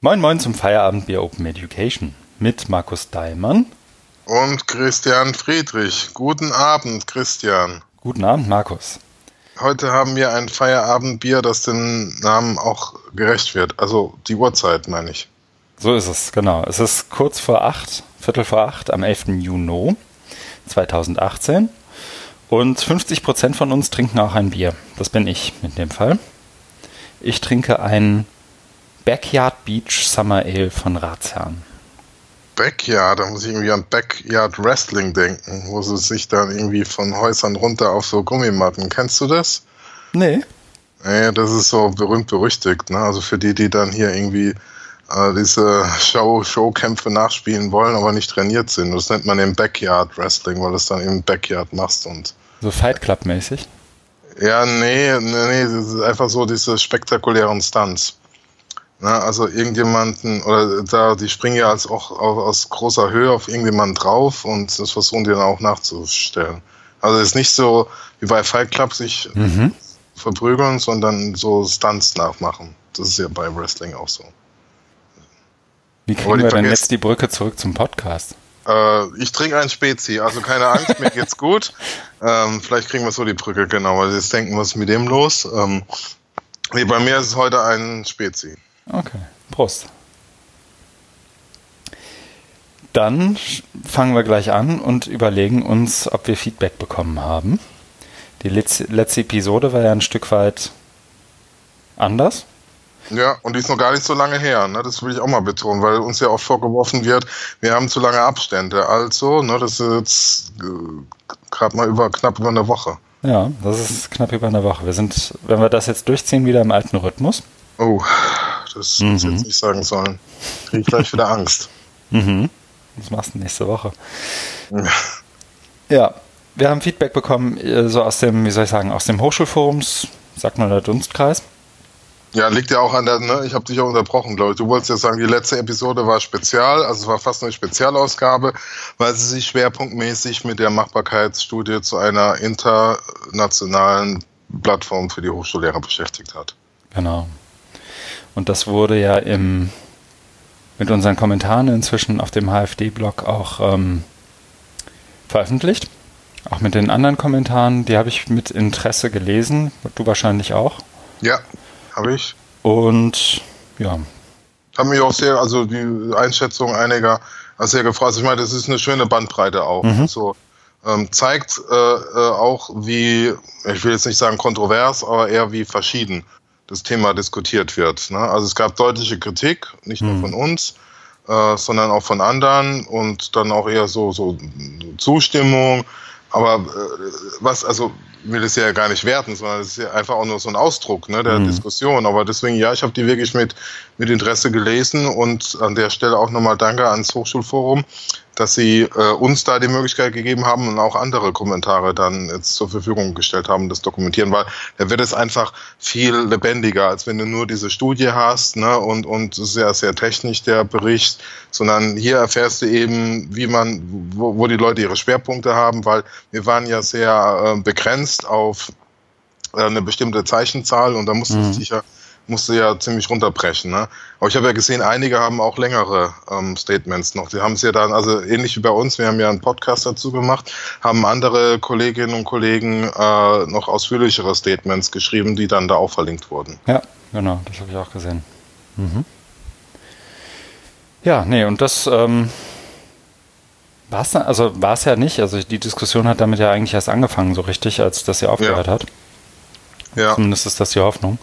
Moin Moin zum Feierabendbier Open Education mit Markus Daimann und Christian Friedrich. Guten Abend, Christian. Guten Abend, Markus. Heute haben wir ein Feierabendbier, das dem Namen auch gerecht wird. Also die Uhrzeit, meine ich. So ist es, genau. Es ist kurz vor acht, Viertel vor acht am 11. Juni 2018. Und 50 Prozent von uns trinken auch ein Bier. Das bin ich in dem Fall. Ich trinke ein Backyard Beach Summer Ale von Ratsherrn. Backyard, da muss ich irgendwie an Backyard Wrestling denken, wo sie sich dann irgendwie von Häusern runter auf so Gummimatten. Kennst du das? Nee. Nee, das ist so berühmt berüchtigt. Ne? Also für die, die dann hier irgendwie äh, diese Show, Showkämpfe nachspielen wollen, aber nicht trainiert sind. Das nennt man eben Backyard Wrestling, weil du es dann im Backyard machst und. So Fight Club mäßig? Ja, nee, nee, nee, das ist einfach so diese spektakulären Stunts. Na, also irgendjemanden, oder da, die springen ja als auch aus großer Höhe auf irgendjemanden drauf und das versuchen die dann auch nachzustellen. Also es ist nicht so wie bei Fight Club sich mhm. verprügeln, sondern so Stunts nachmachen. Das ist ja bei Wrestling auch so. Wie kriegen wir denn jetzt die Brücke zurück zum Podcast? Äh, ich trinke ein Spezi, also keine Angst, mir geht's gut. Ähm, vielleicht kriegen wir so die Brücke, genau, weil sie jetzt denken, was ist mit dem los? Ähm, nee, bei mir ist es heute ein Spezi. Okay, Prost. Dann fangen wir gleich an und überlegen uns, ob wir Feedback bekommen haben. Die letzte Episode war ja ein Stück weit anders. Ja, und die ist noch gar nicht so lange her, ne? das will ich auch mal betonen, weil uns ja oft vorgeworfen wird, wir haben zu lange Abstände. Also, ne, das ist jetzt äh, gerade mal über knapp über eine Woche. Ja, das ist knapp über eine Woche. Wir sind, wenn wir das jetzt durchziehen, wieder im alten Rhythmus. Oh, das mhm. muss ich jetzt nicht sagen sollen. Kriege ich gleich wieder Angst. Mhm. Das machst du nächste Woche. Ja. wir haben Feedback bekommen, äh, so aus dem, wie soll ich sagen, aus dem Hochschulforums, sagt man der Dunstkreis. Ja, liegt ja auch an der, ne, ich habe dich ja unterbrochen, glaube ich. Du wolltest ja sagen, die letzte Episode war spezial, also es war fast eine Spezialausgabe, weil sie sich schwerpunktmäßig mit der Machbarkeitsstudie zu einer internationalen Plattform für die Hochschullehrer beschäftigt hat. Genau. Und das wurde ja im, mit unseren Kommentaren inzwischen auf dem HFD-Blog auch ähm, veröffentlicht. Auch mit den anderen Kommentaren, die habe ich mit Interesse gelesen. Du wahrscheinlich auch. Ja, habe ich. Und ja. Haben mich auch sehr, also die Einschätzung einiger sehr gefreut. Also ich meine, das ist eine schöne Bandbreite auch. Mhm. So, ähm, zeigt äh, äh, auch, wie, ich will jetzt nicht sagen kontrovers, aber eher wie verschieden das Thema diskutiert wird. Ne? Also es gab deutliche Kritik, nicht nur mhm. von uns, äh, sondern auch von anderen und dann auch eher so, so Zustimmung. Aber äh, was, also will es ja gar nicht werten, sondern es ist ja einfach auch nur so ein Ausdruck ne, der mhm. Diskussion. Aber deswegen, ja, ich habe die wirklich mit, mit Interesse gelesen und an der Stelle auch nochmal Danke ans Hochschulforum, dass sie äh, uns da die Möglichkeit gegeben haben und auch andere Kommentare dann jetzt zur Verfügung gestellt haben, das dokumentieren, weil da wird es einfach viel lebendiger, als wenn du nur diese Studie hast ne, und, und sehr, sehr technisch der Bericht, sondern hier erfährst du eben, wie man, wo, wo die Leute ihre Schwerpunkte haben, weil wir waren ja sehr äh, begrenzt auf äh, eine bestimmte Zeichenzahl und da musste mhm. sich ja musste ja ziemlich runterbrechen. Ne? Aber ich habe ja gesehen, einige haben auch längere ähm, Statements noch. Die haben es ja dann, also ähnlich wie bei uns, wir haben ja einen Podcast dazu gemacht, haben andere Kolleginnen und Kollegen äh, noch ausführlichere Statements geschrieben, die dann da auch verlinkt wurden. Ja, genau, das habe ich auch gesehen. Mhm. Ja, nee, und das ähm, war es also war es ja nicht. Also die Diskussion hat damit ja eigentlich erst angefangen, so richtig, als das ja aufgehört ja. hat. Ja. Zumindest ist das die Hoffnung.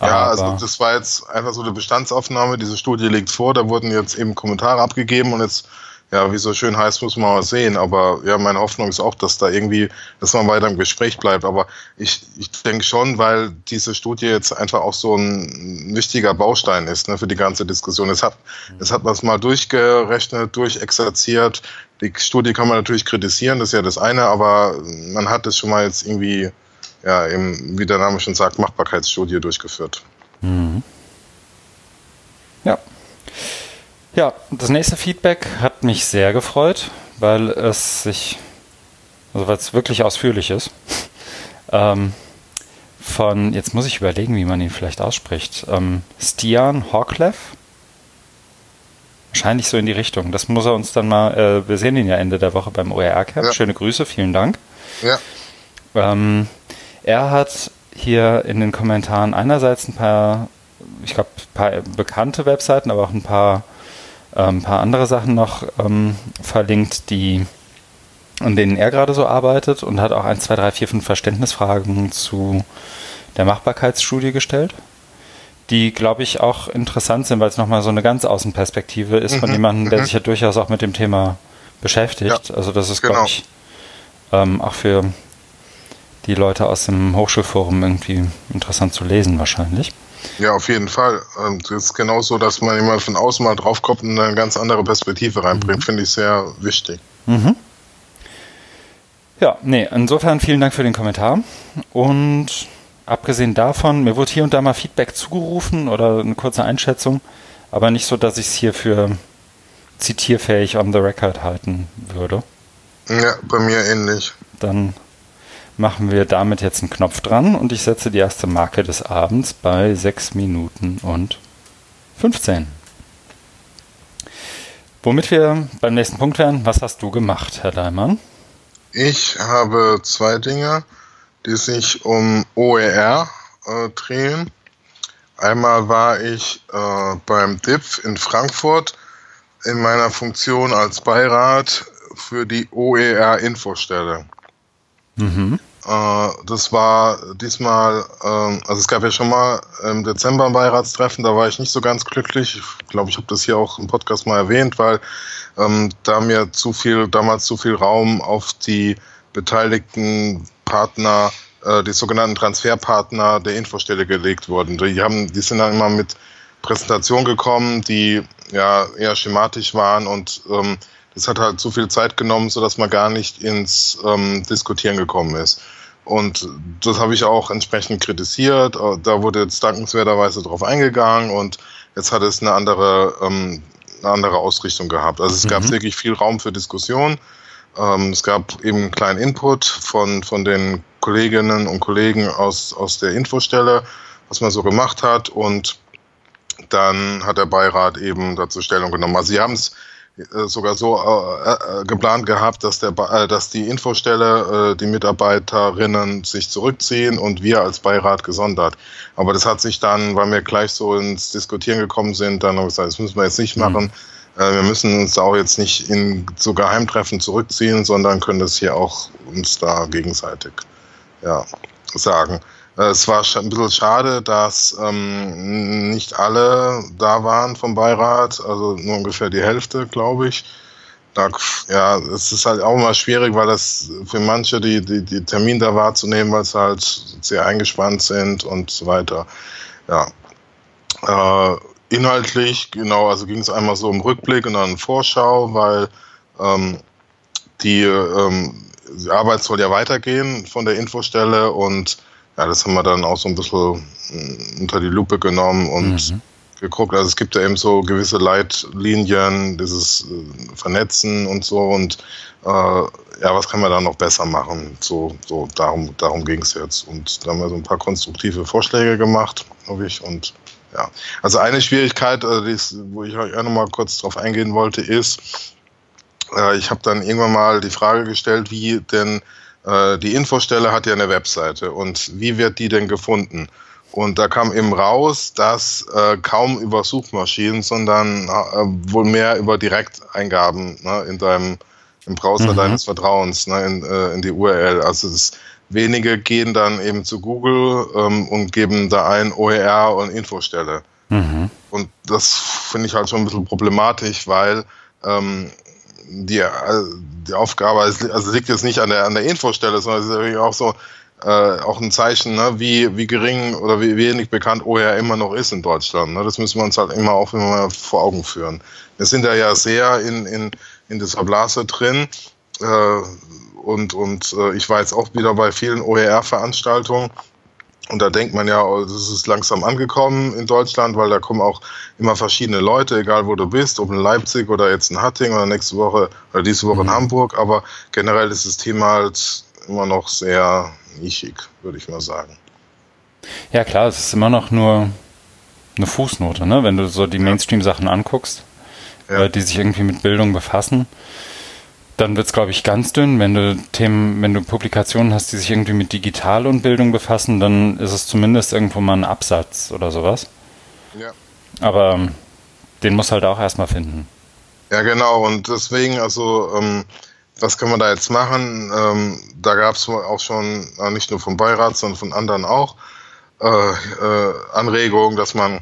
Ja, also das war jetzt einfach so eine Bestandsaufnahme. Diese Studie liegt vor, da wurden jetzt eben Kommentare abgegeben und jetzt, ja, wie so schön heißt, muss man mal sehen. Aber ja, meine Hoffnung ist auch, dass da irgendwie, dass man weiter im Gespräch bleibt. Aber ich, ich denke schon, weil diese Studie jetzt einfach auch so ein wichtiger Baustein ist ne, für die ganze Diskussion. Es hat, es hat was mal durchgerechnet, durchexerziert. Die Studie kann man natürlich kritisieren, das ist ja das eine, aber man hat es schon mal jetzt irgendwie ja, eben, wie der Name schon sagt, Machbarkeitsstudie durchgeführt. Mhm. Ja. Ja, das nächste Feedback hat mich sehr gefreut, weil es sich, also weil es wirklich ausführlich ist. ähm, von, jetzt muss ich überlegen, wie man ihn vielleicht ausspricht, ähm, Stian Horklev wahrscheinlich so in die Richtung. Das muss er uns dann mal, äh, wir sehen ihn ja Ende der Woche beim OER-Camp. Ja. Schöne Grüße, vielen Dank. Ja. Ähm, er hat hier in den Kommentaren einerseits ein paar, ich glaube, ein paar bekannte Webseiten, aber auch ein paar, äh, ein paar andere Sachen noch ähm, verlinkt, die an denen er gerade so arbeitet und hat auch 1, 2, 3, 4, 5 Verständnisfragen zu der Machbarkeitsstudie gestellt, die, glaube ich, auch interessant sind, weil es nochmal so eine ganz Außenperspektive ist mhm, von jemandem, der mhm. sich ja durchaus auch mit dem Thema beschäftigt. Ja, also das ist, genau. glaube ich, ähm, auch für die Leute aus dem Hochschulforum irgendwie interessant zu lesen wahrscheinlich. Ja, auf jeden Fall. Es ist genauso, dass man immer von außen mal draufkommt und eine ganz andere Perspektive reinbringt, mhm. finde ich sehr wichtig. Mhm. Ja, nee, insofern vielen Dank für den Kommentar. Und abgesehen davon, mir wurde hier und da mal Feedback zugerufen oder eine kurze Einschätzung, aber nicht so, dass ich es hier für zitierfähig on the record halten würde. Ja, bei mir ähnlich. Dann machen wir damit jetzt einen Knopf dran und ich setze die erste Marke des Abends bei 6 Minuten und 15. Womit wir beim nächsten Punkt wären, was hast du gemacht, Herr Daimann? Ich habe zwei Dinge, die sich um OER äh, drehen. Einmal war ich äh, beim DIPF in Frankfurt in meiner Funktion als Beirat für die OER-Infostelle. Mhm. Äh, das war diesmal, ähm, also es gab ja schon mal im Dezember ein Beiratstreffen, da war ich nicht so ganz glücklich. Ich glaube, ich habe das hier auch im Podcast mal erwähnt, weil ähm, da mir zu viel, damals zu viel Raum auf die beteiligten Partner, äh, die sogenannten Transferpartner der Infostelle gelegt wurden. Die haben, die sind dann immer mit Präsentationen gekommen, die ja eher schematisch waren und ähm, das hat halt zu viel Zeit genommen, sodass man gar nicht ins ähm, Diskutieren gekommen ist. Und das habe ich auch entsprechend kritisiert. Äh, da wurde jetzt dankenswerterweise drauf eingegangen und jetzt hat es eine andere ähm, eine andere Ausrichtung gehabt. Also es mhm. gab wirklich viel Raum für Diskussion. Ähm, es gab eben einen kleinen Input von, von den Kolleginnen und Kollegen aus, aus der Infostelle, was man so gemacht hat. Und dann hat der Beirat eben dazu Stellung genommen. Also sie haben es sogar so äh, äh, geplant gehabt, dass, der, äh, dass die Infostelle, äh, die Mitarbeiterinnen sich zurückziehen und wir als Beirat gesondert. Aber das hat sich dann, weil wir gleich so ins Diskutieren gekommen sind, dann haben wir gesagt, das müssen wir jetzt nicht mhm. machen. Mhm. Äh, wir müssen uns auch jetzt nicht in so Geheimtreffen zurückziehen, sondern können das hier auch uns da gegenseitig ja, sagen. Äh, es war ein bisschen schade, dass ähm, nicht alle da waren vom Beirat, also nur ungefähr die Hälfte, glaube ich. Da, ja, es ist halt auch immer schwierig, weil das für manche die, die, die Termin da wahrzunehmen, weil sie halt sehr eingespannt sind und so weiter. Ja. Äh, inhaltlich, genau, also ging es einmal so um Rückblick und dann Vorschau, weil ähm, die, ähm, die Arbeit soll ja weitergehen von der Infostelle und ja, das haben wir dann auch so ein bisschen mm, unter die Lupe genommen und mhm. geguckt. Also es gibt ja eben so gewisse Leitlinien, dieses äh, Vernetzen und so und äh, ja, was kann man da noch besser machen? So, so darum, darum ging es jetzt. Und da haben wir so ein paar konstruktive Vorschläge gemacht, glaube ich. Und ja, also eine Schwierigkeit, äh, wo ich euch auch nochmal kurz drauf eingehen wollte, ist, äh, ich habe dann irgendwann mal die Frage gestellt, wie denn äh, die Infostelle hat ja eine Webseite und wie wird die denn gefunden? Und da kam eben raus, dass äh, kaum über Suchmaschinen, sondern äh, wohl mehr über Direkteingaben ne, in deinem im Browser mhm. deines Vertrauens ne, in, äh, in die URL. Also das, wenige gehen dann eben zu Google ähm, und geben da ein OER und Infostelle. Mhm. Und das finde ich halt schon ein bisschen problematisch, weil ähm, die, äh, die Aufgabe, also liegt jetzt nicht an der, an der Infostelle, sondern es ist natürlich auch so, äh, auch ein Zeichen, ne, wie, wie gering oder wie wenig bekannt OER immer noch ist in Deutschland. Ne? Das müssen wir uns halt immer auch immer vor Augen führen. Wir sind da ja sehr in, in, in dieser Blase drin. Äh, und und äh, ich war jetzt auch wieder bei vielen OER-Veranstaltungen und da denkt man ja, oh, das ist langsam angekommen in Deutschland, weil da kommen auch immer verschiedene Leute, egal wo du bist, ob in Leipzig oder jetzt in Hatting oder nächste Woche oder diese Woche mhm. in Hamburg. Aber generell ist das Thema halt immer noch sehr nischig, würde ich mal sagen. Ja klar, es ist immer noch nur eine Fußnote, ne? wenn du so die Mainstream-Sachen anguckst. ja. äh, die sich irgendwie mit Bildung befassen. Dann wird es, glaube ich, ganz dünn. Wenn du Themen, wenn du Publikationen hast, die sich irgendwie mit Digital und Bildung befassen, dann ist es zumindest irgendwo mal ein Absatz oder sowas. Ja. Aber ähm, den muss halt auch erstmal finden. Ja, genau. Und deswegen, also, ähm, was können wir da jetzt machen? Ähm, da gab es auch schon, äh, nicht nur vom Beirat, sondern von anderen auch, äh, äh, Anregungen, dass man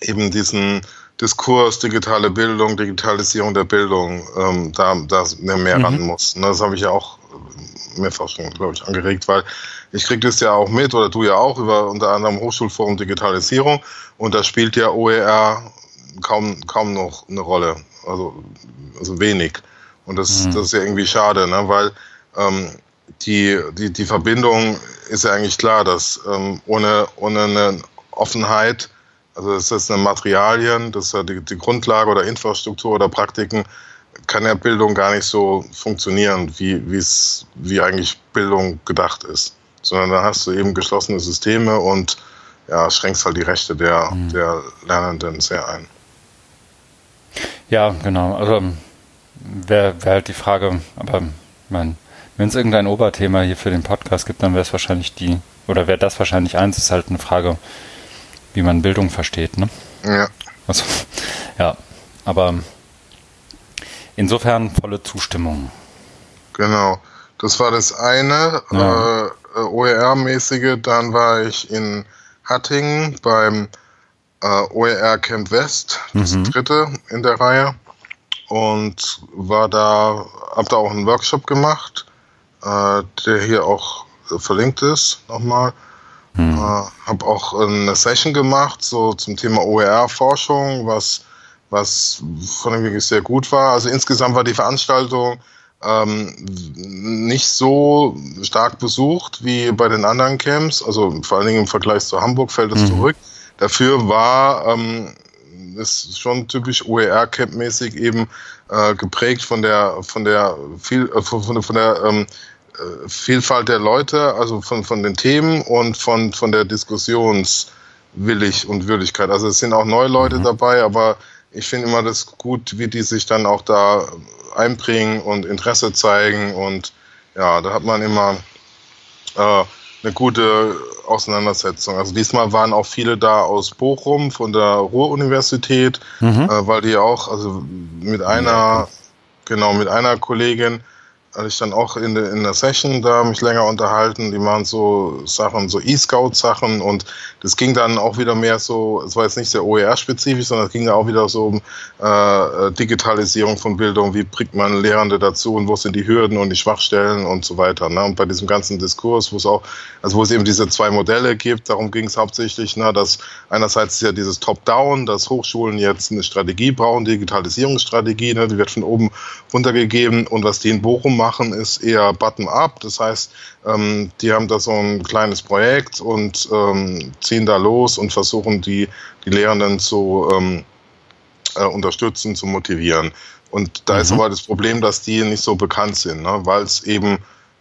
eben diesen Diskurs, digitale Bildung, Digitalisierung der Bildung, ähm, da, da mehr mhm. ran muss. Und das habe ich ja auch mehrfach schon, glaube ich, angeregt, weil ich kriege das ja auch mit, oder du ja auch, über unter anderem Hochschulforum Digitalisierung und da spielt ja OER kaum, kaum noch eine Rolle, also, also wenig. Und das, mhm. das ist ja irgendwie schade, ne? weil ähm, die, die, die Verbindung ist ja eigentlich klar, dass ähm, ohne, ohne eine Offenheit also das ist eine Materialien, das ist die, die Grundlage oder Infrastruktur oder Praktiken, kann ja Bildung gar nicht so funktionieren, wie, es, wie eigentlich Bildung gedacht ist. Sondern da hast du eben geschlossene Systeme und ja, schränkst halt die Rechte der, mhm. der Lernenden sehr ein. Ja, genau. Also wäre wär halt die Frage, aber wenn es irgendein Oberthema hier für den Podcast gibt, dann wäre es wahrscheinlich die, oder wäre das wahrscheinlich eins, ist halt eine Frage, wie man Bildung versteht. Ne? Ja. Also, ja, aber insofern volle Zustimmung. Genau. Das war das eine, ja. äh, OER-mäßige. Dann war ich in Hattingen beim äh, OER Camp West, das mhm. dritte in der Reihe. Und war da, hab da auch einen Workshop gemacht, äh, der hier auch verlinkt ist, nochmal. Hm. Äh, habe auch eine Session gemacht, so zum Thema OER-Forschung, was, was von dem wirklich sehr gut war. Also insgesamt war die Veranstaltung ähm, nicht so stark besucht wie bei den anderen Camps. Also vor allen Dingen im Vergleich zu Hamburg fällt es mhm. zurück. Dafür war ähm, ist schon typisch OER-Camp-mäßig eben äh, geprägt von der von der viel äh, von, von der ähm, Vielfalt der Leute, also von, von den Themen und von, von der Diskussionswillig und Würdigkeit. Also es sind auch neue Leute mhm. dabei, aber ich finde immer das gut, wie die sich dann auch da einbringen und Interesse zeigen und ja, da hat man immer äh, eine gute Auseinandersetzung. Also diesmal waren auch viele da aus Bochum von der Ruhr-Universität, mhm. äh, weil die auch, also mit einer, genau, mit einer Kollegin hatte ich dann auch in, der in der Session da mich länger unterhalten. Die machen so Sachen, so E-Scout-Sachen und das ging dann auch wieder mehr so, es war jetzt nicht sehr OER-spezifisch, sondern es ging da auch wieder so um äh, Digitalisierung von Bildung, wie bringt man Lehrende dazu und wo sind die Hürden und die Schwachstellen und so weiter. Ne? Und bei diesem ganzen Diskurs, wo es auch, also wo es eben diese zwei Modelle gibt, darum ging es hauptsächlich, ne, dass einerseits ist ja dieses Top-Down, dass Hochschulen jetzt eine Strategie brauchen, Digitalisierungsstrategie, ne, die wird von oben runtergegeben und was die in Bochum machen, ist eher bottom-up. Das heißt, ähm, die haben da so ein kleines Projekt und ähm, ziehen da los und versuchen die, die Lehrenden zu ähm, äh, unterstützen, zu motivieren. Und da mhm. ist aber das Problem, dass die nicht so bekannt sind, ne? weil es eben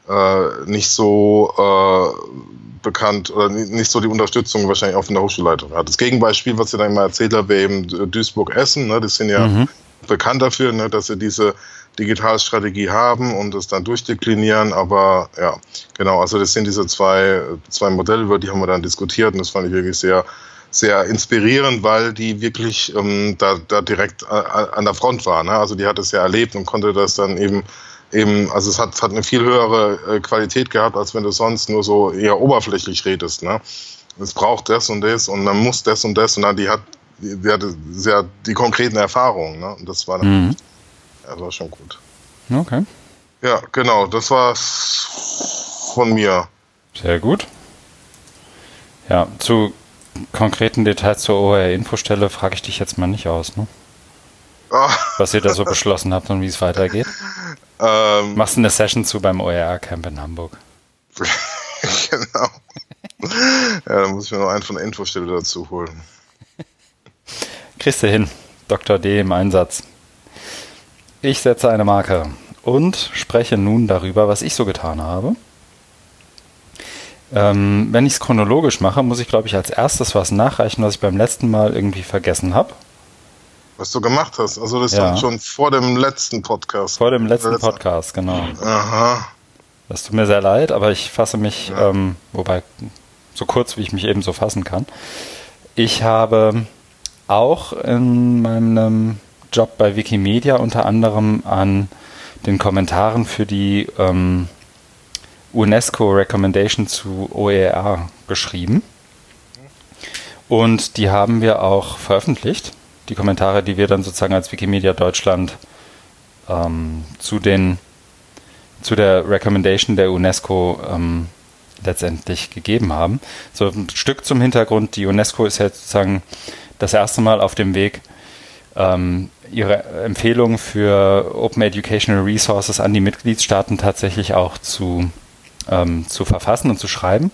äh, nicht so äh, bekannt oder nicht so die Unterstützung wahrscheinlich auch von der Hochschulleitung hat. Das Gegenbeispiel, was ich dann mal erzählt habe, wäre eben Duisburg-Essen. Ne? Das sind ja mhm. bekannt dafür, ne? dass sie diese Digitalstrategie haben und es dann durchdeklinieren. Aber ja, genau, also das sind diese zwei, zwei Modelle, über die haben wir dann diskutiert und das fand ich wirklich sehr, sehr inspirierend, weil die wirklich ähm, da, da direkt äh, an der Front war. Ne? Also die hat es ja erlebt und konnte das dann eben eben, also es hat, hat eine viel höhere äh, Qualität gehabt, als wenn du sonst nur so eher oberflächlich redest. Ne? Es braucht das und das und man muss das und das und dann die hat die, die hatte sehr die konkreten Erfahrungen. Ne? Und das war dann mhm. Das war schon gut. Okay. Ja, genau, das war's von mir. Sehr gut. Ja, zu konkreten Details zur OR-Infostelle frage ich dich jetzt mal nicht aus, ne? Oh. Was ihr da so beschlossen habt und wie es weitergeht. Ähm, Machst du eine Session zu beim OER-Camp in Hamburg? genau. ja, dann muss ich mir noch einen von der Infostelle dazu holen. Kriegst du hin. Dr. D im Einsatz. Ich setze eine Marke und spreche nun darüber, was ich so getan habe. Ähm, wenn ich es chronologisch mache, muss ich, glaube ich, als erstes was nachreichen, was ich beim letzten Mal irgendwie vergessen habe. was du gemacht hast. Also das ja. war schon vor dem letzten Podcast. Vor dem letzten Podcast, genau. Aha. Das tut mir sehr leid, aber ich fasse mich, ja. ähm, wobei so kurz, wie ich mich eben so fassen kann. Ich habe auch in meinem Job bei Wikimedia unter anderem an den Kommentaren für die ähm, UNESCO Recommendation zu OER geschrieben. Und die haben wir auch veröffentlicht. Die Kommentare, die wir dann sozusagen als Wikimedia Deutschland ähm, zu den zu der Recommendation der UNESCO ähm, letztendlich gegeben haben. So ein Stück zum Hintergrund, die UNESCO ist jetzt sozusagen das erste Mal auf dem Weg, ähm, ihre Empfehlungen für Open Educational Resources an die Mitgliedstaaten tatsächlich auch zu, ähm, zu verfassen und zu schreiben.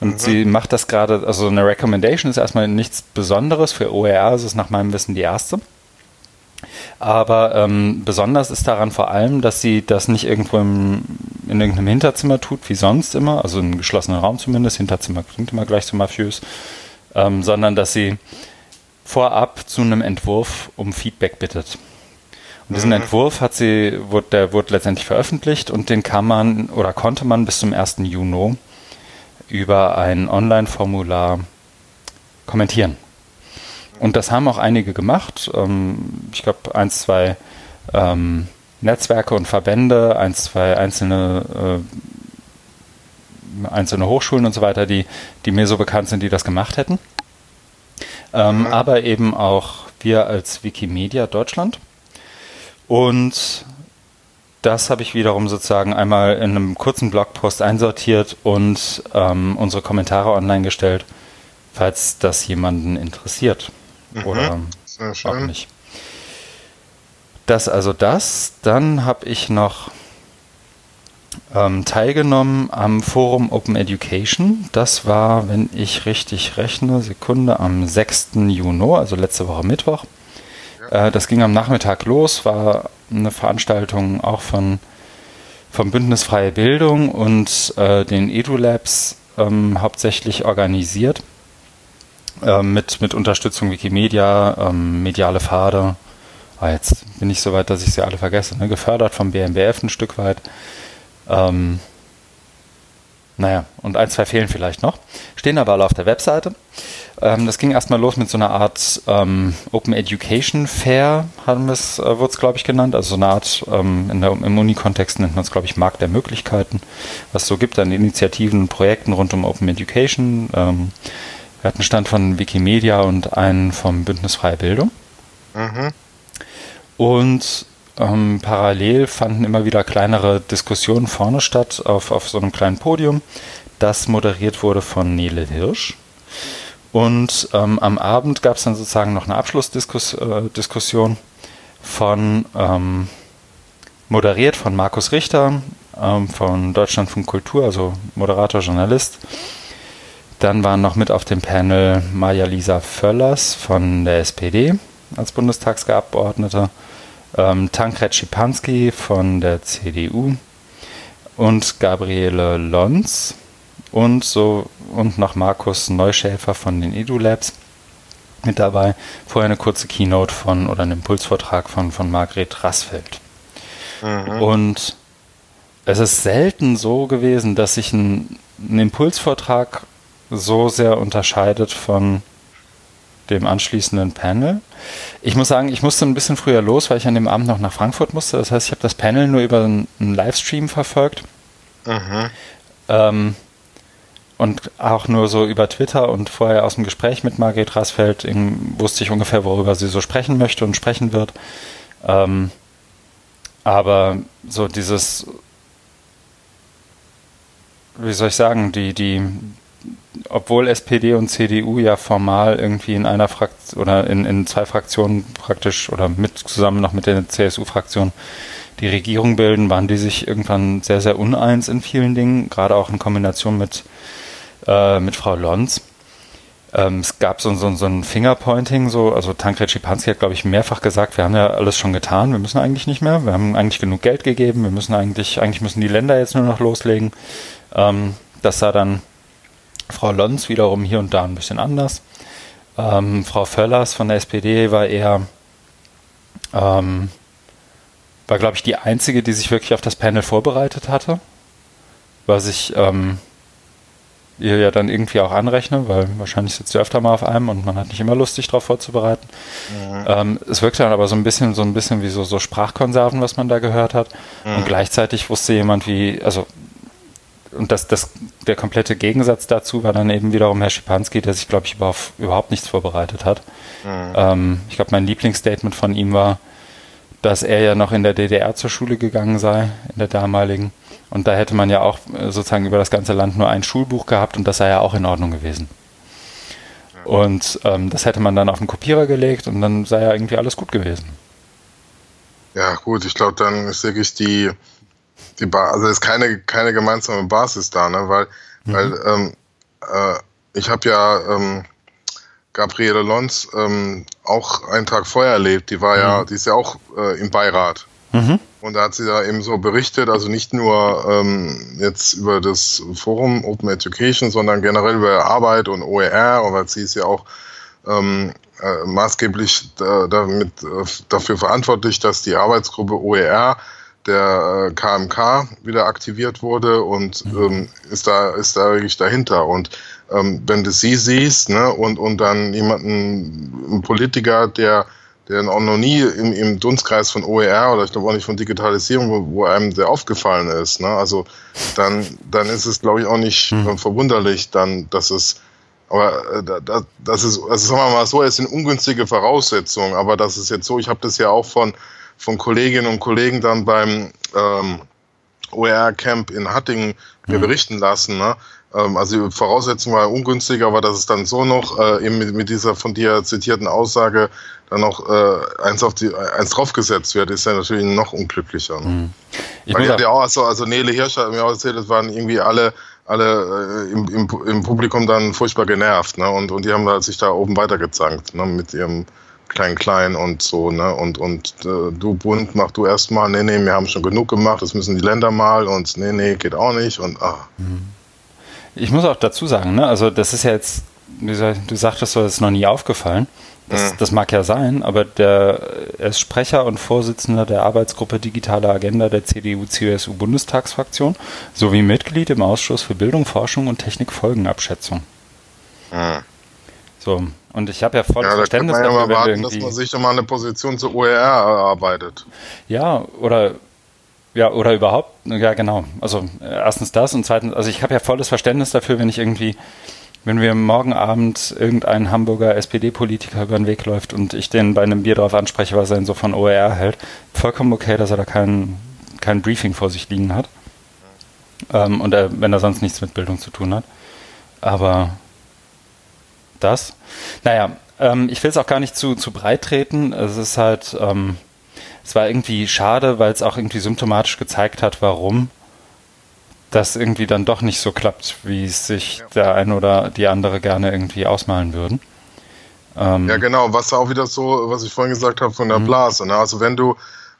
Und mhm. sie macht das gerade, also eine Recommendation ist erstmal nichts Besonderes. Für OER ist es nach meinem Wissen die erste. Aber ähm, besonders ist daran vor allem, dass sie das nicht irgendwo im, in irgendeinem Hinterzimmer tut, wie sonst immer, also im geschlossenen Raum zumindest, Hinterzimmer klingt immer gleich so mafiös, ähm, sondern dass sie vorab zu einem Entwurf um Feedback bittet. Und diesen mhm. Entwurf hat sie, wurde, der wurde letztendlich veröffentlicht und den kann man oder konnte man bis zum 1. Juni über ein Online-Formular kommentieren. Und das haben auch einige gemacht. Ähm, ich glaube, eins, zwei ähm, Netzwerke und Verbände, eins, zwei einzelne, äh, einzelne Hochschulen und so weiter, die, die mir so bekannt sind, die das gemacht hätten. Ähm. Aber eben auch wir als Wikimedia Deutschland. Und das habe ich wiederum sozusagen einmal in einem kurzen Blogpost einsortiert und ähm, unsere Kommentare online gestellt, falls das jemanden interessiert. Mhm. Oder auch nicht. Das also das. Dann habe ich noch ähm, teilgenommen am Forum Open Education. Das war, wenn ich richtig rechne, Sekunde, am 6. Juni, also letzte Woche Mittwoch. Ja. Äh, das ging am Nachmittag los, war eine Veranstaltung auch von vom Bündnis Freie Bildung und äh, den EduLabs ähm, hauptsächlich organisiert. Äh, mit, mit Unterstützung Wikimedia, ähm, mediale Pfade. Ah, jetzt bin ich so weit, dass ich sie alle vergesse. Ne? Gefördert vom BMBF ein Stück weit. Ähm, naja, und ein, zwei fehlen vielleicht noch. Stehen aber alle auf der Webseite. Ähm, das ging erstmal los mit so einer Art ähm, Open Education Fair, haben wir es, äh, wurde es, glaube ich, genannt. Also so eine Art, ähm, in der, im Uni-Kontext nennt man es, glaube ich, Markt der Möglichkeiten, was es so gibt an Initiativen und Projekten rund um Open Education. Ähm, wir hatten Stand von Wikimedia und einen vom Bündnis Freie Bildung. Mhm. Und ähm, parallel fanden immer wieder kleinere Diskussionen vorne statt, auf, auf so einem kleinen Podium, das moderiert wurde von Nele Hirsch. Und ähm, am Abend gab es dann sozusagen noch eine Abschlussdiskussion äh, von, ähm, moderiert von Markus Richter ähm, von Deutschlandfunk Kultur, also Moderator, Journalist. Dann waren noch mit auf dem Panel Maja-Lisa Völlers von der SPD als Bundestagsgeabgeordnete, ähm, Tankred Schipanski von der CDU und Gabriele Lons und so und noch Markus Neuschäfer von den EduLabs mit dabei. Vorher eine kurze Keynote von oder ein Impulsvortrag von, von Margret Rassfeld. Mhm. Und es ist selten so gewesen, dass sich ein, ein Impulsvortrag so sehr unterscheidet von dem anschließenden Panel. Ich muss sagen, ich musste ein bisschen früher los, weil ich an dem Abend noch nach Frankfurt musste. Das heißt, ich habe das Panel nur über einen, Livestream verfolgt. Mhm. Ähm, und auch nur so über Twitter und vorher aus dem Gespräch mit Margret Rasfeld wusste ich ungefähr, worüber sie so sprechen möchte und sprechen wird. Ähm, aber so dieses, wie soll ich sagen, die, die, obwohl SPD und CDU ja formal irgendwie in einer Fraktion oder in, in zwei Fraktionen praktisch oder mit zusammen noch mit der CSU-Fraktion die Regierung bilden, waren die sich irgendwann sehr, sehr uneins in vielen Dingen, gerade auch in Kombination mit, äh, mit Frau Lons. Ähm, es gab so, so, so ein Fingerpointing, so, also Tankred Schipanski hat, glaube ich, mehrfach gesagt, wir haben ja alles schon getan, wir müssen eigentlich nicht mehr, wir haben eigentlich genug Geld gegeben, wir müssen eigentlich, eigentlich müssen die Länder jetzt nur noch loslegen. Ähm, das sah dann Frau Lons wiederum hier und da ein bisschen anders. Ähm, Frau Völlers von der SPD war eher Ähm, war, glaube ich, die einzige, die sich wirklich auf das Panel vorbereitet hatte. Was ich ähm, ihr ja dann irgendwie auch anrechne, weil wahrscheinlich sitzt ihr öfter mal auf einem und man hat nicht immer Lust, sich darauf vorzubereiten. Mhm. Ähm, es wirkt dann aber so ein bisschen, so ein bisschen wie so, so Sprachkonserven, was man da gehört hat. Mhm. Und gleichzeitig wusste jemand wie, also und das, das, der komplette Gegensatz dazu war dann eben wiederum Herr Schipanski, der sich, glaube ich, überhaupt, überhaupt nichts vorbereitet hat. Mhm. Ähm, ich glaube, mein Lieblingsstatement von ihm war, dass er ja noch in der DDR zur Schule gegangen sei, in der damaligen. Und da hätte man ja auch äh, sozusagen über das ganze Land nur ein Schulbuch gehabt und das sei ja auch in Ordnung gewesen. Und ähm, das hätte man dann auf den Kopierer gelegt und dann sei ja irgendwie alles gut gewesen. Ja, gut, ich glaube, dann ist wirklich die, die ba also ist keine, keine gemeinsame Basis da, ne? Weil, mhm. weil ähm, äh, ich habe ja ähm, Gabriele Lons ähm, auch einen Tag vorher erlebt. Die war ja, mhm. die ist ja auch äh, im Beirat. Mhm. Und da hat sie da eben so berichtet, also nicht nur ähm, jetzt über das Forum Open Education, sondern generell über Arbeit und OER, weil sie ist ja auch ähm, äh, maßgeblich da, damit, äh, dafür verantwortlich, dass die Arbeitsgruppe OER der äh, KMK wieder aktiviert wurde und mhm. ähm, ist da ist da wirklich dahinter und ähm, wenn du sie siehst ne und und dann jemanden einen Politiker der der auch noch nie im, im Dunstkreis von OER oder ich glaube auch nicht von Digitalisierung, wo, wo einem sehr aufgefallen ist. Ne? Also dann, dann ist es, glaube ich, auch nicht mhm. verwunderlich, dann, dass es aber äh, das ist, also sagen wir mal so, es sind ungünstige Voraussetzungen, aber das ist jetzt so, ich habe das ja auch von von Kolleginnen und Kollegen dann beim ähm, OER-Camp in Hattingen mir mhm. berichten lassen. Ne? Ähm, also die Voraussetzung war ungünstiger, aber dass es dann so noch äh, eben mit, mit, dieser von dir zitierten Aussage dann noch äh, eins auf die eins draufgesetzt wird, ist ja natürlich noch unglücklicher. Ne? Mhm. Ich Weil ja auch, also, also Nele Hirsch hat mir auch erzählt, es waren irgendwie alle alle äh, im, im, im, Publikum dann furchtbar genervt, ne? Und, und die haben da sich da oben weitergezankt, ne? Mit ihrem klein klein und so, ne? Und, und äh, du Bund, mach du erstmal, nee, nee, wir haben schon genug gemacht, das müssen die Länder mal und nee, nee, geht auch nicht und ah. Ich muss auch dazu sagen, ne, also das ist ja jetzt, du sagtest so, das ist noch nie aufgefallen. Das, mhm. das mag ja sein, aber der, er ist Sprecher und Vorsitzender der Arbeitsgruppe Digitale Agenda der CDU-CSU-Bundestagsfraktion sowie Mitglied im Ausschuss für Bildung, Forschung und Technikfolgenabschätzung. Mhm. So, und ich habe ja volles ja, Verständnis dafür, ja wenn warten, irgendwie... dass man sich mal eine Position zur OER erarbeitet. Ja, oder ja, oder überhaupt, ja genau. Also erstens das und zweitens, also ich habe ja volles Verständnis dafür, wenn ich irgendwie, wenn wir morgen Abend irgendein Hamburger SPD-Politiker über den Weg läuft und ich den bei einem Bier drauf anspreche, was er denn so von OER hält, vollkommen okay, dass er da kein, kein Briefing vor sich liegen hat. Ähm, und er, wenn er sonst nichts mit Bildung zu tun hat. Aber das. Naja, ähm, ich will es auch gar nicht zu, zu breit treten. Es ist halt, ähm, es war irgendwie schade, weil es auch irgendwie symptomatisch gezeigt hat, warum das irgendwie dann doch nicht so klappt, wie es sich ja. der eine oder die andere gerne irgendwie ausmalen würden. Ähm, ja, genau, was auch wieder so, was ich vorhin gesagt habe von der mhm. Blase. Ne? Also wenn du,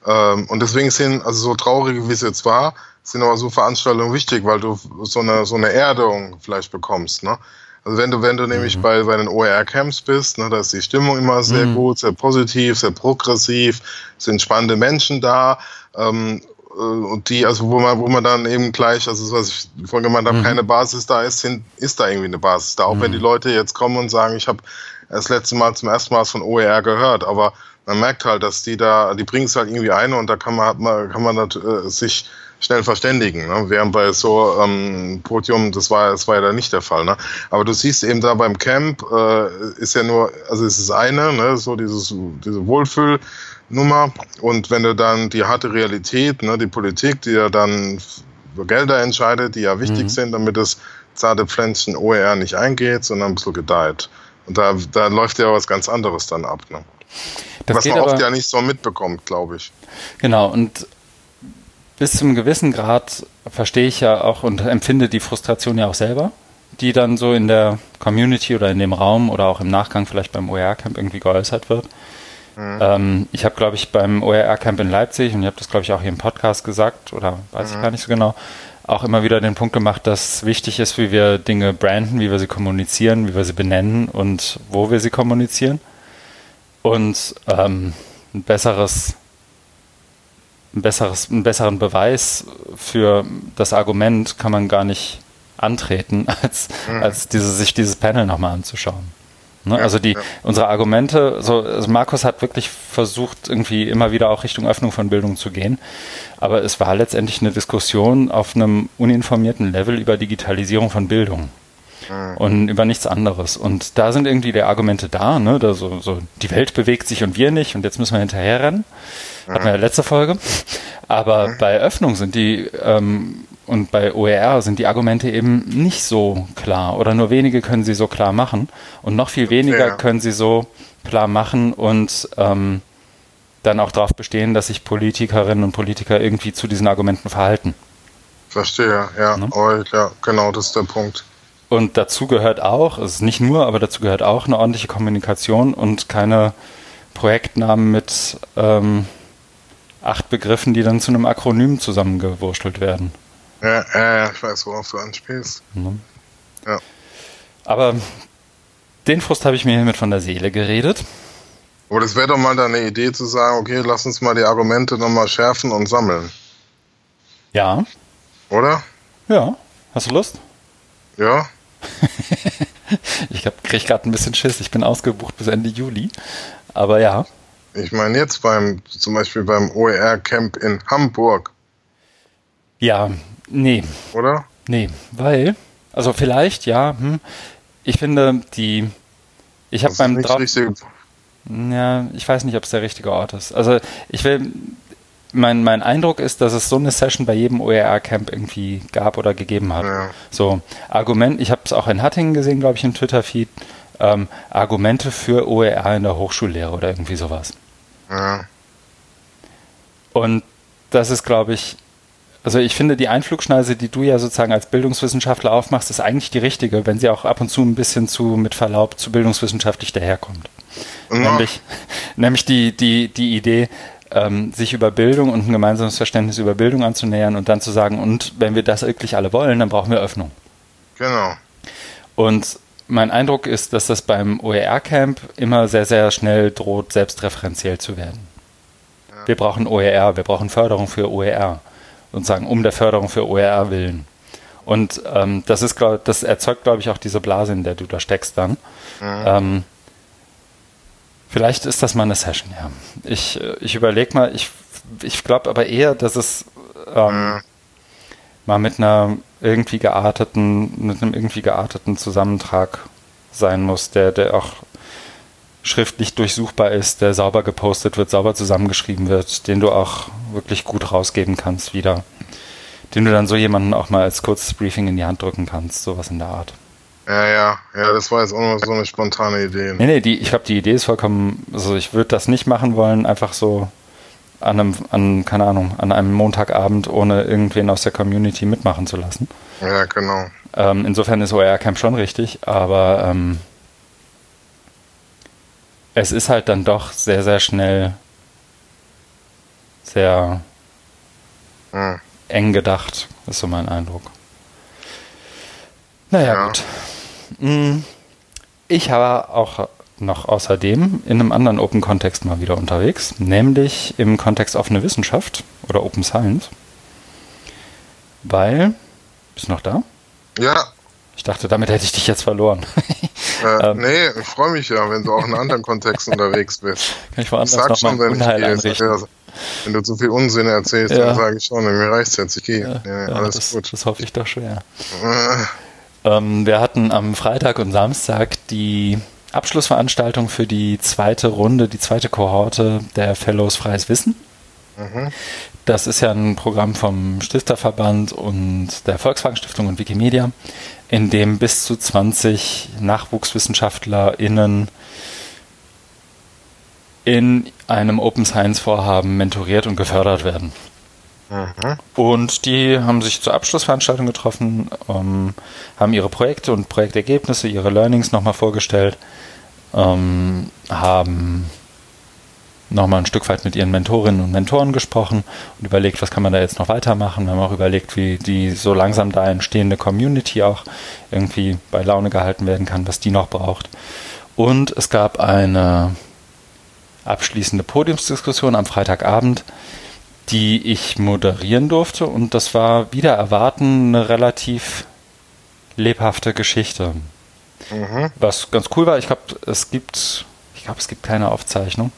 ähm, und deswegen sind, also so traurig wie es jetzt war, sind aber so Veranstaltungen wichtig, weil du so eine, so eine Erdung vielleicht bekommst. Ne? Also wenn du, wenn du nämlich mhm. bei, bei den OER-Camps bist, ne, da ist die Stimmung immer sehr mhm. gut, sehr positiv, sehr progressiv, sind spannende Menschen da, ähm, äh, und die, also wo man, wo man dann eben gleich, also was ich vorhin gemeint habe, mhm. keine Basis da ist, sind, ist da irgendwie eine Basis da. Auch wenn mhm. die Leute jetzt kommen und sagen, ich habe das letzte Mal zum ersten Mal von OER gehört, aber man merkt halt, dass die da, die bringen es halt irgendwie ein und da kann man, kann man äh, sich schnell verständigen. Ne? Während bei so ähm, Podium, das war, das war ja da nicht der Fall. Ne? Aber du siehst eben da beim Camp, äh, ist ja nur, also es ist eine, ne? so dieses, diese Wohlfühlnummer. Und wenn du dann die harte Realität, ne, die Politik, die ja dann über Gelder entscheidet, die ja wichtig mhm. sind, damit das zarte Pflänzchen OER nicht eingeht, sondern ein bisschen gedeiht. Und da, da läuft ja was ganz anderes dann ab. Ne? was man oft ja nicht so mitbekommt, glaube ich. Genau, und bis zum gewissen Grad verstehe ich ja auch und empfinde die Frustration ja auch selber, die dann so in der Community oder in dem Raum oder auch im Nachgang vielleicht beim OER-Camp irgendwie geäußert wird. Mhm. Ähm, ich habe, glaube ich, beim OER-Camp in Leipzig, und ich habe das, glaube ich, auch hier im Podcast gesagt, oder weiß mhm. ich gar nicht so genau, auch immer wieder den Punkt gemacht, dass wichtig ist, wie wir Dinge branden, wie wir sie kommunizieren, wie wir sie benennen und wo wir sie kommunizieren. Und ähm, ein besseres, ein besseres, einen besseren Beweis für das Argument kann man gar nicht antreten, als, mhm. als diese, sich dieses Panel nochmal anzuschauen. Ne? Ja, also die, ja. unsere Argumente, so, also Markus hat wirklich versucht, irgendwie immer wieder auch Richtung Öffnung von Bildung zu gehen. Aber es war letztendlich eine Diskussion auf einem uninformierten Level über Digitalisierung von Bildung. Mhm. Und über nichts anderes. Und da sind irgendwie die Argumente da, ne? Da so, so, die Welt bewegt sich und wir nicht und jetzt müssen wir hinterherrennen. Mhm. Hatten wir ja letzte Folge. Aber mhm. bei Öffnung sind die ähm, und bei OER sind die Argumente eben nicht so klar oder nur wenige können sie so klar machen und noch viel weniger ja. können sie so klar machen und ähm, dann auch darauf bestehen, dass sich Politikerinnen und Politiker irgendwie zu diesen Argumenten verhalten. Verstehe, ja. Ne? Ja, genau, das ist der Punkt. Und dazu gehört auch, es ist nicht nur, aber dazu gehört auch eine ordentliche Kommunikation und keine Projektnamen mit ähm, acht Begriffen, die dann zu einem Akronym zusammengewurschtelt werden. Ja, ja, ich weiß, worauf du anspielst. Mhm. Ja. Aber den Frust habe ich mir hiermit von der Seele geredet. Aber das wäre doch mal deine Idee zu sagen, okay, lass uns mal die Argumente nochmal schärfen und sammeln. Ja. Oder? Ja. Hast du Lust? Ja. ich kriege gerade ein bisschen Schiss. Ich bin ausgebucht bis Ende Juli. Aber ja. Ich meine jetzt beim, zum Beispiel beim OER-Camp in Hamburg. Ja, Nee. Oder? Nee, weil, also vielleicht, ja, hm, ich finde, die, ich habe beim drauf. Ja, ich weiß nicht, ob es der richtige Ort ist. Also ich will, mein, mein Eindruck ist, dass es so eine Session bei jedem OER-Camp irgendwie gab oder gegeben hat. Ja. So, Argument, ich habe es auch in Hattingen gesehen, glaube ich, im Twitter-Feed, ähm, Argumente für OER in der Hochschullehre oder irgendwie sowas. Ja. Und das ist, glaube ich, also ich finde, die Einflugschneise, die du ja sozusagen als Bildungswissenschaftler aufmachst, ist eigentlich die richtige, wenn sie auch ab und zu ein bisschen zu, mit Verlaub, zu bildungswissenschaftlich daherkommt. Ja. Nämlich, nämlich die, die, die Idee, ähm, sich über Bildung und ein gemeinsames Verständnis über Bildung anzunähern und dann zu sagen, und wenn wir das wirklich alle wollen, dann brauchen wir Öffnung. Genau. Und mein Eindruck ist, dass das beim OER-Camp immer sehr, sehr schnell droht, selbstreferenziell zu werden. Ja. Wir brauchen OER, wir brauchen Förderung für OER sozusagen um der Förderung für OER willen. Und ähm, das ist, glaub, das erzeugt, glaube ich, auch diese Blase, in der du da steckst dann. Mhm. Ähm, vielleicht ist das mal eine Session, ja. Ich, ich überlege mal, ich, ich glaube aber eher, dass es ähm, mhm. mal mit einer irgendwie gearteten, mit einem irgendwie gearteten Zusammentrag sein muss, der, der auch schriftlich durchsuchbar ist, der sauber gepostet wird, sauber zusammengeschrieben wird, den du auch wirklich gut rausgeben kannst wieder. Den du dann so jemanden auch mal als kurzes Briefing in die Hand drücken kannst, sowas in der Art. Ja, ja, ja, das war jetzt auch noch so eine spontane Idee. Nee, nee, die, ich glaube, die Idee ist vollkommen, also ich würde das nicht machen wollen, einfach so an einem, an, keine Ahnung, an einem Montagabend, ohne irgendwen aus der Community mitmachen zu lassen. Ja, genau. Ähm, insofern ist OER Camp schon richtig, aber ähm, es ist halt dann doch sehr, sehr schnell sehr hm. eng gedacht, ist so mein Eindruck. Naja, ja. gut. Hm. Ich habe auch noch außerdem in einem anderen Open-Kontext mal wieder unterwegs, nämlich im Kontext offene Wissenschaft oder Open Science. Weil, bist du noch da? Ja. Ich dachte, damit hätte ich dich jetzt verloren. Äh, ähm, nee, ich freue mich ja, wenn du auch in anderen Kontexten unterwegs bist. Kann ich woanders ich noch schon, wenn Unheil ich anrichten. Ja, wenn du zu viel Unsinn erzählst, ja. dann sage ich schon, mir reicht es jetzt, ich gehe. Ja, ja, alles das, gut. Das hoffe ich doch schwer. Äh. Ähm, wir hatten am Freitag und Samstag die Abschlussveranstaltung für die zweite Runde, die zweite Kohorte der Fellows Freies Wissen. Mhm. Das ist ja ein Programm vom Stifterverband und der Volkswagen Stiftung und Wikimedia, in dem bis zu 20 NachwuchswissenschaftlerInnen in einem Open Science Vorhaben mentoriert und gefördert werden. Mhm. Und die haben sich zur Abschlussveranstaltung getroffen, ähm, haben ihre Projekte und Projektergebnisse, ihre Learnings nochmal vorgestellt, ähm, haben nochmal ein Stück weit mit ihren Mentorinnen und Mentoren gesprochen und überlegt, was kann man da jetzt noch weitermachen. Wir haben auch überlegt, wie die so langsam da entstehende Community auch irgendwie bei Laune gehalten werden kann, was die noch braucht. Und es gab eine abschließende Podiumsdiskussion am Freitagabend, die ich moderieren durfte. Und das war wieder erwarten eine relativ lebhafte Geschichte. Mhm. Was ganz cool war, ich glaube, es gibt, ich glaube, es gibt keine Aufzeichnung,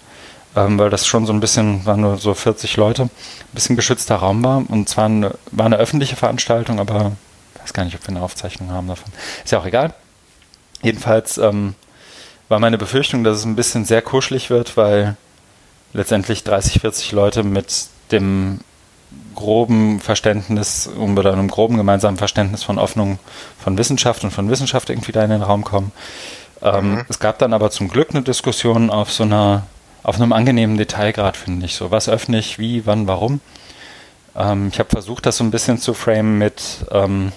ähm, weil das schon so ein bisschen, waren nur so 40 Leute, ein bisschen geschützter Raum war. Und zwar eine, war eine öffentliche Veranstaltung, aber ich weiß gar nicht, ob wir eine Aufzeichnung haben davon. Ist ja auch egal. Jedenfalls ähm, war meine Befürchtung, dass es ein bisschen sehr kuschelig wird, weil letztendlich 30, 40 Leute mit dem groben Verständnis, oder einem groben gemeinsamen Verständnis von Öffnung von Wissenschaft und von Wissenschaft irgendwie da in den Raum kommen. Ähm, mhm. Es gab dann aber zum Glück eine Diskussion auf so einer, auf einem angenehmen Detailgrad, finde ich. So, was öffne ich, wie, wann, warum. Ähm, ich habe versucht, das so ein bisschen zu framen mit ähm,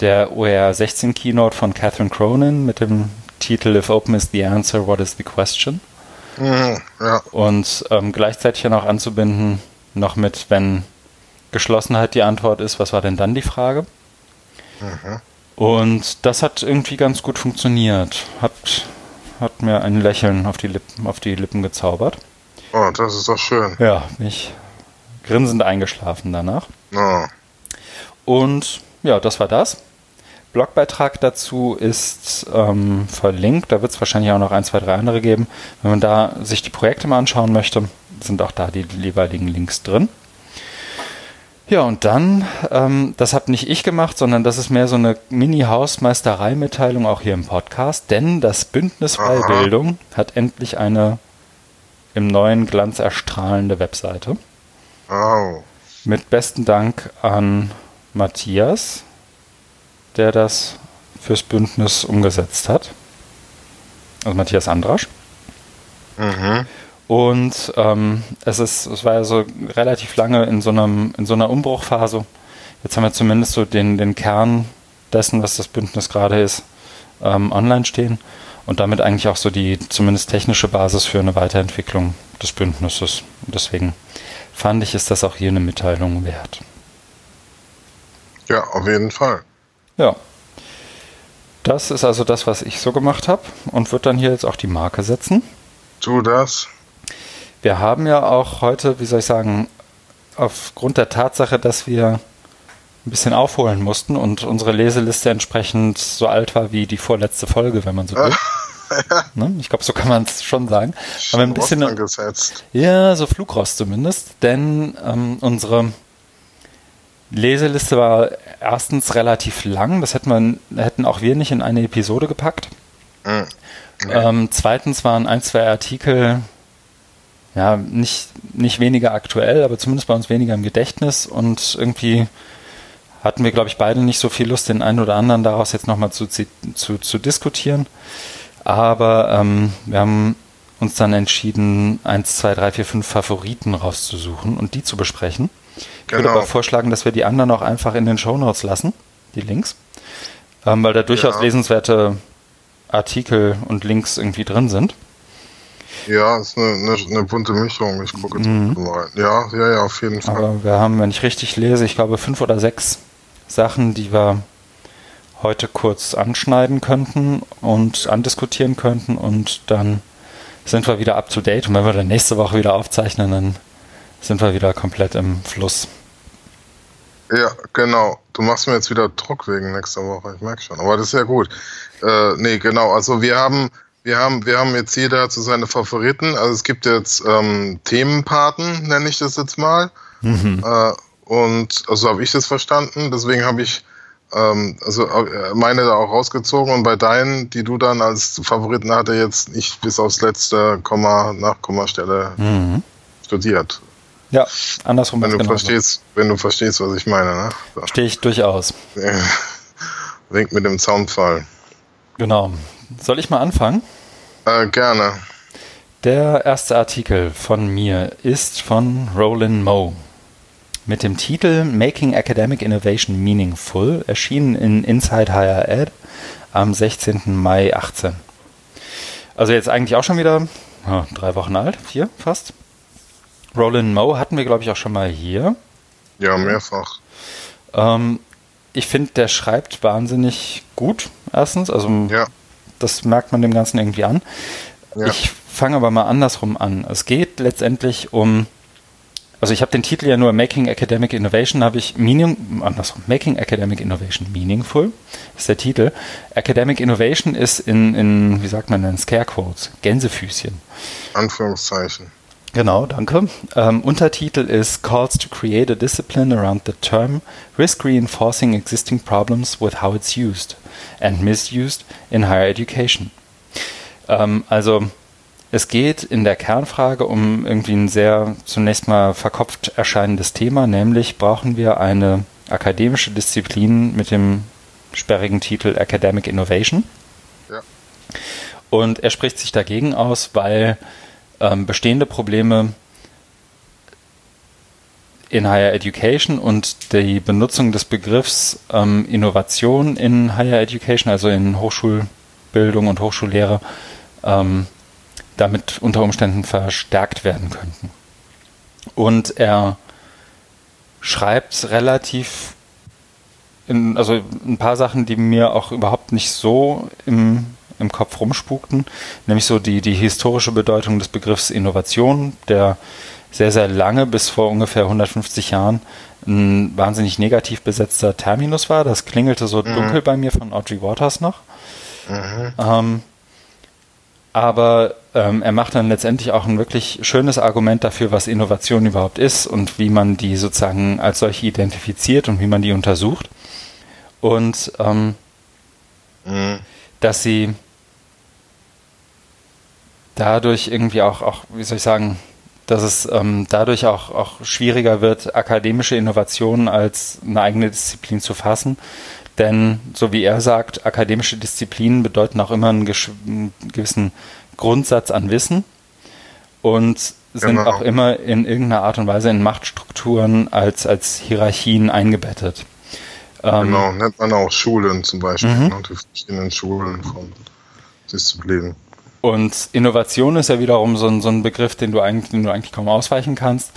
der OER 16 Keynote von Catherine Cronin mit dem Titel If Open is the Answer, What is the Question? Mhm, ja. Und ähm, gleichzeitig dann auch anzubinden, noch mit, wenn Geschlossenheit die Antwort ist, was war denn dann die Frage? Mhm. Und das hat irgendwie ganz gut funktioniert. Hat, hat mir ein Lächeln auf die, Lippen, auf die Lippen gezaubert. Oh, das ist doch schön. Ja, mich grinsend eingeschlafen danach. Oh. Und ja, das war das. Blogbeitrag dazu ist ähm, verlinkt. Da wird es wahrscheinlich auch noch ein, zwei, drei andere geben. Wenn man da sich die Projekte mal anschauen möchte, sind auch da die jeweiligen Links drin. Ja, und dann, ähm, das habe nicht ich gemacht, sondern das ist mehr so eine Mini-Hausmeisterei-Mitteilung auch hier im Podcast, denn das Bündnis Freibildung hat endlich eine im neuen Glanz erstrahlende Webseite. Oh. Mit besten Dank an Matthias, der das fürs Bündnis umgesetzt hat. Also Matthias Andrasch. Mhm. Und ähm, es ist, es war ja so relativ lange in so einem, in so einer Umbruchphase. Jetzt haben wir zumindest so den, den Kern dessen, was das Bündnis gerade ist, ähm, online stehen und damit eigentlich auch so die zumindest technische Basis für eine Weiterentwicklung des Bündnisses. Und deswegen fand ich, ist das auch hier eine Mitteilung wert. Ja, auf jeden Fall. Ja. Das ist also das, was ich so gemacht habe und wird dann hier jetzt auch die Marke setzen. Tu das. Wir haben ja auch heute, wie soll ich sagen, aufgrund der Tatsache, dass wir ein bisschen aufholen mussten und unsere Leseliste entsprechend so alt war wie die vorletzte Folge, wenn man so will. ne? Ich glaube, so kann man es schon sagen. Schon haben wir ein bisschen angesetzt. Ja, so Flugrost zumindest, denn ähm, unsere Leseliste war erstens relativ lang, das hätten, wir, hätten auch wir nicht in eine Episode gepackt. Mhm. Ähm, zweitens waren ein, zwei Artikel ja nicht, nicht weniger aktuell, aber zumindest bei uns weniger im Gedächtnis und irgendwie hatten wir, glaube ich, beide nicht so viel Lust, den einen oder anderen daraus jetzt nochmal zu, zu, zu diskutieren. Aber ähm, wir haben uns dann entschieden, eins, zwei, drei, vier, fünf Favoriten rauszusuchen und die zu besprechen. Ich würde genau. aber vorschlagen, dass wir die anderen auch einfach in den Shownotes lassen, die Links, ähm, weil da durchaus ja. lesenswerte Artikel und Links irgendwie drin sind. Ja, ist eine, eine, eine bunte Mischung. Ich gucke jetzt mhm. mal. Ja, ja, ja, auf jeden Fall. Aber wir haben, wenn ich richtig lese, ich glaube fünf oder sechs Sachen, die wir heute kurz anschneiden könnten und andiskutieren könnten und dann sind wir wieder up to date und wenn wir dann nächste Woche wieder aufzeichnen, dann sind wir wieder komplett im Fluss. Ja, genau. Du machst mir jetzt wieder Druck wegen nächster Woche, ich merke schon. Aber das ist ja gut. Äh, nee, genau. Also wir haben, wir haben, wir haben jetzt jeder zu seine Favoriten. Also es gibt jetzt ähm, Themenpaten, nenne ich das jetzt mal. Mhm. Äh, und also habe ich das verstanden. Deswegen habe ich ähm, also äh, meine da auch rausgezogen und bei deinen, die du dann als Favoriten hatte, jetzt nicht bis aufs letzte Komma nach Kommastelle mhm. studiert. Ja, andersrum. Wenn du, genau verstehst, wenn du verstehst, was ich meine. Ne? So. Verstehe ich durchaus. Wink mit dem Zaunpfahl. Genau. Soll ich mal anfangen? Äh, gerne. Der erste Artikel von mir ist von Roland Moe mit dem Titel Making Academic Innovation Meaningful, erschienen in Inside Higher Ed am 16. Mai 18. Also jetzt eigentlich auch schon wieder oh, drei Wochen alt, vier fast. Roland Moe hatten wir, glaube ich, auch schon mal hier. Ja, mehrfach. Ähm, ich finde, der schreibt wahnsinnig gut, erstens. Also, ja. Das merkt man dem Ganzen irgendwie an. Ja. Ich fange aber mal andersrum an. Es geht letztendlich um, also ich habe den Titel ja nur Making Academic Innovation, habe ich Meaning, andersrum, Making Academic Innovation Meaningful ist der Titel. Academic Innovation ist in, in wie sagt man denn, Scare Quotes, Gänsefüßchen. Anführungszeichen. Genau, danke. Ähm, Untertitel ist Calls to Create a Discipline Around the Term, Risk Reinforcing Existing Problems with How It's Used and Misused in Higher Education. Ähm, also es geht in der Kernfrage um irgendwie ein sehr zunächst mal verkopft erscheinendes Thema, nämlich brauchen wir eine akademische Disziplin mit dem sperrigen Titel Academic Innovation. Ja. Und er spricht sich dagegen aus, weil ähm, bestehende Probleme in Higher Education und die Benutzung des Begriffs ähm, Innovation in Higher Education, also in Hochschulbildung und Hochschullehre, ähm, damit unter Umständen verstärkt werden könnten. Und er schreibt relativ, in, also ein paar Sachen, die mir auch überhaupt nicht so im im Kopf rumspukten, nämlich so die, die historische Bedeutung des Begriffs Innovation, der sehr, sehr lange, bis vor ungefähr 150 Jahren, ein wahnsinnig negativ besetzter Terminus war. Das klingelte so mhm. dunkel bei mir von Audrey Waters noch. Mhm. Ähm, aber ähm, er macht dann letztendlich auch ein wirklich schönes Argument dafür, was Innovation überhaupt ist und wie man die sozusagen als solche identifiziert und wie man die untersucht. Und ähm, mhm. dass sie dadurch irgendwie auch, auch, wie soll ich sagen, dass es ähm, dadurch auch, auch schwieriger wird, akademische Innovationen als eine eigene Disziplin zu fassen. Denn, so wie er sagt, akademische Disziplinen bedeuten auch immer einen, einen gewissen Grundsatz an Wissen und sind genau. auch immer in irgendeiner Art und Weise in Machtstrukturen als, als Hierarchien eingebettet. Ähm, genau, nennt man auch Schulen zum Beispiel, mhm. ne, die verschiedenen Schulen von Disziplinen. Und Innovation ist ja wiederum so ein, so ein Begriff, den du, eigentlich, den du eigentlich kaum ausweichen kannst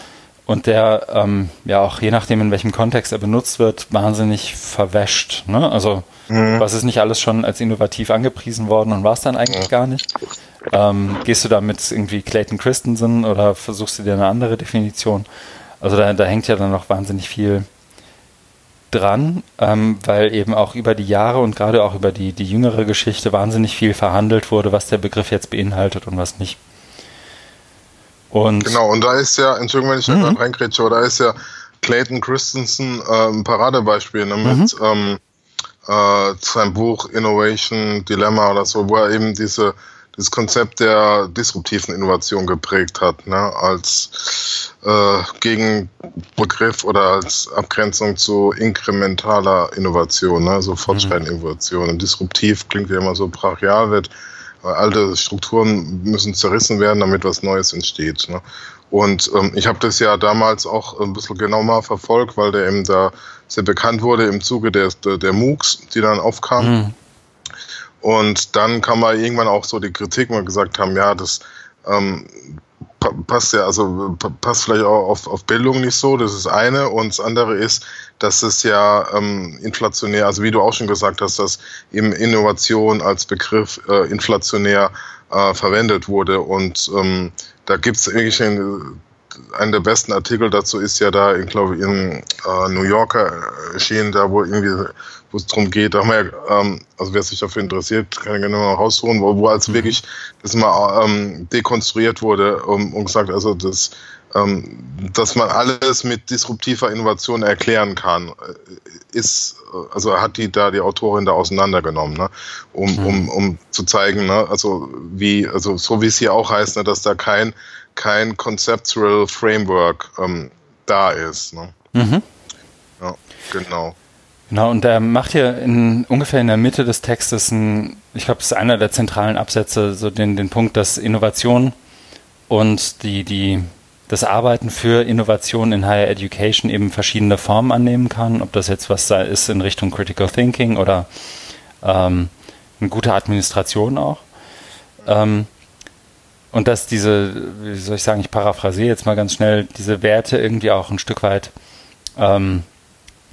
und der ähm, ja auch je nachdem, in welchem Kontext er benutzt wird, wahnsinnig verwäscht. Ne? Also mhm. was ist nicht alles schon als innovativ angepriesen worden und war es dann eigentlich ja. gar nicht? Ähm, gehst du da mit irgendwie Clayton Christensen oder versuchst du dir eine andere Definition? Also da, da hängt ja dann noch wahnsinnig viel dran, ähm, weil eben auch über die Jahre und gerade auch über die, die jüngere Geschichte wahnsinnig viel verhandelt wurde, was der Begriff jetzt beinhaltet und was nicht. Und genau, und da ist ja, Entschuldigung, wenn ich da mhm. reingrätsche, da ist ja Clayton Christensen äh, ein Paradebeispiel ne, mit mhm. ähm, äh, seinem Buch Innovation Dilemma oder so, wo er eben diese das Konzept der disruptiven Innovation geprägt hat, ne, als äh, Gegenbegriff oder als Abgrenzung zu inkrementaler Innovation, ne, so Fortschrittinnovation. Und disruptiv klingt ja immer so brachial, wird alte Strukturen müssen zerrissen werden, damit was Neues entsteht. Ne. Und ähm, ich habe das ja damals auch ein bisschen genauer verfolgt, weil der eben da sehr bekannt wurde im Zuge der, der, der MOOCs, die dann aufkamen. Mhm und dann kam mal irgendwann auch so die Kritik, wo wir gesagt haben, ja, das ähm, passt ja, also passt vielleicht auch auf, auf Bildung nicht so, das ist eine. Und das andere ist, dass es ja ähm, inflationär, also wie du auch schon gesagt hast, dass eben Innovation als Begriff äh, inflationär äh, verwendet wurde. Und ähm, da gibt es wirklich einen, einen der besten Artikel dazu ist ja da, ich glaube, in äh, New Yorker erschienen, da wo irgendwie wo es darum geht, da haben wir, ähm, also wer sich dafür interessiert, kann ich gerne mal rausholen, wo, wo als mhm. wirklich das mal ähm, dekonstruiert wurde um, und gesagt, also das, ähm, dass man alles mit disruptiver Innovation erklären kann, äh, ist, also hat die da die Autorin da auseinandergenommen, ne? um, mhm. um, um zu zeigen, ne? also wie, also so wie es hier auch heißt, ne? dass da kein, kein Conceptual Framework ähm, da ist. Ne? Mhm. Ja, genau. Genau, und er macht hier in, ungefähr in der Mitte des Textes, ein, ich glaube, es ist einer der zentralen Absätze, so den, den Punkt, dass Innovation und die, die, das Arbeiten für Innovation in Higher Education eben verschiedene Formen annehmen kann, ob das jetzt was da ist in Richtung Critical Thinking oder ähm, eine gute Administration auch. Ähm, und dass diese, wie soll ich sagen, ich paraphrasiere jetzt mal ganz schnell, diese Werte irgendwie auch ein Stück weit ähm,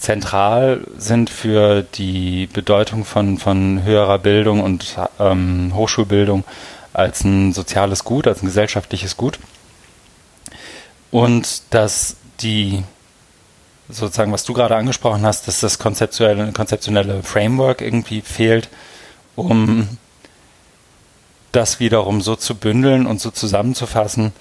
zentral sind für die Bedeutung von, von höherer Bildung und ähm, Hochschulbildung als ein soziales Gut, als ein gesellschaftliches Gut. Und dass die, sozusagen, was du gerade angesprochen hast, dass das konzeptuelle, konzeptionelle Framework irgendwie fehlt, um das wiederum so zu bündeln und so zusammenzufassen,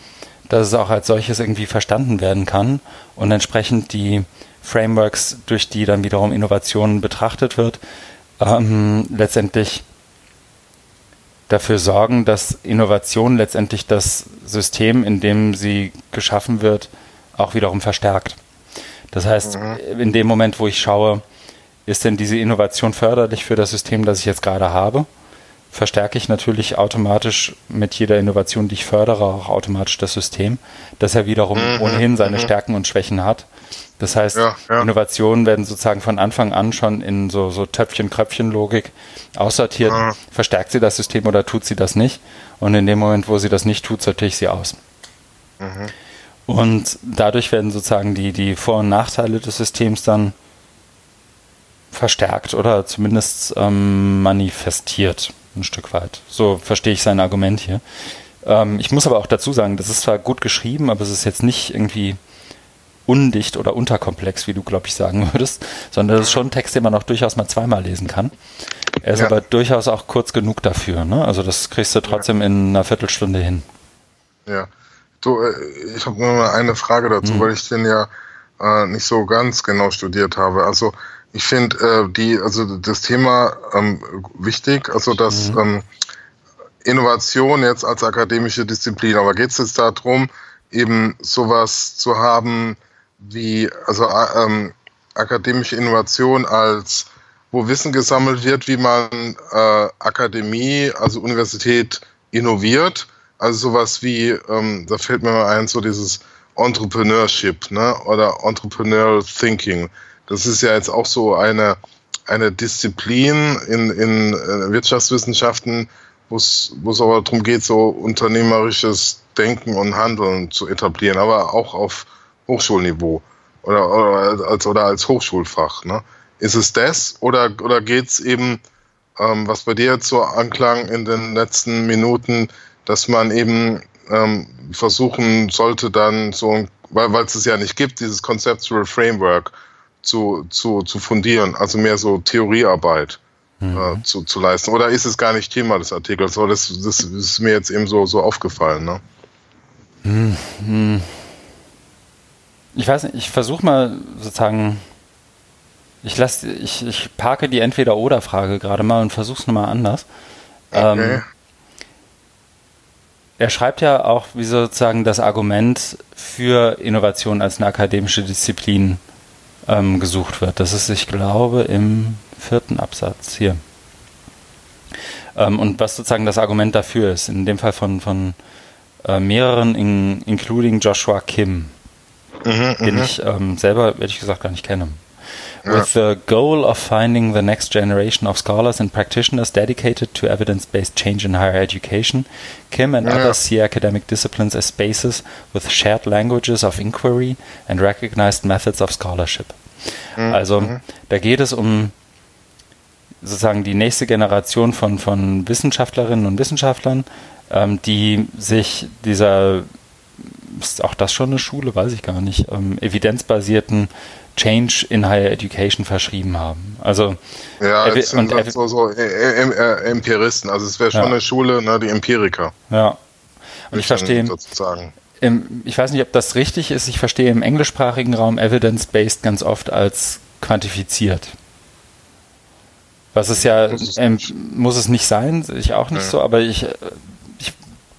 dass es auch als solches irgendwie verstanden werden kann und entsprechend die Frameworks, durch die dann wiederum Innovationen betrachtet wird, ähm, letztendlich dafür sorgen, dass Innovation letztendlich das System, in dem sie geschaffen wird, auch wiederum verstärkt. Das heißt, mhm. in dem Moment, wo ich schaue, ist denn diese Innovation förderlich für das System, das ich jetzt gerade habe? verstärke ich natürlich automatisch mit jeder Innovation, die ich fördere, auch automatisch das System, dass er wiederum mhm, ohnehin seine mhm. Stärken und Schwächen hat. Das heißt, ja, ja. Innovationen werden sozusagen von Anfang an schon in so, so Töpfchen-Kröpfchen-Logik aussortiert. Mhm. Verstärkt sie das System oder tut sie das nicht? Und in dem Moment, wo sie das nicht tut, sortiere ich sie aus. Mhm. Und dadurch werden sozusagen die, die Vor- und Nachteile des Systems dann verstärkt oder zumindest ähm, manifestiert ein Stück weit. So verstehe ich sein Argument hier. Ähm, ich muss aber auch dazu sagen, das ist zwar gut geschrieben, aber es ist jetzt nicht irgendwie undicht oder unterkomplex, wie du, glaube ich, sagen würdest, sondern das ist schon ein Text, den man auch durchaus mal zweimal lesen kann. Er ist ja. aber durchaus auch kurz genug dafür. Ne? Also das kriegst du trotzdem ja. in einer Viertelstunde hin. Ja. Du, äh, ich habe nur mal eine Frage dazu, mhm. weil ich den ja äh, nicht so ganz genau studiert habe. Also ich finde äh, die, also das Thema ähm, wichtig, also dass mhm. ähm, Innovation jetzt als akademische Disziplin, aber geht es jetzt darum, eben sowas zu haben wie, also äh, ähm, akademische Innovation als wo Wissen gesammelt wird, wie man äh, Akademie, also Universität innoviert. Also sowas wie, ähm, da fällt mir mal ein, so dieses Entrepreneurship ne? oder Entrepreneurial Thinking. Das ist ja jetzt auch so eine, eine Disziplin in, in äh, Wirtschaftswissenschaften, wo es aber darum geht, so unternehmerisches Denken und Handeln zu etablieren, aber auch auf Hochschulniveau oder, oder, als, oder als Hochschulfach. Ne? Ist es das oder, oder geht es eben, ähm, was bei dir so anklang in den letzten Minuten, dass man eben ähm, versuchen sollte, dann so, weil es es ja nicht gibt, dieses Conceptual Framework, zu, zu, zu fundieren, also mehr so Theoriearbeit mhm. äh, zu, zu leisten. Oder ist es gar nicht Thema des Artikels? Aber das, das ist mir jetzt eben so, so aufgefallen. Ne? Mhm. Ich weiß nicht, ich versuche mal sozusagen, ich lasse, ich, ich parke die Entweder-Oder-Frage gerade mal und versuche es nochmal anders. Okay. Ähm, er schreibt ja auch, wie sozusagen das Argument für Innovation als eine akademische Disziplin ähm, gesucht wird. Das ist, ich glaube, im vierten Absatz hier. Ähm, und was sozusagen das Argument dafür ist, in dem Fall von, von äh, mehreren, in, including Joshua Kim, mhm, den mhm. ich ähm, selber, ehrlich gesagt, gar nicht kenne. With the goal of finding the next generation of scholars and practitioners dedicated to evidence based change in higher education, Kim and others see academic disciplines as spaces with shared languages of inquiry and recognized methods of scholarship. Mhm. Also, mhm. da geht es um sozusagen die nächste Generation von, von Wissenschaftlerinnen und Wissenschaftlern, ähm, die sich dieser, ist auch das schon eine Schule, weiß ich gar nicht, ähm, evidenzbasierten Change in Higher Education verschrieben haben. Also ja, es sind halt so, so äh, äh, äh, Empiristen. Also es wäre schon ja. eine Schule, ne, die Empiriker. Ja. Und ich verstehe. Sozusagen. Im, ich weiß nicht, ob das richtig ist. Ich verstehe im englischsprachigen Raum evidence-based ganz oft als quantifiziert. Was es ja muss es, ähm, muss es nicht sein, ich auch nicht ja. so, aber ich,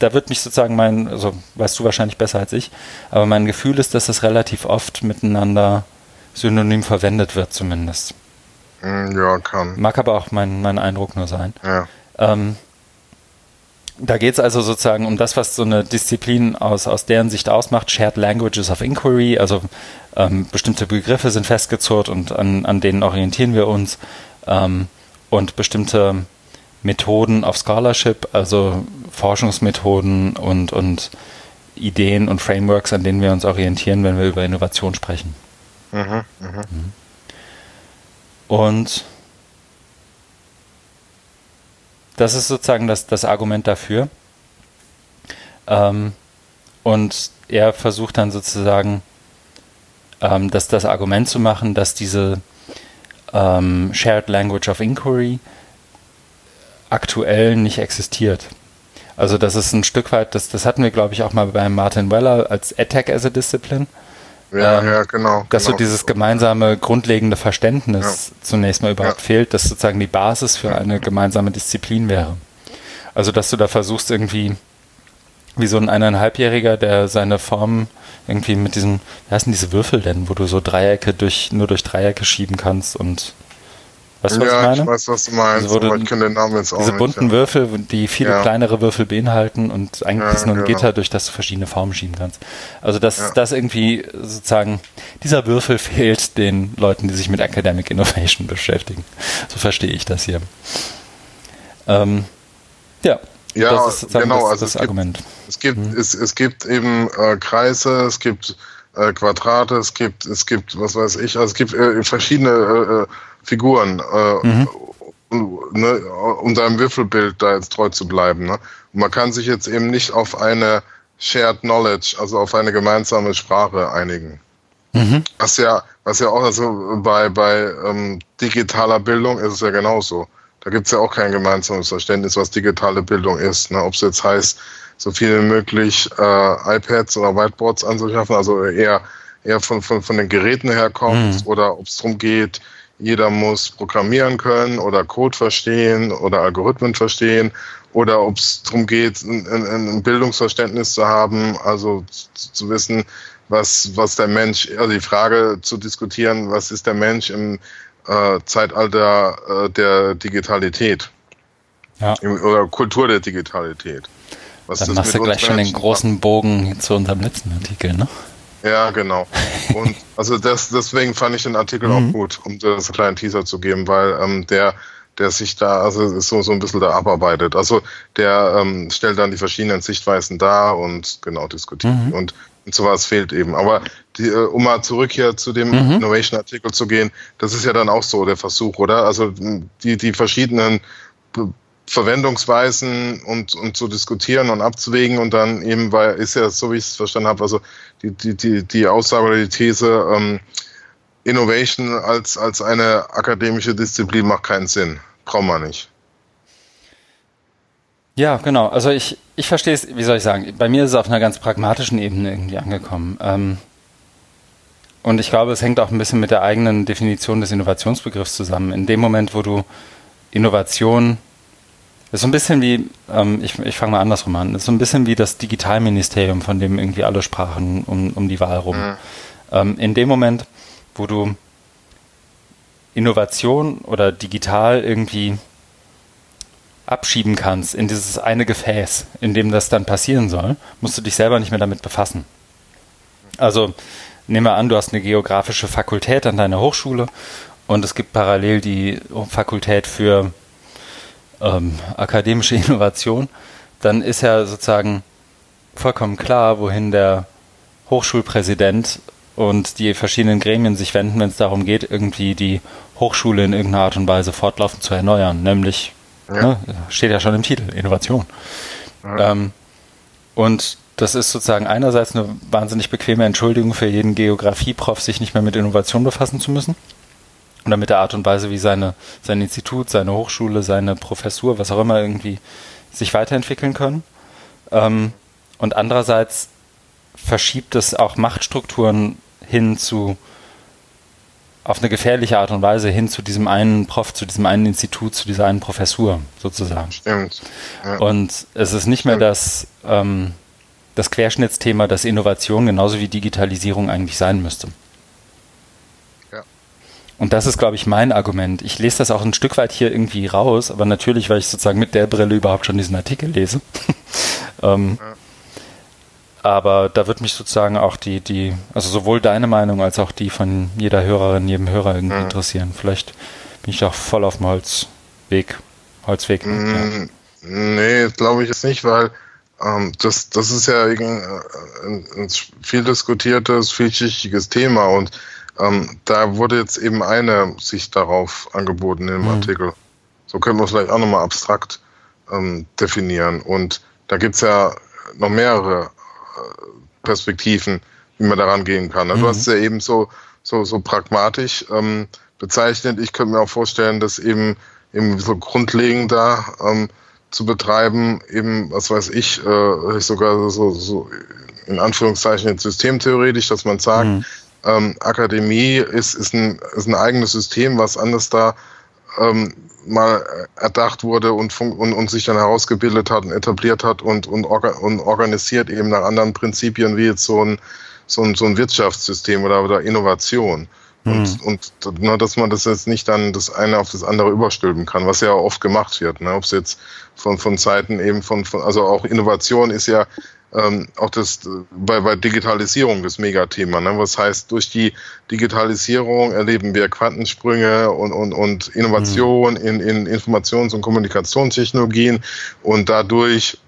da wird mich sozusagen mein, also weißt du wahrscheinlich besser als ich, aber mein Gefühl ist, dass es relativ oft miteinander synonym verwendet wird zumindest. Hm, ja, kann. Mag aber auch mein, mein Eindruck nur sein. Ja. Ähm, da geht es also sozusagen um das, was so eine Disziplin aus, aus deren Sicht ausmacht, Shared Languages of Inquiry, also ähm, bestimmte Begriffe sind festgezurrt und an, an denen orientieren wir uns ähm, und bestimmte Methoden of Scholarship, also Forschungsmethoden und, und Ideen und Frameworks, an denen wir uns orientieren, wenn wir über Innovation sprechen. Mhm, mh. Und das ist sozusagen das, das Argument dafür. Ähm, und er versucht dann sozusagen, ähm, dass das Argument zu machen, dass diese ähm, Shared Language of Inquiry aktuell nicht existiert. Also das ist ein Stück weit, das, das hatten wir, glaube ich, auch mal bei Martin Weller als Attack as a Discipline. Ja, ähm, ja, genau. Dass genau. so dieses gemeinsame grundlegende Verständnis ja. zunächst mal überhaupt ja. fehlt, dass sozusagen die Basis für eine gemeinsame Disziplin wäre. Also dass du da versuchst irgendwie wie so ein eineinhalbjähriger, der seine Form irgendwie mit diesem, wie heißen diese Würfel denn, wo du so Dreiecke durch, nur durch Dreiecke schieben kannst und Weißt du, was ja, ich meine? ich weiß, was du meinst, also, aber ich kenne den Namen jetzt auch Diese nicht, bunten ja. Würfel, die viele ja. kleinere Würfel beinhalten und eigentlich ist nur ein genau. Gitter, durch das du verschiedene Formen schieben kannst. Also dass das irgendwie sozusagen, dieser Würfel fehlt den Leuten, die sich mit Academic Innovation beschäftigen. So verstehe ich das hier. Ähm, ja, ja, das ist genau, das, also das Argument. Gibt, es gibt, mhm. es, es gibt eben äh, Kreise, es gibt äh, Quadrate, es gibt, es gibt, was weiß ich, also es gibt äh, verschiedene äh, äh, Figuren, äh, mhm. ne, um seinem Würfelbild da jetzt treu zu bleiben. Ne? Und man kann sich jetzt eben nicht auf eine Shared Knowledge, also auf eine gemeinsame Sprache einigen. Mhm. Was ja, was ja auch, also bei, bei ähm, digitaler Bildung ist es ja genauso. Da gibt es ja auch kein gemeinsames Verständnis, was digitale Bildung ist. Ne? Ob es jetzt heißt, so viel wie möglich äh, iPads oder Whiteboards anzuschaffen, also eher, eher von, von, von den Geräten her kommt, mhm. oder ob es darum geht, jeder muss programmieren können oder Code verstehen oder Algorithmen verstehen oder ob es darum geht, ein, ein, Bildungsverständnis zu haben, also zu, wissen, was, was der Mensch, also die Frage zu diskutieren, was ist der Mensch im äh, Zeitalter äh, der Digitalität ja. Oder Kultur der Digitalität. Was Dann machst du gleich schon den großen Bogen zu unserem letzten Artikel, ne? Ja, genau. Und also das, deswegen fand ich den Artikel mhm. auch gut, um das einen kleinen Teaser zu geben, weil ähm, der, der sich da, also so, so ein bisschen da abarbeitet. Also der ähm, stellt dann die verschiedenen Sichtweisen dar und genau diskutiert. Mhm. Und, und sowas fehlt eben. Aber die, äh, um mal zurück hier zu dem mhm. Innovation-Artikel zu gehen, das ist ja dann auch so der Versuch, oder? Also die, die verschiedenen Verwendungsweisen und, und zu diskutieren und abzuwägen und dann eben, weil ist ja so, wie ich es verstanden habe, also die, die, die, die Aussage oder die These, ähm, Innovation als, als eine akademische Disziplin macht keinen Sinn. Braucht man nicht. Ja, genau. Also ich, ich verstehe es, wie soll ich sagen, bei mir ist es auf einer ganz pragmatischen Ebene irgendwie angekommen. Ähm, und ich glaube, es hängt auch ein bisschen mit der eigenen Definition des Innovationsbegriffs zusammen. In dem Moment, wo du Innovation das ist so ein bisschen wie, ähm, ich, ich fange mal andersrum an, das ist so ein bisschen wie das Digitalministerium, von dem irgendwie alle sprachen um, um die Wahl rum. Mhm. Ähm, in dem Moment, wo du Innovation oder digital irgendwie abschieben kannst in dieses eine Gefäß, in dem das dann passieren soll, musst du dich selber nicht mehr damit befassen. Also nehmen wir an, du hast eine geografische Fakultät an deiner Hochschule und es gibt parallel die Fakultät für ähm, akademische Innovation, dann ist ja sozusagen vollkommen klar, wohin der Hochschulpräsident und die verschiedenen Gremien sich wenden, wenn es darum geht, irgendwie die Hochschule in irgendeiner Art und Weise fortlaufend zu erneuern. Nämlich, ja. ne, steht ja schon im Titel, Innovation. Ja. Ähm, und das ist sozusagen einerseits eine wahnsinnig bequeme Entschuldigung für jeden Geografieprof, sich nicht mehr mit Innovation befassen zu müssen oder mit der Art und Weise, wie seine, sein Institut, seine Hochschule, seine Professur, was auch immer irgendwie sich weiterentwickeln können. Ähm, und andererseits verschiebt es auch Machtstrukturen hin zu, auf eine gefährliche Art und Weise hin zu diesem einen Prof, zu diesem einen Institut, zu dieser einen Professur sozusagen. Stimmt. Ja. Und es ist nicht mehr das, ähm, das Querschnittsthema, das Innovation genauso wie Digitalisierung eigentlich sein müsste. Und das ist, glaube ich, mein Argument. Ich lese das auch ein Stück weit hier irgendwie raus, aber natürlich, weil ich sozusagen mit der Brille überhaupt schon diesen Artikel lese. ähm, ja. Aber da wird mich sozusagen auch die, die, also sowohl deine Meinung als auch die von jeder Hörerin, jedem Hörer irgendwie ja. interessieren. Vielleicht bin ich doch voll auf dem Holzweg. Holzweg. Ne? Mm, nee, glaube ich jetzt nicht, weil ähm, das, das ist ja ein, ein viel diskutiertes, vielschichtiges Thema und ähm, da wurde jetzt eben eine Sicht darauf angeboten im mhm. Artikel. So können wir es vielleicht auch nochmal abstrakt ähm, definieren. Und da gibt es ja noch mehrere äh, Perspektiven, wie man daran gehen kann. Ne? Mhm. Du hast es ja eben so, so, so pragmatisch ähm, bezeichnet. Ich könnte mir auch vorstellen, dass eben, eben so grundlegender ähm, zu betreiben, eben, was weiß ich, äh, sogar so, so in Anführungszeichen jetzt systemtheoretisch, dass man sagt, mhm. Ähm, Akademie ist, ist, ein, ist ein eigenes System, was anders da ähm, mal erdacht wurde und, und, und sich dann herausgebildet hat und etabliert hat und, und, orga, und organisiert eben nach anderen Prinzipien wie jetzt so ein, so ein, so ein Wirtschaftssystem oder, oder Innovation. Und, mhm. und ne, dass man das jetzt nicht dann das eine auf das andere überstülpen kann, was ja oft gemacht wird. Ne? Ob es jetzt von, von Seiten eben von, von, also auch Innovation ist ja ähm, auch das bei, bei Digitalisierung das Megathema. Ne? Was heißt, durch die Digitalisierung erleben wir Quantensprünge und, und, und Innovation mhm. in, in Informations- und Kommunikationstechnologien und dadurch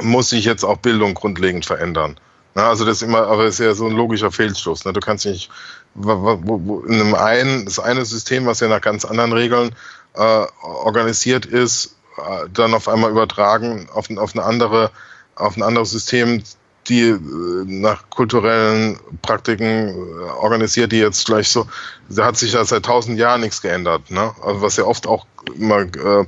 muss sich jetzt auch Bildung grundlegend verändern. Na, also das ist immer, aber das ist ja so ein logischer Fehlschluss. Ne? Du kannst nicht in einem einen, das eine System, was ja nach ganz anderen Regeln äh, organisiert ist, äh, dann auf einmal übertragen auf, auf eine andere, auf ein anderes System, die äh, nach kulturellen Praktiken äh, organisiert, die jetzt gleich so, da hat sich ja seit tausend Jahren nichts geändert, ne? Also was ja oft auch immer äh,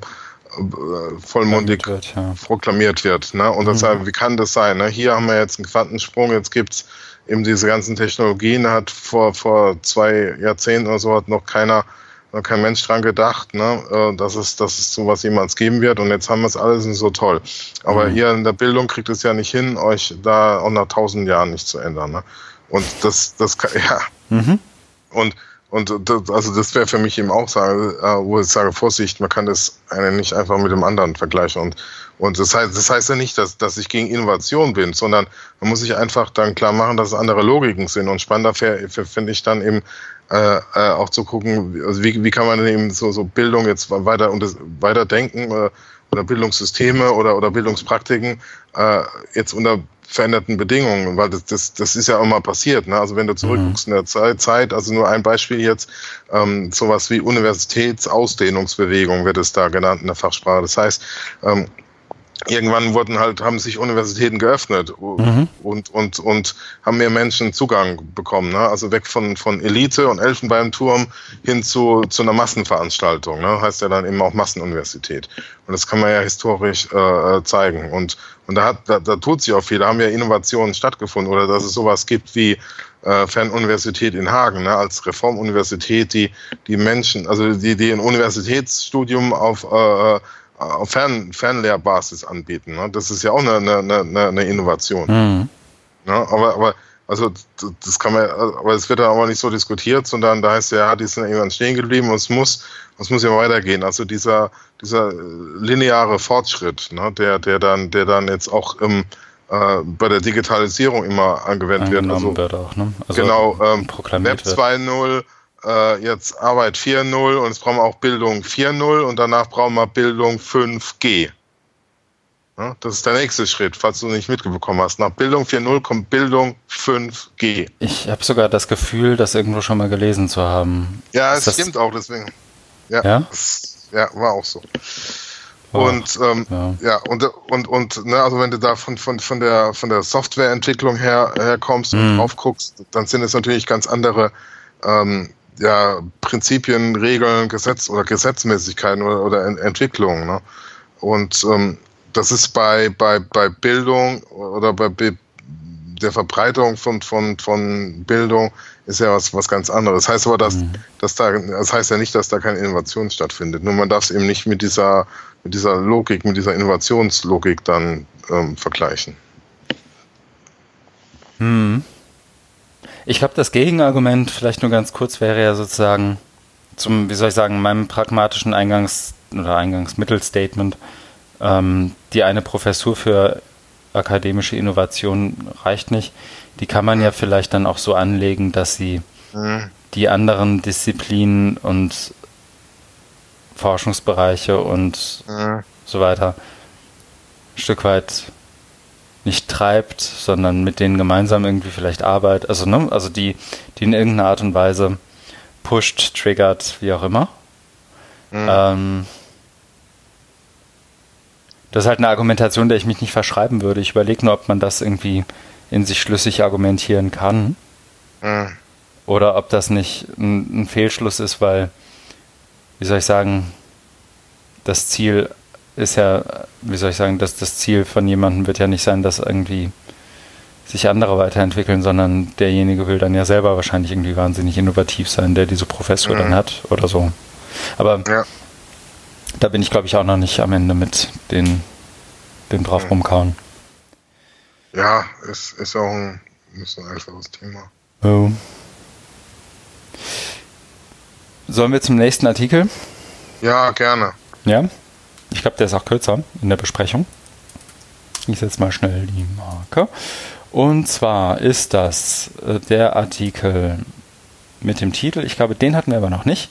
vollmundig wird, ja. proklamiert wird. Ne? Und das, mhm. wie kann das sein? Ne? Hier haben wir jetzt einen Quantensprung, jetzt gibt's eben diese ganzen Technologien hat vor, vor zwei Jahrzehnten oder so hat noch keiner, noch kein Mensch dran gedacht, ne, äh, dass es, dass es sowas jemals geben wird und jetzt haben wir es alles und so toll. Aber mhm. ihr in der Bildung kriegt es ja nicht hin, euch da auch nach tausend Jahren nicht zu ändern, ne? Und das, das kann, ja. Mhm. Und, und das, also das wäre für mich eben auch sagen, äh, wo ich sage, Vorsicht, man kann das eine nicht einfach mit dem anderen vergleichen. Und und das heißt, das heißt ja nicht, dass, dass ich gegen Innovation bin, sondern man muss sich einfach dann klar machen, dass es andere Logiken sind. Und spannender finde ich dann eben äh, äh, auch zu gucken, also wie, wie kann man eben so, so Bildung jetzt weiter und denken äh, oder Bildungssysteme oder, oder Bildungspraktiken äh, jetzt unter veränderten Bedingungen, weil das, das, das ist ja immer passiert. Ne? Also wenn du zurückguckst mhm. in der Zeit, also nur ein Beispiel jetzt, ähm, sowas wie Universitätsausdehnungsbewegung wird es da genannt in der Fachsprache. Das heißt, ähm, irgendwann wurden halt, haben sich Universitäten geöffnet mhm. und, und, und haben mehr Menschen Zugang bekommen. Ne? Also weg von, von Elite und Elfenbeinturm hin zu, zu einer Massenveranstaltung. Ne? Heißt ja dann eben auch Massenuniversität. Und das kann man ja historisch äh, zeigen. Und, und da, hat, da, da tut sich auch viel. Da haben ja Innovationen stattgefunden oder dass es sowas gibt wie äh, Fernuniversität in Hagen, ne, als Reformuniversität, die die Menschen, also die, die ein Universitätsstudium auf äh, auf Fern, Fernlehrbasis anbieten. Ne? Das ist ja auch eine, eine, eine Innovation. Mhm. Ja, aber, aber also das kann man, aber es wird dann aber nicht so diskutiert, sondern da heißt ja, die sind irgendwann stehen geblieben und es muss, es muss ja weitergehen. Also dieser, dieser lineare Fortschritt, ne, der, der dann, der dann jetzt auch im, äh, bei der Digitalisierung immer angewendet wird. Also, wird auch, ne? also genau, ähm, Web 2.0, äh, jetzt Arbeit 4.0 und jetzt brauchen wir auch Bildung 4.0 und danach brauchen wir Bildung 5G. Ja, das ist der nächste Schritt, falls du nicht mitbekommen hast. Nach Bildung 4.0 kommt Bildung 5G. Ich habe sogar das Gefühl, das irgendwo schon mal gelesen zu haben. Ja, es stimmt auch, deswegen. Ja, ja? Das, ja war auch so. Und ähm, ja. ja. und und und ne, also wenn du da von von von der von der Softwareentwicklung her herkommst und mhm. drauf guckst, dann sind es natürlich ganz andere ähm, ja, Prinzipien, Regeln, Gesetz oder Gesetzmäßigkeiten oder, oder Ent Entwicklungen. Ne? Und ähm, das ist bei, bei, bei Bildung oder bei Be der Verbreitung von, von, von Bildung ist ja was, was ganz anderes. Das heißt aber, dass, mhm. dass da, das heißt ja nicht, dass da keine Innovation stattfindet. Nur man darf es eben nicht mit dieser, mit dieser Logik, mit dieser Innovationslogik dann ähm, vergleichen. Mhm. Ich glaube, das Gegenargument, vielleicht nur ganz kurz, wäre ja sozusagen zum, wie soll ich sagen, meinem pragmatischen Eingangs- oder Eingangsmittelstatement, ähm, die eine Professur für akademische Innovation reicht nicht. Die kann man ja vielleicht dann auch so anlegen, dass sie mhm. die anderen Disziplinen und Forschungsbereiche und mhm. so weiter ein Stück weit nicht treibt, sondern mit denen gemeinsam irgendwie vielleicht arbeitet, also, ne, also die, die in irgendeiner Art und Weise pusht, triggert, wie auch immer. Mhm. Ähm, Das ist halt eine Argumentation, der ich mich nicht verschreiben würde. Ich überlege nur, ob man das irgendwie in sich schlüssig argumentieren kann. Mhm. Oder ob das nicht ein, ein Fehlschluss ist, weil, wie soll ich sagen, das Ziel ist ja, wie soll ich sagen, dass das Ziel von jemandem wird ja nicht sein, dass irgendwie sich andere weiterentwickeln, sondern derjenige will dann ja selber wahrscheinlich irgendwie wahnsinnig innovativ sein, der diese Professor mhm. dann hat oder so. Aber ja. da bin ich, glaube ich, auch noch nicht am Ende mit den, den drauf mhm. rumkauen. Ja, es ist auch ein, ist ein einfaches Thema. Oh. Sollen wir zum nächsten Artikel? Ja, gerne. Ja? Ich glaube, der ist auch kürzer in der Besprechung. Ich setze mal schnell die Marke. Und zwar ist das äh, der Artikel mit dem Titel, ich glaube, den hatten wir aber noch nicht.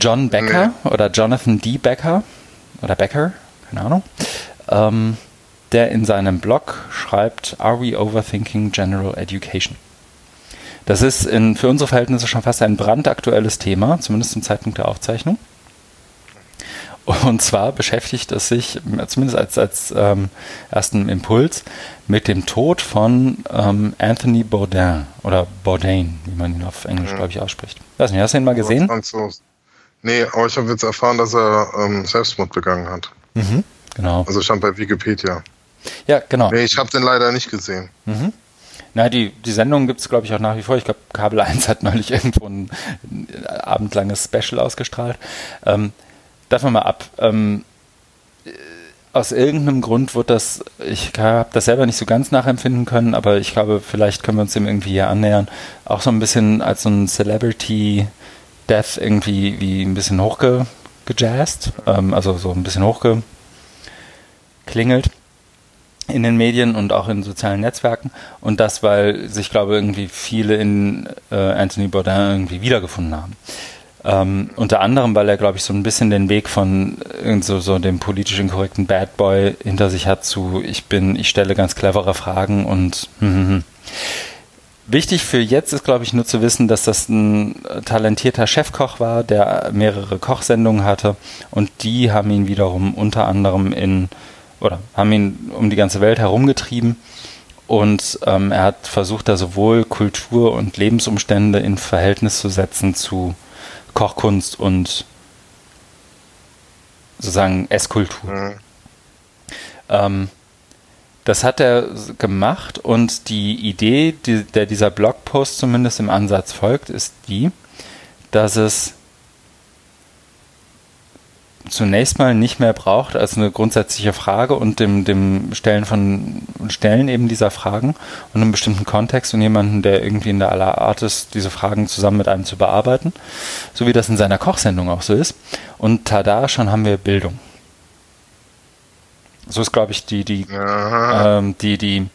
John Becker nee. oder Jonathan D. Becker oder Becker, keine Ahnung, ähm, der in seinem Blog schreibt, Are we overthinking general education? Das ist in, für unsere Verhältnisse schon fast ein brandaktuelles Thema, zumindest zum Zeitpunkt der Aufzeichnung. Und zwar beschäftigt es sich, zumindest als, als ähm, ersten Impuls, mit dem Tod von ähm, Anthony Bourdain oder Bourdain, wie man ihn auf Englisch, mhm. glaube ich, ausspricht. Weiß nicht, hast du ihn mal gesehen? Franzos. Nee, aber ich habe jetzt erfahren, dass er ähm, Selbstmord begangen hat. Mhm, genau. Also stand bei Wikipedia. Ja, genau. Nee, ich habe den leider nicht gesehen. Mhm. Na, die, die Sendung gibt es, glaube ich, auch nach wie vor. Ich glaube, Kabel 1 hat neulich irgendwo ein, ein abendlanges Special ausgestrahlt. Ähm, davon mal ab. Ähm, aus irgendeinem Grund wird das, ich habe das selber nicht so ganz nachempfinden können, aber ich glaube, vielleicht können wir uns dem irgendwie hier annähern, auch so ein bisschen als so ein Celebrity Death irgendwie wie ein bisschen hochgejazzt, ähm, also so ein bisschen hochgeklingelt in den Medien und auch in sozialen Netzwerken und das, weil sich, glaube irgendwie viele in äh, Anthony Bourdain irgendwie wiedergefunden haben. Ähm, unter anderem, weil er, glaube ich, so ein bisschen den Weg von äh, so, so dem politisch inkorrekten Bad Boy hinter sich hat zu, ich bin, ich stelle ganz clevere Fragen und hm, hm, hm. Wichtig für jetzt ist, glaube ich, nur zu wissen, dass das ein talentierter Chefkoch war, der mehrere Kochsendungen hatte und die haben ihn wiederum unter anderem in oder haben ihn um die ganze Welt herumgetrieben und ähm, er hat versucht, da sowohl Kultur und Lebensumstände in Verhältnis zu setzen zu Kochkunst und sozusagen Esskultur. Mhm. Ähm, das hat er gemacht und die Idee, die, der dieser Blogpost zumindest im Ansatz folgt, ist die, dass es zunächst mal nicht mehr braucht als eine grundsätzliche Frage und dem, dem Stellen von Stellen eben dieser Fragen und einem bestimmten Kontext und jemanden, der irgendwie in der aller Art ist, diese Fragen zusammen mit einem zu bearbeiten, so wie das in seiner Kochsendung auch so ist. Und tada, schon haben wir Bildung. So ist, glaube ich, die, die, ähm, die, die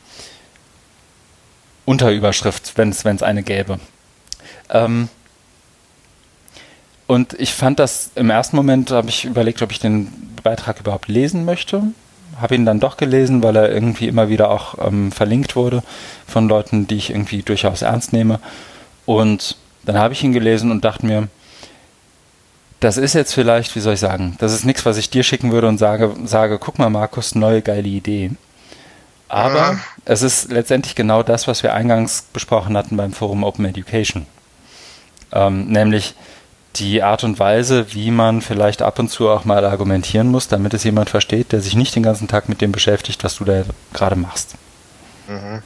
Unterüberschrift, wenn es eine gäbe. Ähm, und ich fand das im ersten Moment, habe ich überlegt, ob ich den Beitrag überhaupt lesen möchte. Habe ihn dann doch gelesen, weil er irgendwie immer wieder auch ähm, verlinkt wurde von Leuten, die ich irgendwie durchaus ernst nehme. Und dann habe ich ihn gelesen und dachte mir, das ist jetzt vielleicht, wie soll ich sagen, das ist nichts, was ich dir schicken würde und sage, sage, guck mal, Markus, neue geile Idee. Aber ja. es ist letztendlich genau das, was wir eingangs besprochen hatten beim Forum Open Education. Ähm, nämlich, die Art und Weise, wie man vielleicht ab und zu auch mal argumentieren muss, damit es jemand versteht, der sich nicht den ganzen Tag mit dem beschäftigt, was du da gerade machst. Mhm.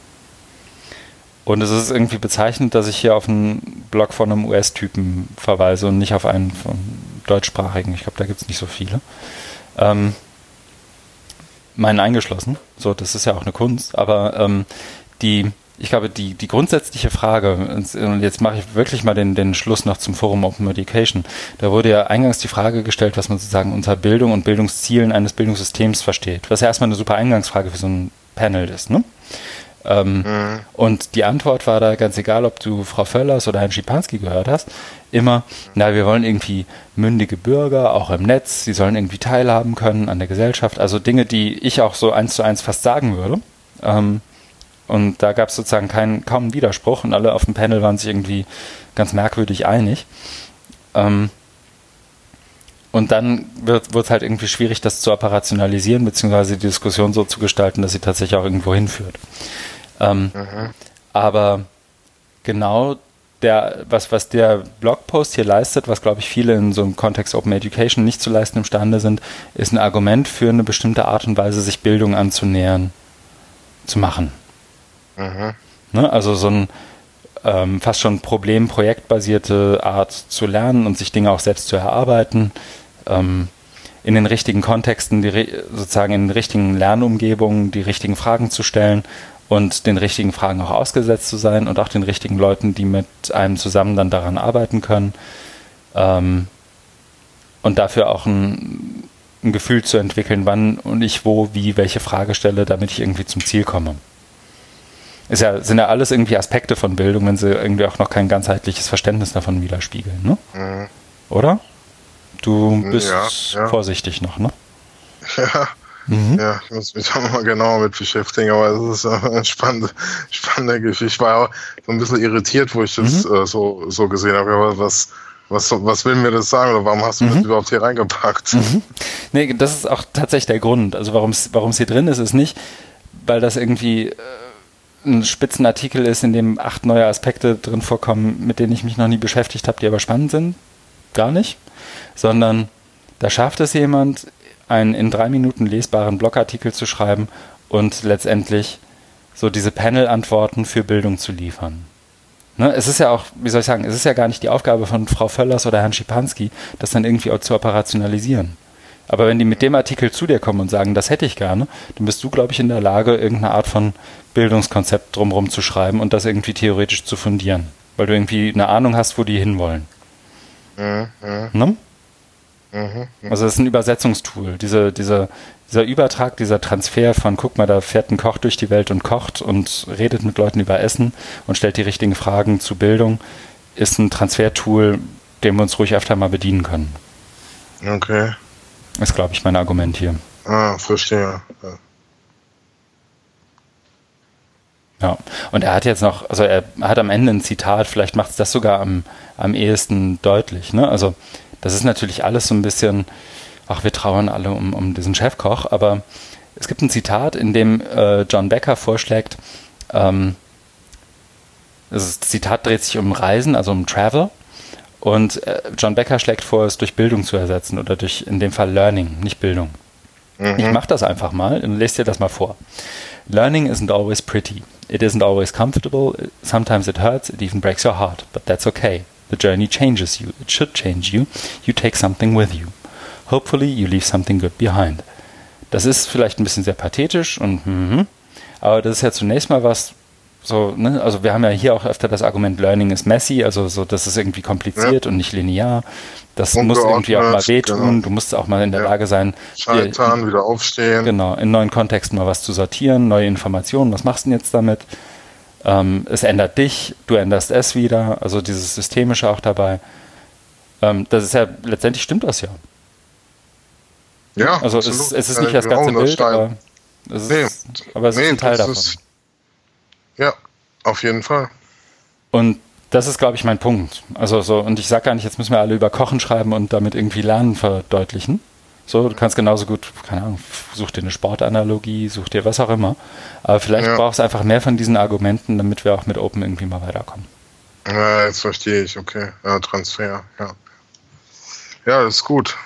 Und es ist irgendwie bezeichnend, dass ich hier auf einen Blog von einem US-Typen verweise und nicht auf einen von deutschsprachigen. Ich glaube, da gibt es nicht so viele. Ähm, meinen eingeschlossen. So, das ist ja auch eine Kunst. Aber ähm, die ich glaube, die, die grundsätzliche Frage, und jetzt mache ich wirklich mal den, den Schluss noch zum Forum Open Education. Da wurde ja eingangs die Frage gestellt, was man sozusagen unter Bildung und Bildungszielen eines Bildungssystems versteht. Was ja erstmal eine super Eingangsfrage für so ein Panel ist, ne? Ähm, mhm. Und die Antwort war da ganz egal, ob du Frau Völlers oder Herrn Schipanski gehört hast, immer, na, wir wollen irgendwie mündige Bürger, auch im Netz, sie sollen irgendwie teilhaben können an der Gesellschaft. Also Dinge, die ich auch so eins zu eins fast sagen würde. Ähm, und da gab es sozusagen keinen, kaum einen Widerspruch und alle auf dem Panel waren sich irgendwie ganz merkwürdig einig. Ähm, und dann wird es halt irgendwie schwierig, das zu operationalisieren, beziehungsweise die Diskussion so zu gestalten, dass sie tatsächlich auch irgendwo hinführt. Ähm, mhm. Aber genau der, was, was der Blogpost hier leistet, was glaube ich viele in so einem Kontext Open Education nicht zu leisten imstande sind, ist ein Argument für eine bestimmte Art und Weise, sich Bildung anzunähern, zu machen. Mhm. Ne? Also so ein ähm, fast schon problem-projektbasierte Art zu lernen und sich Dinge auch selbst zu erarbeiten, ähm, in den richtigen Kontexten, die, sozusagen in den richtigen Lernumgebungen die richtigen Fragen zu stellen und den richtigen Fragen auch ausgesetzt zu sein und auch den richtigen Leuten, die mit einem zusammen dann daran arbeiten können. Ähm, und dafür auch ein, ein, Gefühl zu entwickeln, wann und ich wo, wie, welche Frage stelle, damit ich irgendwie zum Ziel komme. Ist ja, sind ja alles irgendwie Aspekte von Bildung, wenn sie irgendwie auch noch kein ganzheitliches Verständnis davon widerspiegeln, ne? Mhm. Oder? Du bist ja, ja. vorsichtig noch, ne? Ja, Mhm. Ja, ich muss mich da mal genauer mit beschäftigen, aber es ist eine spannende, spannende Geschichte. Ich war auch so ein bisschen irritiert, wo ich das mhm. äh, so, so gesehen habe. Aber was, was, was will mir das sagen oder warum hast du mhm. das überhaupt hier reingepackt? Mhm. Nee, das ist auch tatsächlich der Grund. Also warum es hier drin ist, ist nicht, weil das irgendwie äh, ein Spitzenartikel ist, in dem acht neue Aspekte drin vorkommen, mit denen ich mich noch nie beschäftigt habe, die aber spannend sind. Gar nicht. Sondern da schafft es jemand, einen in drei Minuten lesbaren Blogartikel zu schreiben und letztendlich so diese Panel-Antworten für Bildung zu liefern. Ne, es ist ja auch, wie soll ich sagen, es ist ja gar nicht die Aufgabe von Frau Völlers oder Herrn Schipanski, das dann irgendwie auch zu operationalisieren. Aber wenn die mit dem Artikel zu dir kommen und sagen, das hätte ich gerne, dann bist du, glaube ich, in der Lage, irgendeine Art von Bildungskonzept drumherum zu schreiben und das irgendwie theoretisch zu fundieren. Weil du irgendwie eine Ahnung hast, wo die hinwollen. Mhm. Ne? Mhm, also das ist ein Übersetzungstool. Diese, diese, dieser Übertrag, dieser Transfer von, guck mal, da fährt ein Koch durch die Welt und kocht und redet mit Leuten über Essen und stellt die richtigen Fragen zu Bildung, ist ein Transfertool, dem wir uns ruhig öfter mal bedienen können. Okay. Ist, glaube ich, mein Argument hier. Ah, verstehe. Ja. Ja, und er hat jetzt noch, also er hat am Ende ein Zitat, vielleicht macht es das sogar am, am ehesten deutlich. Ne? Also das ist natürlich alles so ein bisschen, ach, wir trauern alle um, um diesen Chefkoch, aber es gibt ein Zitat, in dem äh, John Becker vorschlägt, ähm, das Zitat dreht sich um Reisen, also um Travel. Und äh, John Becker schlägt vor, es durch Bildung zu ersetzen oder durch in dem Fall Learning, nicht Bildung. Mhm. Ich mache das einfach mal und lese dir das mal vor. Learning isn't always pretty. It isn't always comfortable. Sometimes it hurts. It even breaks your heart. But that's okay. The journey changes you. It should change you. You take something with you. Hopefully you leave something good behind. Das ist vielleicht ein bisschen sehr pathetisch und mm, aber das ist ja zunächst mal was so, ne? also wir haben ja hier auch öfter das Argument Learning is messy, also so, das ist irgendwie kompliziert ja. und nicht linear. Das muss irgendwie auch mal wehtun. Genau. Du musst auch mal in der ja. Lage sein, Scheitern, wieder aufstehen. Genau, in neuen Kontexten mal was zu sortieren, neue Informationen. Was machst du denn jetzt damit? Ähm, es ändert dich, du änderst es wieder, also dieses Systemische auch dabei. Ähm, das ist ja, letztendlich stimmt das ja. Ja, also es, es, ist nicht das ganze Bild, aber es ist, nee, aber es nee, ist ein Teil davon. Ist, ja, auf jeden Fall. Und das ist, glaube ich, mein Punkt. Also so, und ich sage gar nicht, jetzt müssen wir alle über Kochen schreiben und damit irgendwie Lernen verdeutlichen. So, du kannst genauso gut, keine Ahnung, such dir eine Sportanalogie, such dir was auch immer. Aber vielleicht ja. brauchst du einfach mehr von diesen Argumenten, damit wir auch mit Open irgendwie mal weiterkommen. Ja, jetzt verstehe ich, okay. Ja, Transfer, ja. Ja, das ist gut.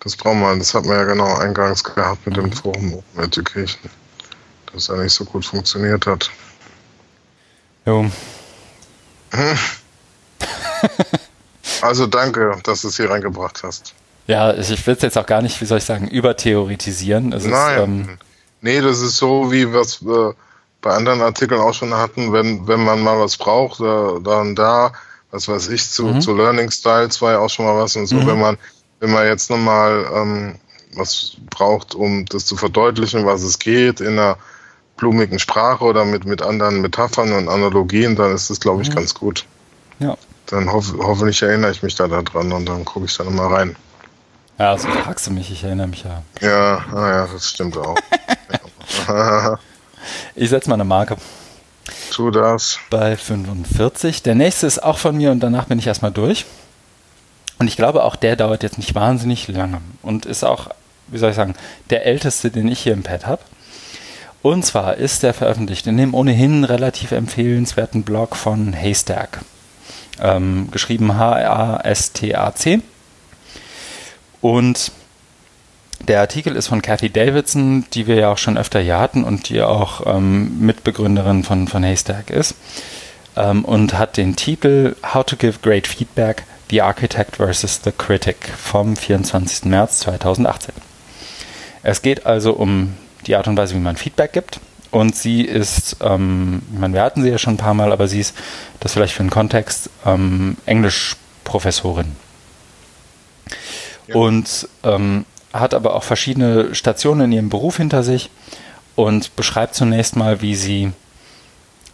Das brauchen wir, das hat man ja genau eingangs gehabt mit dem mhm. Forum Open Education. Dass er nicht so gut funktioniert hat. Jo. also danke, dass du es hier reingebracht hast. Ja, ich will es jetzt auch gar nicht, wie soll ich sagen, übertheoretisieren. Es Nein. Ist, ähm, nee, das ist so, wie wir es äh, bei anderen Artikeln auch schon hatten, wenn, wenn man mal was braucht, äh, dann da, was weiß ich, zu, mhm. zu Learning Styles war ja auch schon mal was und so, mhm. wenn man, wenn man jetzt nochmal ähm, was braucht, um das zu verdeutlichen, was es geht, in einer blumigen Sprache oder mit, mit anderen Metaphern und Analogien, dann ist das, glaube ich, mhm. ganz gut. Ja. Dann hoff, hoffentlich erinnere ich mich da dran und dann gucke ich da nochmal rein. Ja, so fragst du mich, ich erinnere mich ja. Ja, ah ja, das stimmt auch. ich setze mal eine Marke. Tu das. Bei 45. Der nächste ist auch von mir und danach bin ich erstmal durch. Und ich glaube, auch der dauert jetzt nicht wahnsinnig lange und ist auch, wie soll ich sagen, der älteste, den ich hier im Pad habe. Und zwar ist der veröffentlicht in dem ohnehin relativ empfehlenswerten Blog von Haystack. Ähm, geschrieben H-A-S-T-A-C. Und der Artikel ist von Kathy Davidson, die wir ja auch schon öfter hier hatten und die auch ähm, Mitbegründerin von, von Haystack ist. Ähm, und hat den Titel How to Give Great Feedback The Architect vs. the Critic vom 24. März 2018. Es geht also um die Art und Weise, wie man Feedback gibt. Und sie ist, ähm, ich meine, wir hatten sie ja schon ein paar Mal, aber sie ist, das vielleicht für den Kontext, ähm, Englischprofessorin. Ja. Und ähm, hat aber auch verschiedene Stationen in ihrem Beruf hinter sich und beschreibt zunächst mal, wie sie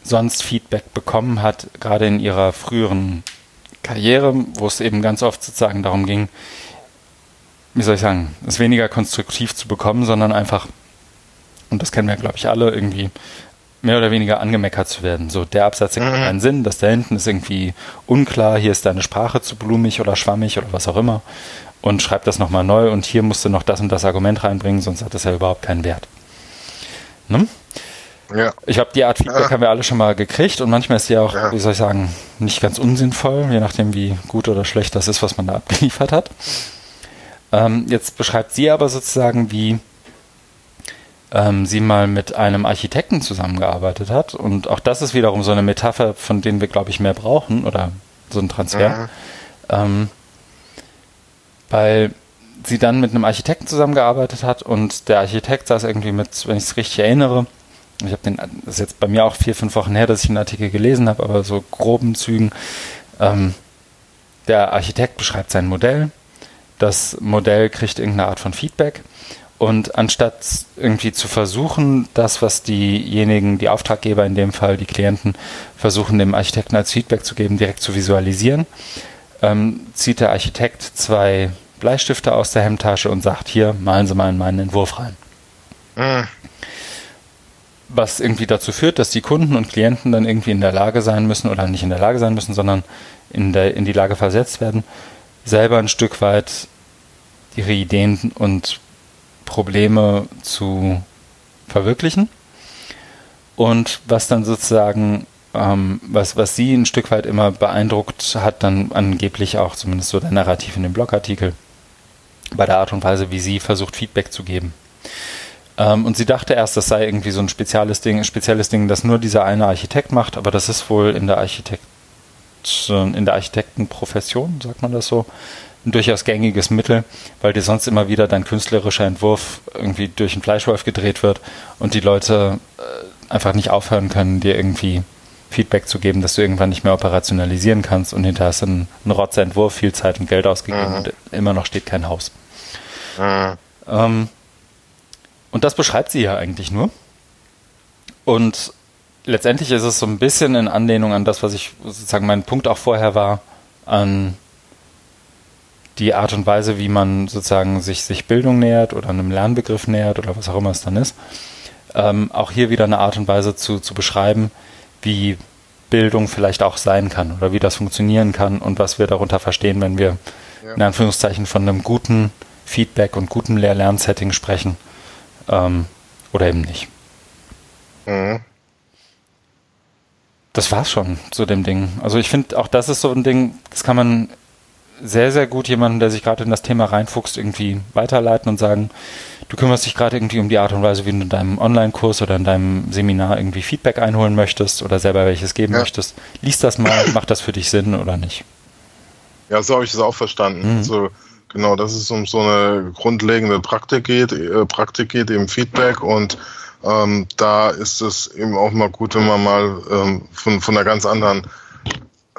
sonst Feedback bekommen hat, gerade in ihrer früheren Karriere, wo es eben ganz oft sozusagen darum ging, wie soll ich sagen, es weniger konstruktiv zu bekommen, sondern einfach, und das kennen wir, glaube ich, alle, irgendwie mehr oder weniger angemeckert zu werden. So, der Absatz hat mhm. keinen Sinn, das da hinten ist irgendwie unklar, hier ist deine Sprache zu blumig oder schwammig oder was auch immer und schreib das nochmal neu und hier musst du noch das und das Argument reinbringen, sonst hat das ja überhaupt keinen Wert. Ne? Ja. Ich habe die Art Feedback ja. haben wir alle schon mal gekriegt und manchmal ist die auch, ja. wie soll ich sagen, nicht ganz unsinnvoll, je nachdem wie gut oder schlecht das ist, was man da abgeliefert hat. Ähm, jetzt beschreibt sie aber sozusagen, wie ähm, sie mal mit einem Architekten zusammengearbeitet hat und auch das ist wiederum so eine Metapher, von denen wir, glaube ich, mehr brauchen oder so ein Transfer. Mhm. Ähm, weil sie dann mit einem Architekten zusammengearbeitet hat und der Architekt saß irgendwie mit, wenn ich es richtig erinnere, ich habe den, das ist jetzt bei mir auch vier, fünf Wochen her, dass ich einen Artikel gelesen habe, aber so groben Zügen. Ähm, der Architekt beschreibt sein Modell, das Modell kriegt irgendeine Art von Feedback und anstatt irgendwie zu versuchen, das, was diejenigen, die Auftraggeber in dem Fall, die Klienten, versuchen dem Architekten als Feedback zu geben, direkt zu visualisieren, ähm, zieht der Architekt zwei Bleistifte aus der Hemdtasche und sagt, hier, malen Sie mal in meinen Entwurf rein. Mhm was irgendwie dazu führt, dass die Kunden und Klienten dann irgendwie in der Lage sein müssen oder nicht in der Lage sein müssen, sondern in, der, in die Lage versetzt werden, selber ein Stück weit ihre Ideen und Probleme zu verwirklichen. Und was dann sozusagen, ähm, was, was sie ein Stück weit immer beeindruckt hat, dann angeblich auch zumindest so der Narrativ in dem Blogartikel, bei der Art und Weise, wie sie versucht, Feedback zu geben. Ähm, und sie dachte erst, das sei irgendwie so ein spezielles Ding, spezielles Ding, das nur dieser eine Architekt macht, aber das ist wohl in der Architekt, in der Architektenprofession, sagt man das so, ein durchaus gängiges Mittel, weil dir sonst immer wieder dein künstlerischer Entwurf irgendwie durch einen Fleischwolf gedreht wird und die Leute äh, einfach nicht aufhören können, dir irgendwie Feedback zu geben, dass du irgendwann nicht mehr operationalisieren kannst und hinterher hast du einen, einen Rotzentwurf, viel Zeit und Geld ausgegeben mhm. und immer noch steht kein Haus. Mhm. Ähm, und das beschreibt sie ja eigentlich nur. Und letztendlich ist es so ein bisschen in Anlehnung an das, was ich sozusagen mein Punkt auch vorher war, an die Art und Weise, wie man sozusagen sich, sich Bildung nähert oder einem Lernbegriff nähert oder was auch immer es dann ist. Ähm, auch hier wieder eine Art und Weise zu, zu beschreiben, wie Bildung vielleicht auch sein kann oder wie das funktionieren kann und was wir darunter verstehen, wenn wir ja. in Anführungszeichen von einem guten Feedback und guten Lehr-Lernsetting sprechen ähm, oder eben nicht. Mhm. Das war's schon zu dem Ding. Also ich finde, auch das ist so ein Ding, das kann man sehr, sehr gut jemandem, der sich gerade in das Thema reinfuchst, irgendwie weiterleiten und sagen, du kümmerst dich gerade irgendwie um die Art und Weise, wie du in deinem Online-Kurs oder in deinem Seminar irgendwie Feedback einholen möchtest oder selber welches geben ja. möchtest. Lies das mal, macht das für dich Sinn oder nicht? Ja, so habe ich es auch verstanden. Mhm. Also Genau, dass es um so eine grundlegende Praktik geht, äh, Praktik geht, eben Feedback und ähm, da ist es eben auch mal gut, wenn man mal ähm, von, von einer ganz anderen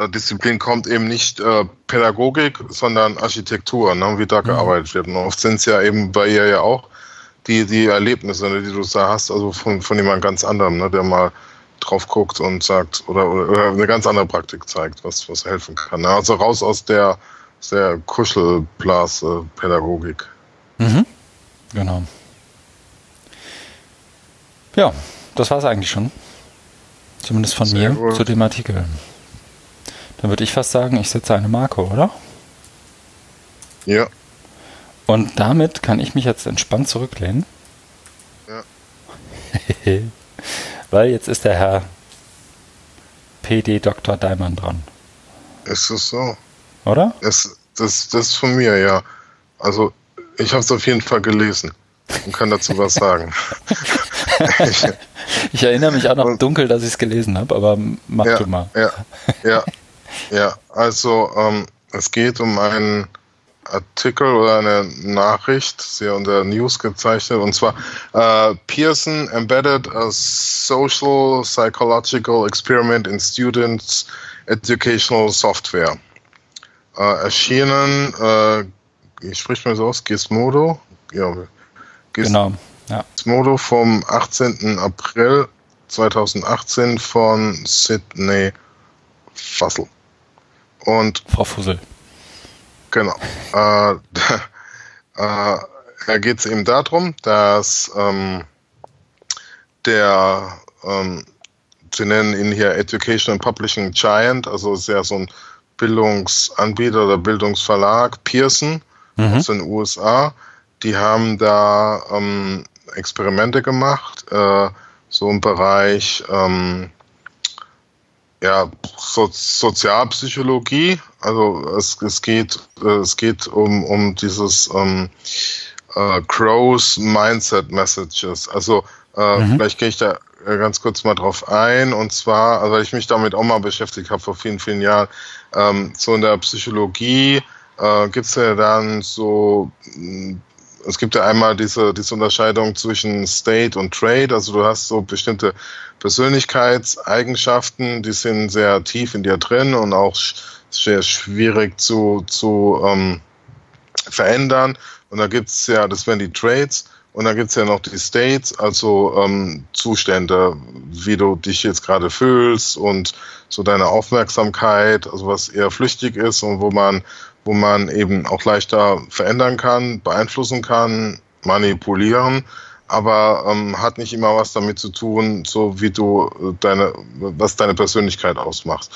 Disziplin kommt, eben nicht äh, Pädagogik, sondern Architektur, ne, wie da mhm. gearbeitet wird. Und oft sind es ja eben bei ihr ja auch die, die Erlebnisse, ne, die du da hast, also von, von jemand ganz anderem, ne, der mal drauf guckt und sagt oder, oder eine ganz andere Praktik zeigt, was, was helfen kann. Ne? Also raus aus der sehr Kuschelblas-Pädagogik. Mhm. Genau. Ja, das war es eigentlich schon. Zumindest von sehr mir gut. zu dem Artikel. Dann würde ich fast sagen, ich setze eine Marke, oder? Ja. Und damit kann ich mich jetzt entspannt zurücklehnen. Ja. Weil jetzt ist der Herr PD Dr. Daimann dran. Ist es so? Oder? Es, das, das ist von mir, ja. Also, ich habe es auf jeden Fall gelesen und kann dazu was sagen. ich, ich, erinnere mich auch noch und, dunkel, dass ich es gelesen habe, aber mach ja, du mal. Ja, ja, ja. Also, ähm, es geht um einen Artikel oder eine Nachricht, sehr unter News gezeichnet, und zwar uh, Pearson embedded a social psychological experiment in students' educational software. Uh, erschienen, uh, ich spreche mal so aus, Gizmodo, ja, genau, ja. Gizmodo vom 18. April 2018 von Sidney Fussel. Und Frau Fussel. Genau. Äh, äh, da geht es eben darum, dass ähm, der, ähm, sie nennen ihn hier Education and Publishing Giant, also sehr so ein Bildungsanbieter oder Bildungsverlag, Pearson mhm. aus den USA, die haben da ähm, Experimente gemacht, äh, so im Bereich ähm, ja, so, Sozialpsychologie. Also es, es geht äh, es geht um um dieses ähm, äh, Crows Mindset Messages. Also äh, mhm. vielleicht gehe ich da äh, ganz kurz mal drauf ein. Und zwar, also ich mich damit auch mal beschäftigt habe vor vielen vielen Jahren. Ähm, so in der Psychologie äh, gibt es ja dann so es gibt ja einmal diese, diese Unterscheidung zwischen State und Trade. Also du hast so bestimmte Persönlichkeitseigenschaften, die sind sehr tief in dir drin und auch sehr schwierig zu, zu ähm, verändern. Und da gibt es ja, das wären die Trades. Und dann gibt es ja noch die States, also ähm, Zustände, wie du dich jetzt gerade fühlst und so deine Aufmerksamkeit, also was eher flüchtig ist und wo man wo man eben auch leichter verändern kann, beeinflussen kann, manipulieren, aber ähm, hat nicht immer was damit zu tun, so wie du äh, deine, was deine Persönlichkeit ausmacht.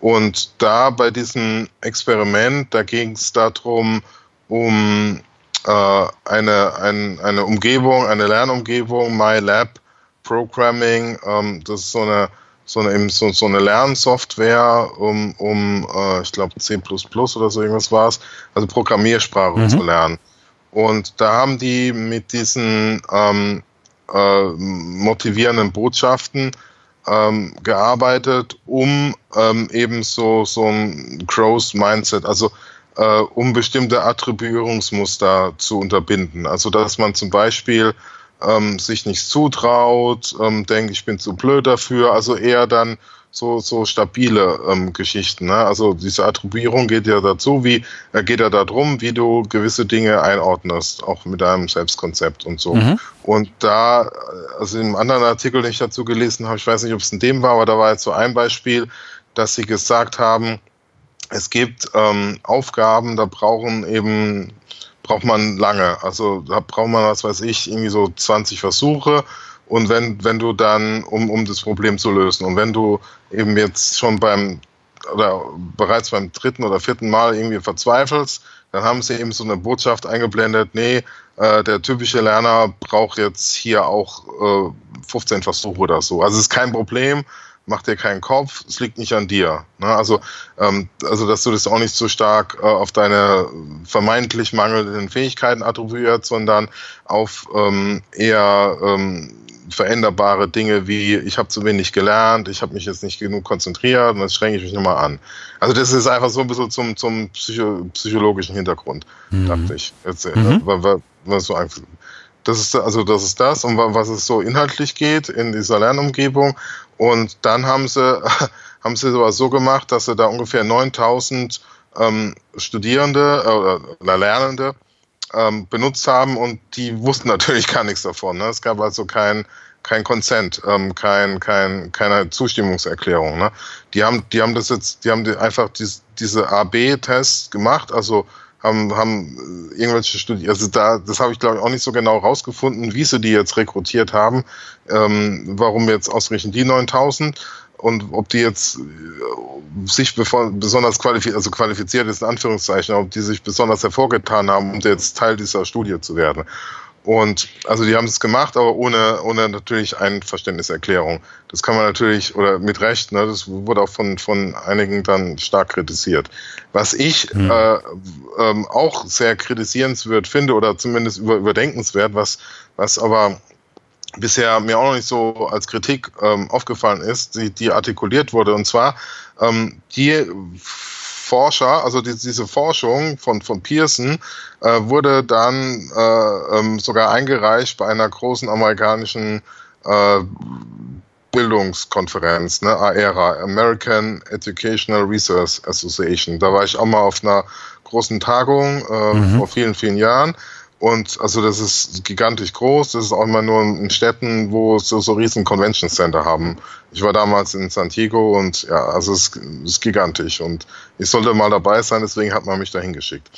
Und da bei diesem Experiment, da ging es darum, um äh, eine, ein, eine Umgebung, eine Lernumgebung, MyLab Programming, ähm, das ist so eine so eine, eben so, so eine Lernsoftware, um, um äh, ich glaube, C oder so irgendwas war es, also Programmiersprache mhm. zu lernen. Und da haben die mit diesen ähm, äh, motivierenden Botschaften ähm, gearbeitet, um ähm, eben so, so ein Growth Mindset, also äh, um bestimmte Attribuierungsmuster zu unterbinden. Also dass man zum Beispiel ähm, sich nicht zutraut, ähm, denkt, ich bin zu blöd dafür. Also eher dann so, so stabile ähm, Geschichten. Ne? Also diese Attribuierung geht ja dazu, wie äh, geht ja darum, wie du gewisse Dinge einordnest, auch mit deinem Selbstkonzept und so. Mhm. Und da, also im anderen Artikel, den ich dazu gelesen habe, ich weiß nicht, ob es in dem war, aber da war jetzt so ein Beispiel, dass sie gesagt haben, es gibt ähm, Aufgaben, da brauchen eben braucht man lange. Also da braucht man, was weiß ich, irgendwie so 20 Versuche. Und wenn, wenn du dann, um, um das Problem zu lösen, und wenn du eben jetzt schon beim oder bereits beim dritten oder vierten Mal irgendwie verzweifelst, dann haben sie eben so eine Botschaft eingeblendet, nee, äh, der typische Lerner braucht jetzt hier auch äh, 15 Versuche oder so. Also es ist kein Problem, mach dir keinen Kopf, es liegt nicht an dir. Ne? Also, ähm, also, dass du das auch nicht so stark äh, auf deine vermeintlich mangelnden Fähigkeiten attribuiert, sondern auf ähm, eher ähm, veränderbare Dinge wie ich habe zu wenig gelernt, ich habe mich jetzt nicht genug konzentriert und das schränke ich mich nochmal an. Also das ist einfach so ein bisschen zum, zum Psycho psychologischen Hintergrund, mhm. dachte ich. Jetzt, äh, mhm. weil, weil, weil so einfach, das ist also das ist das und was es so inhaltlich geht in dieser Lernumgebung und dann haben sie, haben sie sowas so gemacht, dass sie da ungefähr 9000 ähm, Studierende äh, oder Lernende ähm, benutzt haben und die wussten natürlich gar nichts davon. Ne? Es gab also kein, kein Consent, ähm, kein, kein, keine Zustimmungserklärung. Ne? Die haben, die haben das jetzt, die haben einfach dies, diese AB-Tests gemacht, also haben, haben irgendwelche Studien, also da, das habe ich glaube ich auch nicht so genau rausgefunden, wie sie die jetzt rekrutiert haben, ähm, warum jetzt ausgerechnet die 9000 und ob die jetzt äh, sich besonders qualifiziert, also qualifiziert ist in Anführungszeichen, ob die sich besonders hervorgetan haben, um jetzt Teil dieser Studie zu werden. Und also die haben es gemacht, aber ohne, ohne natürlich Einverständniserklärung. Das kann man natürlich, oder mit Recht, ne, das wurde auch von, von einigen dann stark kritisiert. Was ich mhm. äh, ähm, auch sehr kritisierenswert finde, oder zumindest über, überdenkenswert, was, was aber bisher mir auch noch nicht so als Kritik ähm, aufgefallen ist, die, die artikuliert wurde. Und zwar ähm, die Forscher, also die, diese Forschung von, von Pearson, äh, wurde dann äh, ähm, sogar eingereicht bei einer großen amerikanischen äh, Bildungskonferenz, ne, AERA, American Educational Research Association. Da war ich auch mal auf einer großen Tagung äh, mhm. vor vielen, vielen Jahren. Und also das ist gigantisch groß. Das ist auch immer nur in Städten, wo so, so riesen Convention Center haben. Ich war damals in San Diego und ja, also es ist gigantisch. Und ich sollte mal dabei sein, deswegen hat man mich da hingeschickt.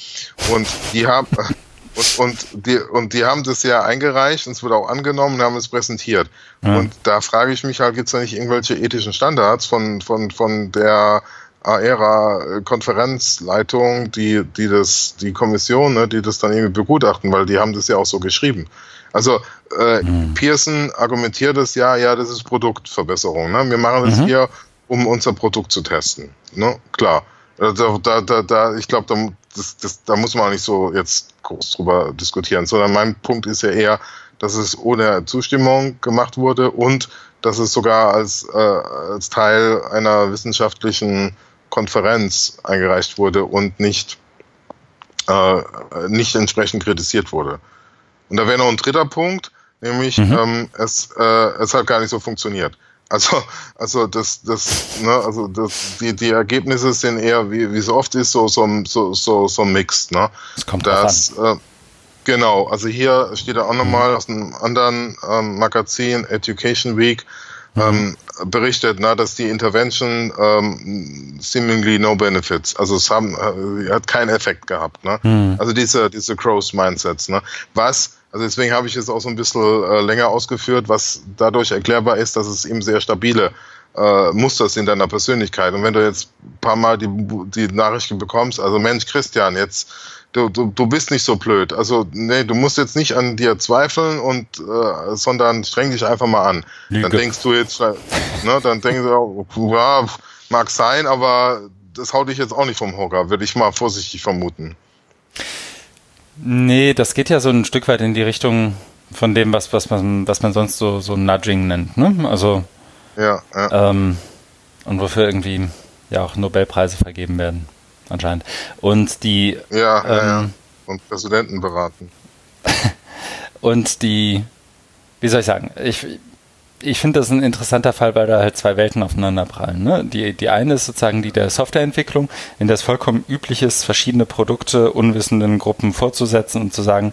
Und die haben und, und, die, und die haben das ja eingereicht und es wurde auch angenommen und haben es präsentiert. Ja. Und da frage ich mich halt, gibt es da nicht irgendwelche ethischen Standards von, von, von der AERA-Konferenzleitung, die, die das, die Kommission, ne, die das dann irgendwie begutachten, weil die haben das ja auch so geschrieben. Also äh, mhm. Pearson argumentiert es ja, ja, das ist Produktverbesserung. Ne? Wir machen das mhm. hier, um unser Produkt zu testen. Ne? Klar. Äh, da, da, da, da, ich glaube, da, das, das, da muss man auch nicht so jetzt groß drüber diskutieren, sondern mein Punkt ist ja eher, dass es ohne Zustimmung gemacht wurde und dass es sogar als, äh, als Teil einer wissenschaftlichen Konferenz eingereicht wurde und nicht, äh, nicht entsprechend kritisiert wurde. Und da wäre noch ein dritter Punkt, nämlich mhm. ähm, es, äh, es hat gar nicht so funktioniert. Also, also das, das, ne, also das, die, die Ergebnisse sind eher, wie, wie so oft ist, so, so, so, so, so mixed, ne? Das kommt das, äh, Genau, also hier steht er auch nochmal aus einem anderen ähm, Magazin, Education Week, ähm, berichtet, na, dass die Intervention ähm, seemingly no benefits, also es haben, äh, hat keinen Effekt gehabt. Ne? Mhm. Also diese, diese Crows Mindsets. Ne? Was, also deswegen habe ich es auch so ein bisschen äh, länger ausgeführt, was dadurch erklärbar ist, dass es eben sehr stabile äh, Muster sind deiner Persönlichkeit. Und wenn du jetzt ein paar Mal die, die Nachrichten bekommst, also Mensch, Christian, jetzt du, du, du bist nicht so blöd. Also, nee, du musst jetzt nicht an dir zweifeln und äh, sondern streng dich einfach mal an. Lüge. Dann denkst du jetzt, ne, dann denkst du, ja, mag sein, aber das haut dich jetzt auch nicht vom Hocker, würde ich mal vorsichtig vermuten. Nee, das geht ja so ein Stück weit in die Richtung von dem, was, was, man, was man sonst so, so Nudging nennt. Ne? Also, ja, ja. Ähm, und wofür irgendwie ja auch Nobelpreise vergeben werden anscheinend. Und die. Ja, ähm, ja, ja. Und Präsidenten beraten. und die, wie soll ich sagen, ich, ich finde das ein interessanter Fall, weil da halt zwei Welten aufeinander prallen. Ne? Die, die eine ist sozusagen die der Softwareentwicklung, in der es vollkommen üblich ist, verschiedene Produkte unwissenden Gruppen vorzusetzen und zu sagen,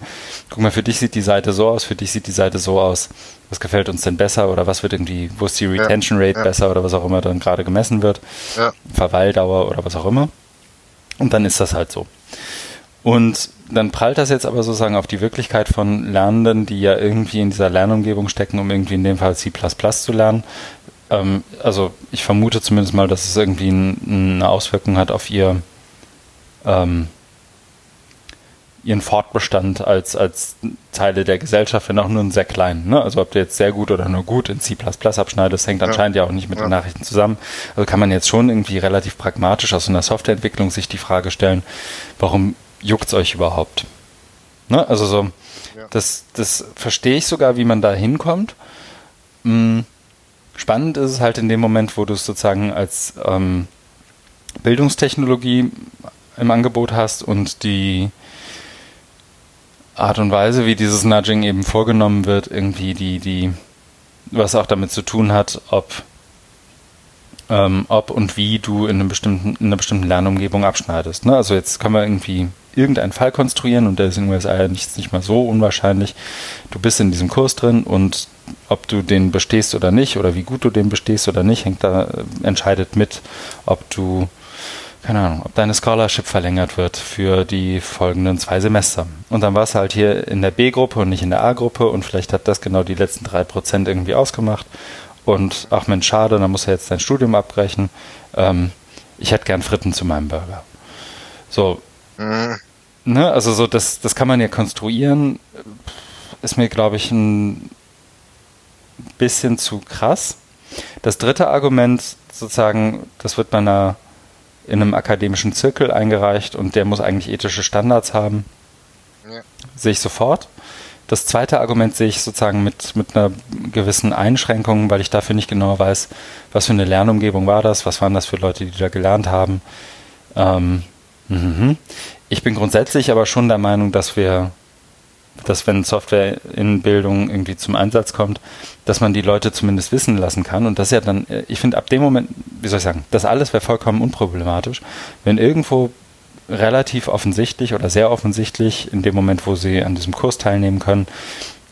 guck mal, für dich sieht die Seite so aus, für dich sieht die Seite so aus. Was gefällt uns denn besser oder was wird irgendwie, wo ist die Retention Rate ja, ja. besser oder was auch immer dann gerade gemessen wird, ja. Verweildauer oder was auch immer. Und dann ist das halt so. Und dann prallt das jetzt aber sozusagen auf die Wirklichkeit von Lernenden, die ja irgendwie in dieser Lernumgebung stecken, um irgendwie in dem Fall C zu lernen. Ähm, also ich vermute zumindest mal, dass es irgendwie ein, eine Auswirkung hat auf ihr ähm, ihren Fortbestand als, als Teile der Gesellschaft, wenn auch nur ein sehr klein. Ne? Also ob du jetzt sehr gut oder nur gut in C abschneidest, hängt anscheinend ja, ja auch nicht mit ja. den Nachrichten zusammen. Also kann man jetzt schon irgendwie relativ pragmatisch aus einer Softwareentwicklung sich die Frage stellen, warum juckt es euch überhaupt? Ne? Also so, ja. das, das verstehe ich sogar, wie man da hinkommt. Hm. Spannend ist es halt in dem Moment, wo du es sozusagen als ähm, Bildungstechnologie im Angebot hast und die Art und Weise, wie dieses Nudging eben vorgenommen wird, irgendwie die, die, was auch damit zu tun hat, ob, ähm, ob und wie du in, einem bestimmten, in einer bestimmten Lernumgebung abschneidest. Ne? Also jetzt können wir irgendwie irgendeinen Fall konstruieren und der ist in USA nicht, nicht mal so unwahrscheinlich. Du bist in diesem Kurs drin und ob du den bestehst oder nicht oder wie gut du den bestehst oder nicht, hängt da, entscheidet mit, ob du keine Ahnung, ob deine Scholarship verlängert wird für die folgenden zwei Semester. Und dann warst du halt hier in der B-Gruppe und nicht in der A-Gruppe und vielleicht hat das genau die letzten drei Prozent irgendwie ausgemacht. und ach Mensch, schade, dann muss er jetzt sein Studium abbrechen. Ähm, ich hätte gern Fritten zu meinem Burger. So. Mhm. Ne, also so, das, das kann man ja konstruieren. Ist mir, glaube ich, ein bisschen zu krass. Das dritte Argument, sozusagen, das wird bei einer in einem akademischen Zirkel eingereicht und der muss eigentlich ethische Standards haben. Ja. Sehe ich sofort. Das zweite Argument sehe ich sozusagen mit, mit einer gewissen Einschränkung, weil ich dafür nicht genau weiß, was für eine Lernumgebung war das, was waren das für Leute, die da gelernt haben. Ähm, mhm. Ich bin grundsätzlich aber schon der Meinung, dass wir dass wenn Software in Bildung irgendwie zum Einsatz kommt, dass man die Leute zumindest wissen lassen kann. Und das ist ja dann, äh, ich finde ab dem Moment, wie soll ich sagen, das alles wäre vollkommen unproblematisch, wenn irgendwo relativ offensichtlich oder sehr offensichtlich in dem Moment, wo sie an diesem Kurs teilnehmen können,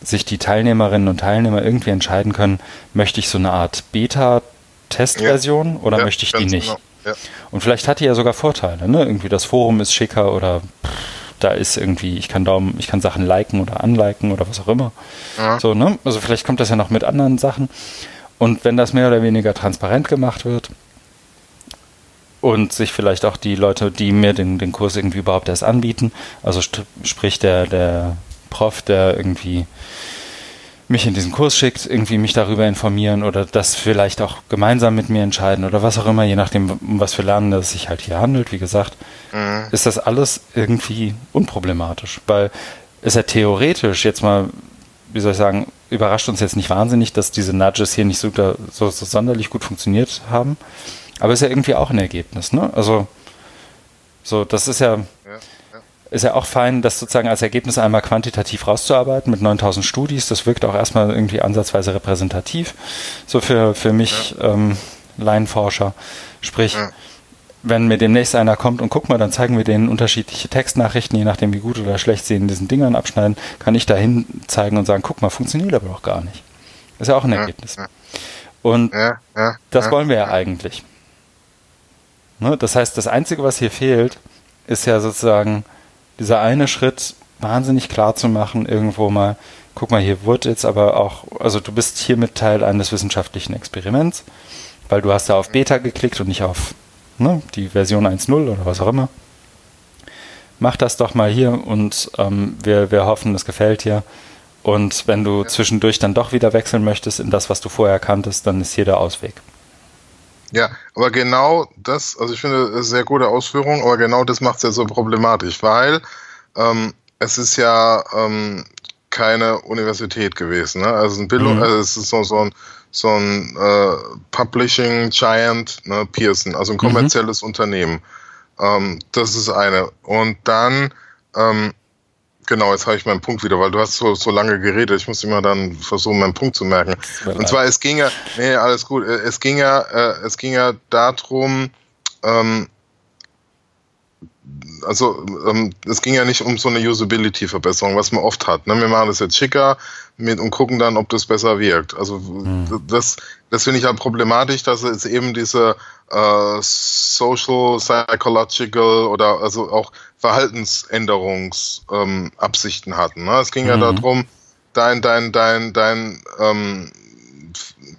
sich die Teilnehmerinnen und Teilnehmer irgendwie entscheiden können, möchte ich so eine Art Beta-Testversion ja. oder ja, möchte ich die nicht? Genau. Ja. Und vielleicht hat die ja sogar Vorteile, ne? Irgendwie das Forum ist schicker oder pff, da ist irgendwie, ich kann Daumen, ich kann Sachen liken oder unliken oder was auch immer. Ja. So, ne? Also vielleicht kommt das ja noch mit anderen Sachen. Und wenn das mehr oder weniger transparent gemacht wird und sich vielleicht auch die Leute, die mir den, den Kurs irgendwie überhaupt erst anbieten, also sprich der, der Prof, der irgendwie mich in diesen Kurs schickt, irgendwie mich darüber informieren oder das vielleicht auch gemeinsam mit mir entscheiden oder was auch immer, je nachdem, um was wir lernen, dass es sich halt hier handelt, wie gesagt, mhm. ist das alles irgendwie unproblematisch, weil es ja theoretisch jetzt mal, wie soll ich sagen, überrascht uns jetzt nicht wahnsinnig, dass diese Nudges hier nicht so, so, so sonderlich gut funktioniert haben, aber es ist ja irgendwie auch ein Ergebnis, ne? Also, so, das ist ja, ja ist ja auch fein, das sozusagen als Ergebnis einmal quantitativ rauszuarbeiten mit 9000 Studis. Das wirkt auch erstmal irgendwie ansatzweise repräsentativ, so für, für mich ja. ähm, Laienforscher. Sprich, ja. wenn mir demnächst einer kommt und guck mal, dann zeigen wir denen unterschiedliche Textnachrichten, je nachdem wie gut oder schlecht sie in diesen Dingern abschneiden, kann ich dahin zeigen und sagen, guck mal, funktioniert aber doch gar nicht. ist ja auch ein Ergebnis. Und das wollen wir ja eigentlich. Ne? Das heißt, das Einzige, was hier fehlt, ist ja sozusagen dieser eine Schritt wahnsinnig klar zu machen, irgendwo mal, guck mal, hier wird jetzt aber auch, also du bist hiermit Teil eines wissenschaftlichen Experiments, weil du hast ja auf Beta geklickt und nicht auf ne, die Version 1.0 oder was auch immer. Mach das doch mal hier und ähm, wir, wir hoffen, es gefällt dir. Und wenn du zwischendurch dann doch wieder wechseln möchtest in das, was du vorher kanntest, dann ist hier der Ausweg. Ja, aber genau das, also ich finde, sehr gute Ausführung, aber genau das macht es ja so problematisch, weil ähm, es ist ja ähm, keine Universität gewesen. Ne? Also ein Bildung, mhm. also es ist so, so ein, so ein äh, Publishing Giant, ne, Pearson, also ein mhm. kommerzielles mhm. Unternehmen. Ähm, das ist eine. Und dann ähm, Genau, jetzt habe ich meinen Punkt wieder, weil du hast so, so lange geredet. Ich muss immer dann versuchen, meinen Punkt zu merken. Und zwar, es ging ja, nee, alles gut. Äh, es ging ja, äh, es ging ja darum, ähm, also ähm, es ging ja nicht um so eine Usability-Verbesserung, was man oft hat. Ne? Wir machen das jetzt schicker mit, und gucken dann, ob das besser wirkt. Also mhm. das, das finde ich halt problematisch, dass es eben diese äh, Social, Psychological oder also auch Verhaltensänderungsabsichten ähm, hatten. Ne? Es ging mhm. ja darum, dein, dein, dein, dein ähm,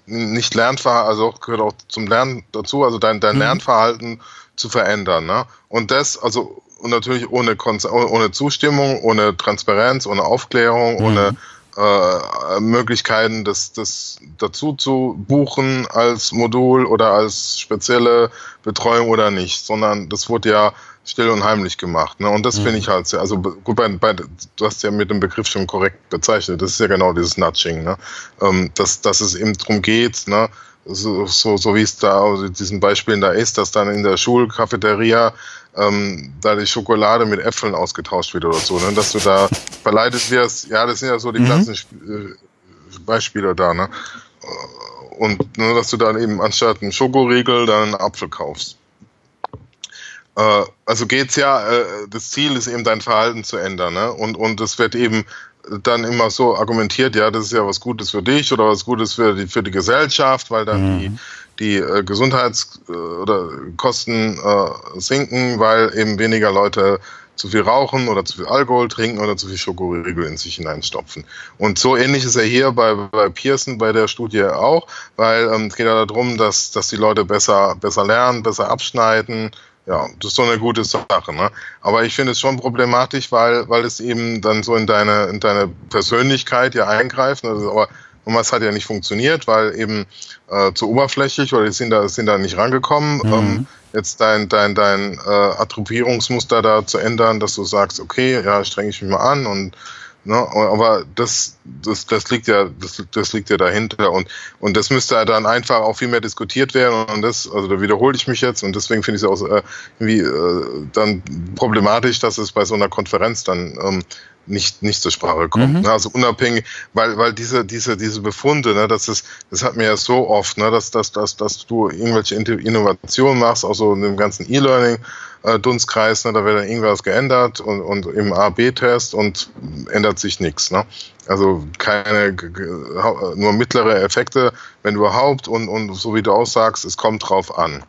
nicht Lernverhalten, also gehört auch zum Lernen dazu, also dein, dein mhm. Lernverhalten zu verändern. Ne? Und das, also und natürlich ohne, ohne Zustimmung, ohne Transparenz, ohne Aufklärung, mhm. ohne äh, Möglichkeiten, das, das dazu zu buchen als Modul oder als spezielle Betreuung oder nicht, sondern das wurde ja still und heimlich gemacht. Ne? Und das mhm. finde ich halt sehr, also gut, bei, bei, du hast ja mit dem Begriff schon korrekt bezeichnet, das ist ja genau dieses Nudging, ne? ähm, dass, dass es eben darum geht, ne? so, so, so wie es da in diesen Beispielen da ist, dass dann in der Schulcafeteria ähm, da die Schokolade mit Äpfeln ausgetauscht wird oder so, ne? dass du da verleitet wirst. Ja, das sind ja so die mhm. klassischen äh, Beispiele da, ne? Und nur, dass du dann eben anstatt einen Schokoriegel dann einen Apfel kaufst. Äh, also geht's ja, äh, das Ziel ist eben dein Verhalten zu ändern, ne? Und, und das wird eben dann immer so argumentiert, ja, das ist ja was Gutes für dich oder was Gutes für die, für die Gesellschaft, weil dann mhm. die, die äh, Gesundheits- äh, oder Kosten äh, sinken, weil eben weniger Leute zu viel rauchen oder zu viel Alkohol trinken oder zu viel Schokoriegel in sich hineinstopfen. Und so ähnlich ist er hier bei, bei Pearson bei der Studie auch, weil ähm, es geht ja darum, dass, dass die Leute besser, besser lernen, besser abschneiden, ja, das ist so eine gute Sache. Ne? Aber ich finde es schon problematisch, weil, weil es eben dann so in deine, in deine Persönlichkeit ja eingreift. Also, aber und es hat ja nicht funktioniert, weil eben äh, zu oberflächlich oder die sind da, sind da nicht rangekommen. Mhm. Ähm, jetzt dein, dein, dein äh, Attributierungsmuster da zu ändern, dass du sagst, okay, ja, strenge ich mich mal an und Ne? Aber das, das, das liegt ja, das, das liegt ja dahinter und, und das müsste dann einfach auch viel mehr diskutiert werden und das, also da wiederhole ich mich jetzt und deswegen finde ich es auch äh, irgendwie äh, dann problematisch, dass es bei so einer Konferenz dann ähm, nicht, nicht zur Sprache kommt. Mhm. Ne? Also unabhängig, weil, weil diese, diese, diese Befunde, ne, das ist, das hat mir ja so oft, ne, dass, dass, dass, dass du irgendwelche Innovationen machst, auch so in dem ganzen E-Learning, äh, Dunstkreis, ne, da wird dann irgendwas geändert und, und im A-B-Test und ändert sich nichts. Ne? Also keine, nur mittlere Effekte, wenn überhaupt, und, und so wie du auch sagst, es kommt drauf an.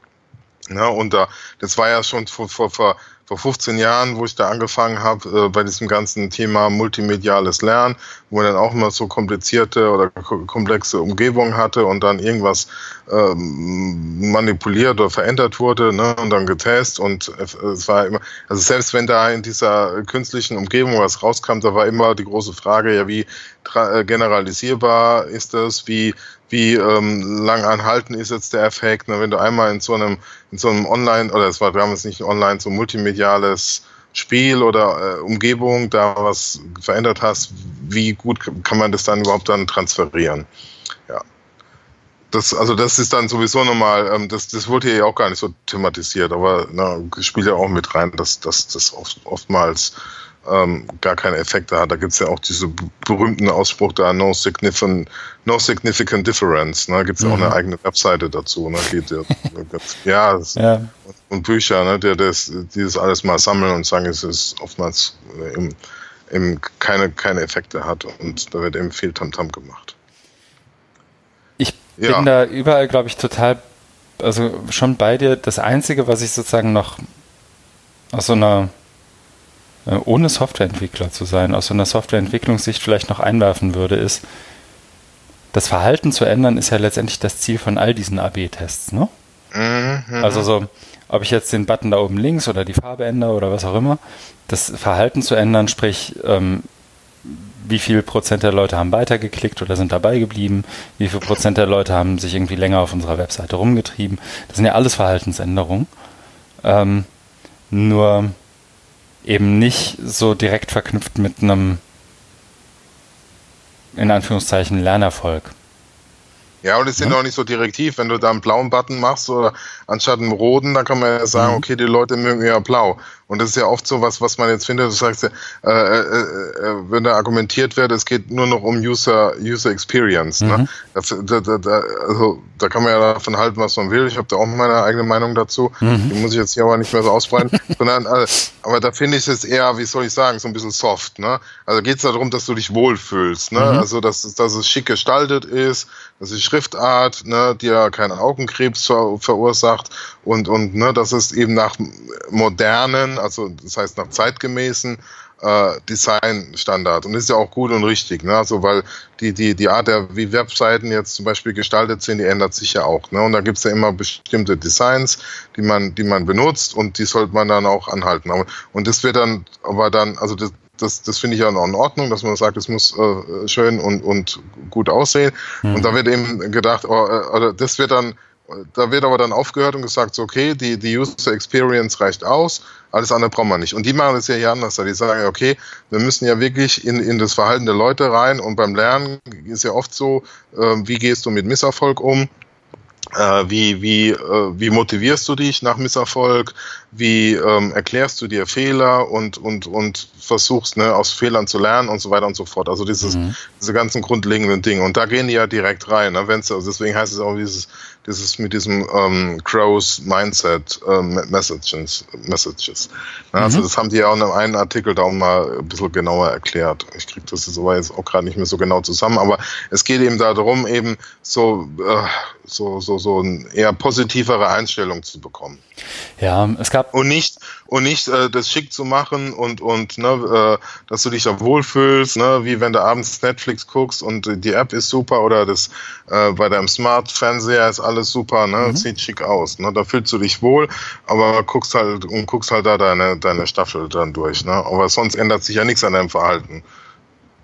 Ne? Und da, das war ja schon vor, vor, vor vor 15 Jahren, wo ich da angefangen habe, äh, bei diesem ganzen Thema multimediales Lernen, wo man dann auch immer so komplizierte oder komplexe Umgebungen hatte und dann irgendwas ähm, manipuliert oder verändert wurde ne, und dann getestet und es war immer, also selbst wenn da in dieser künstlichen Umgebung was rauskam, da war immer die große Frage, ja, wie äh, generalisierbar ist das, wie wie ähm, lang anhalten ist jetzt der Effekt. Ne? Wenn du einmal in so einem, in so einem Online, oder es war damals nicht online, so multimediales Spiel oder äh, Umgebung da was verändert hast, wie gut kann man das dann überhaupt dann transferieren? Ja. Das, also das ist dann sowieso nochmal, ähm, das, das wurde hier ja auch gar nicht so thematisiert, aber na, spielt ja auch mit rein, dass, dass das oft, oftmals ähm, gar keine Effekte hat. Da gibt es ja auch diese berühmten Ausspruch da, no significant, no significant difference. Ne? Da gibt es ja auch eine mhm. eigene Webseite dazu. Ne? Geht, ja, ja, ja, und Bücher, ne? der das, die das alles mal sammeln und sagen, es ist oftmals eben, äh, eben keine, keine Effekte hat und da wird eben viel Tamtam -Tam gemacht. Ich bin ja. da überall, glaube ich, total, also schon bei dir. Das Einzige, was ich sozusagen noch aus so einer ohne Softwareentwickler zu sein, aus so einer Softwareentwicklungssicht vielleicht noch einwerfen würde, ist, das Verhalten zu ändern, ist ja letztendlich das Ziel von all diesen AB-Tests. Ne? Mhm. Also so, ob ich jetzt den Button da oben links oder die Farbe ändere oder was auch immer, das Verhalten zu ändern, sprich, ähm, wie viel Prozent der Leute haben weitergeklickt oder sind dabei geblieben, wie viel Prozent der Leute haben sich irgendwie länger auf unserer Webseite rumgetrieben. Das sind ja alles Verhaltensänderungen. Ähm, nur eben nicht so direkt verknüpft mit einem in Anführungszeichen Lernerfolg. Ja, und es sind ja. auch nicht so direktiv. Wenn du da einen blauen Button machst oder anstatt einen roten, dann kann man ja sagen, mhm. okay, die Leute mögen ja blau. Und das ist ja oft so was, was man jetzt findet. Du sagst ja, äh, äh, äh, wenn da argumentiert wird, es geht nur noch um User, User Experience. Ne? Mhm. Ne? Da, da, da, also, da kann man ja davon halten, was man will. Ich habe da auch meine eigene Meinung dazu. Mhm. Die muss ich jetzt hier aber nicht mehr so ausbreiten. Sondern, äh, aber da finde ich es eher, wie soll ich sagen, so ein bisschen soft. Ne? Also geht es darum, dass du dich wohlfühlst. Ne? Mhm. Also, dass, dass es schick gestaltet ist, dass die Schriftart ne, dir keinen Augenkrebs ver verursacht und, und ne, dass es eben nach modernen, also das heißt nach zeitgemäßen äh, Designstandard. Und das ist ja auch gut und richtig, ne? Also weil die, die, die Art der, wie Webseiten jetzt zum Beispiel gestaltet sind, die ändert sich ja auch. Ne? Und da gibt's ja immer bestimmte Designs, die man, die man benutzt und die sollte man dann auch anhalten. Und das wird dann, aber dann, also das, das, das finde ich ja in Ordnung, dass man sagt, es muss äh, schön und, und gut aussehen. Mhm. Und da wird eben gedacht, oh, äh, oder das wird dann da wird aber dann aufgehört und gesagt, okay, die, die User Experience reicht aus, alles andere braucht man nicht. Und die machen das ja hier anders. Die sagen, okay, wir müssen ja wirklich in, in das Verhalten der Leute rein und beim Lernen ist ja oft so, äh, wie gehst du mit Misserfolg um? Äh, wie, wie, äh, wie motivierst du dich nach Misserfolg? Wie ähm, erklärst du dir Fehler und, und, und versuchst ne, aus Fehlern zu lernen und so weiter und so fort. Also dieses, mhm. diese ganzen grundlegenden Dinge. Und da gehen die ja direkt rein. Ne? Wenn's, also deswegen heißt es auch dieses das ist mit diesem ähm, Crows Mindset ähm, Messages. Messages. Ja, also mhm. das haben die ja auch in einem Artikel da auch mal ein bisschen genauer erklärt. Ich kriege das jetzt aber jetzt auch gerade nicht mehr so genau zusammen, aber es geht eben darum, eben so, äh, so, so, so eine eher positivere Einstellung zu bekommen. Ja, es gab. Und nicht, und nicht äh, das schick zu machen und, und ne, äh, dass du dich da wohlfühlst, ne, wie wenn du abends Netflix guckst und die App ist super oder das äh, bei deinem Smart-Fernseher ist alles super, ne, mhm. sieht schick aus. Ne, da fühlst du dich wohl, aber guckst halt und guckst halt da deine, deine Staffel dann durch. Ne? Aber sonst ändert sich ja nichts an deinem Verhalten.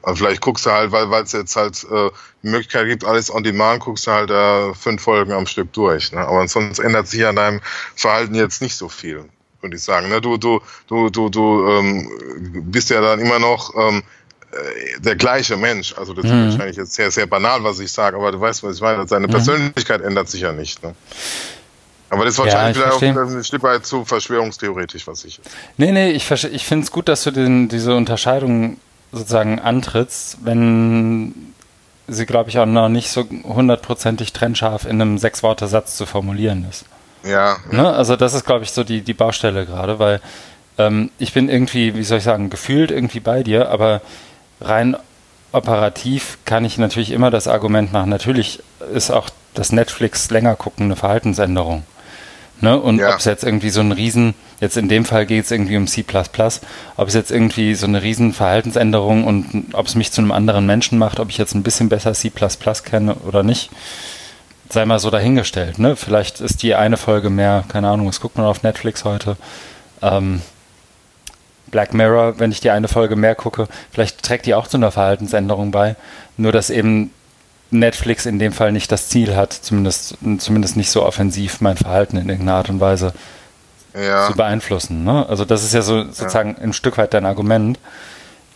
Also vielleicht guckst du halt, weil es jetzt halt äh, die Möglichkeit gibt, alles on demand, guckst du halt äh, fünf Folgen am Stück durch. Ne? Aber sonst ändert sich an deinem Verhalten jetzt nicht so viel, würde ich sagen. Ne? Du, du, du, du, du ähm, bist ja dann immer noch ähm, äh, der gleiche Mensch. Also das mhm. ist wahrscheinlich jetzt sehr, sehr banal, was ich sage, aber du weißt, was ich meine. Seine mhm. Persönlichkeit ändert sich ja nicht. Ne? Aber das ist wahrscheinlich ja, vielleicht auch ein Stück weit zu verschwörungstheoretisch, was ich. Nee, nee, ich, ich finde es gut, dass du den, diese Unterscheidung sozusagen antrittst, wenn sie, glaube ich, auch noch nicht so hundertprozentig trennscharf in einem Sechs-Worte-Satz zu formulieren ist. Ja. Ne? Also das ist, glaube ich, so die, die Baustelle gerade, weil ähm, ich bin irgendwie, wie soll ich sagen, gefühlt irgendwie bei dir, aber rein operativ kann ich natürlich immer das Argument machen, natürlich ist auch das Netflix länger gucken eine Verhaltensänderung. Ne? Und ja. ob es jetzt irgendwie so ein Riesen, jetzt in dem Fall geht es irgendwie um C, ob es jetzt irgendwie so eine riesen Verhaltensänderung und ob es mich zu einem anderen Menschen macht, ob ich jetzt ein bisschen besser C kenne oder nicht, sei mal so dahingestellt. Ne? Vielleicht ist die eine Folge mehr, keine Ahnung, was guckt man auf Netflix heute? Ähm, Black Mirror, wenn ich die eine Folge mehr gucke, vielleicht trägt die auch zu einer Verhaltensänderung bei. Nur dass eben Netflix in dem Fall nicht das Ziel hat, zumindest, zumindest nicht so offensiv mein Verhalten in irgendeiner Art und Weise ja. zu beeinflussen. Ne? Also das ist ja so sozusagen ja. ein Stück weit dein Argument.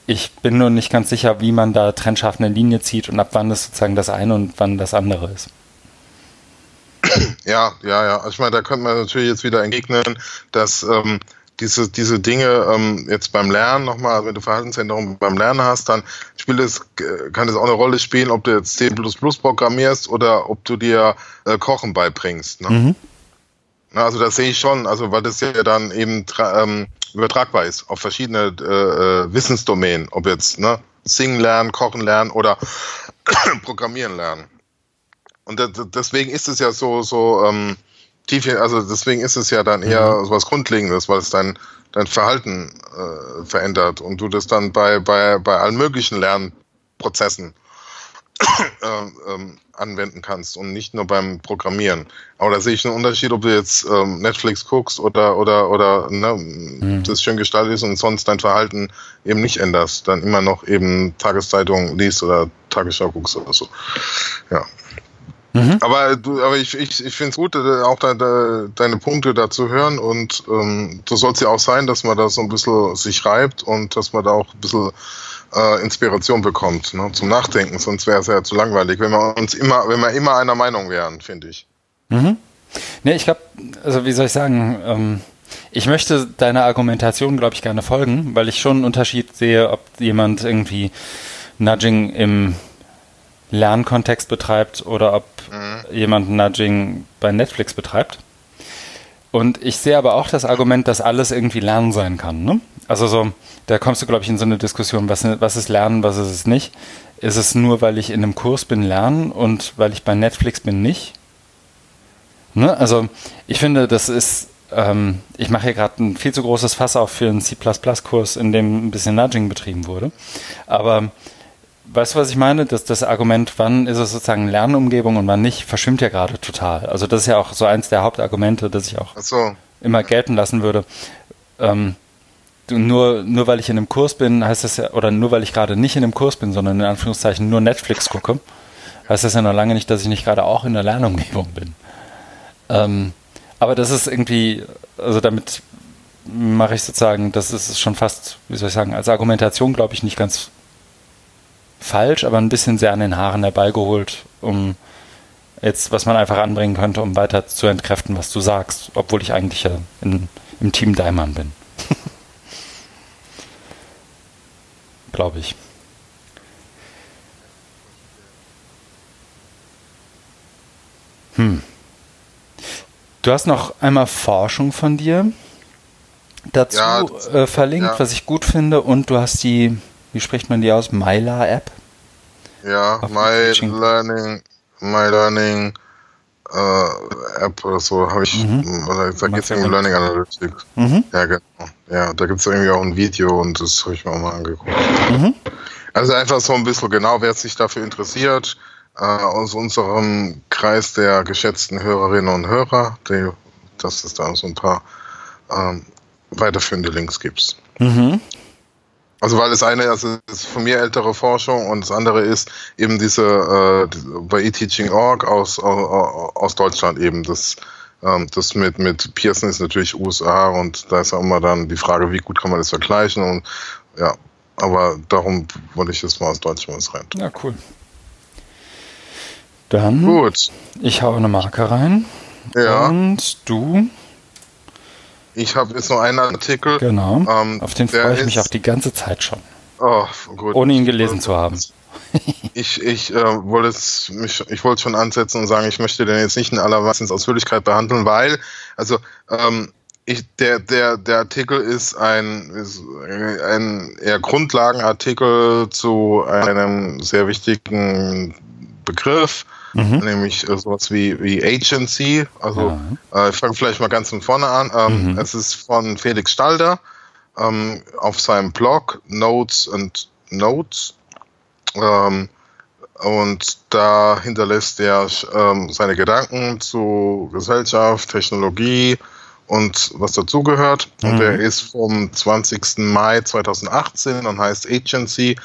Ich bin nur nicht ganz sicher, wie man da trennscharf eine Linie zieht und ab wann das sozusagen das eine und wann das andere ist. Ja, ja, ja. Also ich meine, da könnte man natürlich jetzt wieder entgegnen, dass ähm, diese, diese Dinge ähm, jetzt beim Lernen nochmal, also wenn du Verhaltensänderungen beim Lernen hast, dann spielt es, kann es auch eine Rolle spielen, ob du jetzt C programmierst oder ob du dir äh, Kochen beibringst. Ne? Mhm. Also das sehe ich schon, also weil das ja dann eben ähm, übertragbar ist auf verschiedene äh, äh, Wissensdomänen, ob jetzt ne, singen lernen, kochen lernen oder programmieren lernen. Und deswegen ist es ja so, so ähm, tief, also deswegen ist es ja dann eher mhm. was Grundlegendes, weil es dein, dein Verhalten äh, verändert und du das dann bei, bei, bei allen möglichen Lernprozessen äh, ähm, anwenden kannst und nicht nur beim Programmieren. Aber da sehe ich einen Unterschied, ob du jetzt ähm, Netflix guckst oder oder oder ne, mhm. das schön gestaltet ist und sonst dein Verhalten eben nicht änderst, dann immer noch eben Tageszeitung liest oder Tagesschau guckst oder so. Ja. Mhm. Aber, du, aber ich, ich, ich finde es gut, äh, auch de, de, deine Punkte dazu hören und ähm, so soll es ja auch sein, dass man da so ein bisschen sich reibt und dass man da auch ein bisschen äh, Inspiration bekommt ne, zum Nachdenken, sonst wäre es ja zu langweilig, wenn wir uns immer, wenn wir immer einer Meinung wären, finde ich. Mhm. Nee, ich glaube, also wie soll ich sagen, ähm, ich möchte deiner Argumentation, glaube ich, gerne folgen, weil ich schon einen Unterschied sehe, ob jemand irgendwie Nudging im Lernkontext betreibt oder ob mhm. jemand Nudging bei Netflix betreibt. Und ich sehe aber auch das Argument, dass alles irgendwie Lernen sein kann. Ne? Also so, da kommst du, glaube ich, in so eine Diskussion, was, was ist Lernen, was ist es nicht. Ist es nur, weil ich in einem Kurs bin, lernen und weil ich bei Netflix bin, nicht? Ne? Also ich finde, das ist, ähm, ich mache hier gerade ein viel zu großes Fass auf für einen C++-Kurs, in dem ein bisschen Nudging betrieben wurde. Aber Weißt du, was ich meine? Das, das Argument, wann ist es sozusagen Lernumgebung und wann nicht, verschwimmt ja gerade total. Also das ist ja auch so eins der Hauptargumente, das ich auch so. immer gelten lassen würde. Ähm, nur, nur weil ich in einem Kurs bin, heißt das ja, oder nur weil ich gerade nicht in einem Kurs bin, sondern in Anführungszeichen nur Netflix gucke, heißt das ja noch lange nicht, dass ich nicht gerade auch in der Lernumgebung bin. Ähm, aber das ist irgendwie, also damit mache ich sozusagen, das ist schon fast, wie soll ich sagen, als Argumentation, glaube ich, nicht ganz falsch, aber ein bisschen sehr an den Haaren herbeigeholt, um jetzt, was man einfach anbringen könnte, um weiter zu entkräften, was du sagst, obwohl ich eigentlich ja in, im Team Daimann bin. Glaube ich. Hm. Du hast noch einmal Forschung von dir dazu ja, äh, verlinkt, ja. was ich gut finde, und du hast die wie spricht man die aus? Myla App? Ja, My Learning, My Learning, äh, App oder so, habe ich, mhm. oder da geht es um Learning Analytics. Mhm. Ja, genau. Ja, da gibt es irgendwie auch ein Video und das habe ich mir auch mal angeguckt. Mhm. Also einfach so ein bisschen genau, wer sich dafür interessiert, äh, aus unserem Kreis der geschätzten Hörerinnen und Hörer, die, dass es da so ein paar ähm, weiterführende Links gibt. Mhm. Also weil das eine also das ist von mir ältere Forschung und das andere ist eben diese äh, bei eTeaching.org aus, aus, Deutschland eben das ähm, das mit mit Pearson ist natürlich USA und da ist auch immer dann die Frage, wie gut kann man das vergleichen und ja, aber darum wollte ich jetzt mal aus Deutschland was rein. Ja, cool. Dann gut. Ich hau eine Marke rein. Ja. Und du ich habe jetzt noch einen Artikel. Genau. Ähm, Auf den freue ich mich auch die ganze Zeit schon. Oh, gut. Ohne ihn gelesen zu haben. ich ich äh, wollte es mich, ich wollte schon ansetzen und sagen, ich möchte den jetzt nicht in aller Ausführlichkeit behandeln, weil, also ähm, ich, der, der, der Artikel ist ein, ist ein eher Grundlagenartikel zu einem sehr wichtigen Begriff, mhm. nämlich äh, sowas wie, wie Agency. Also ja. äh, ich fange vielleicht mal ganz von vorne an. Ähm, mhm. Es ist von Felix Stalder ähm, auf seinem Blog Notes and Notes. Ähm, und da hinterlässt er ähm, seine Gedanken zu Gesellschaft, Technologie und was dazugehört. Mhm. Und er ist vom 20. Mai 2018 und heißt Agency,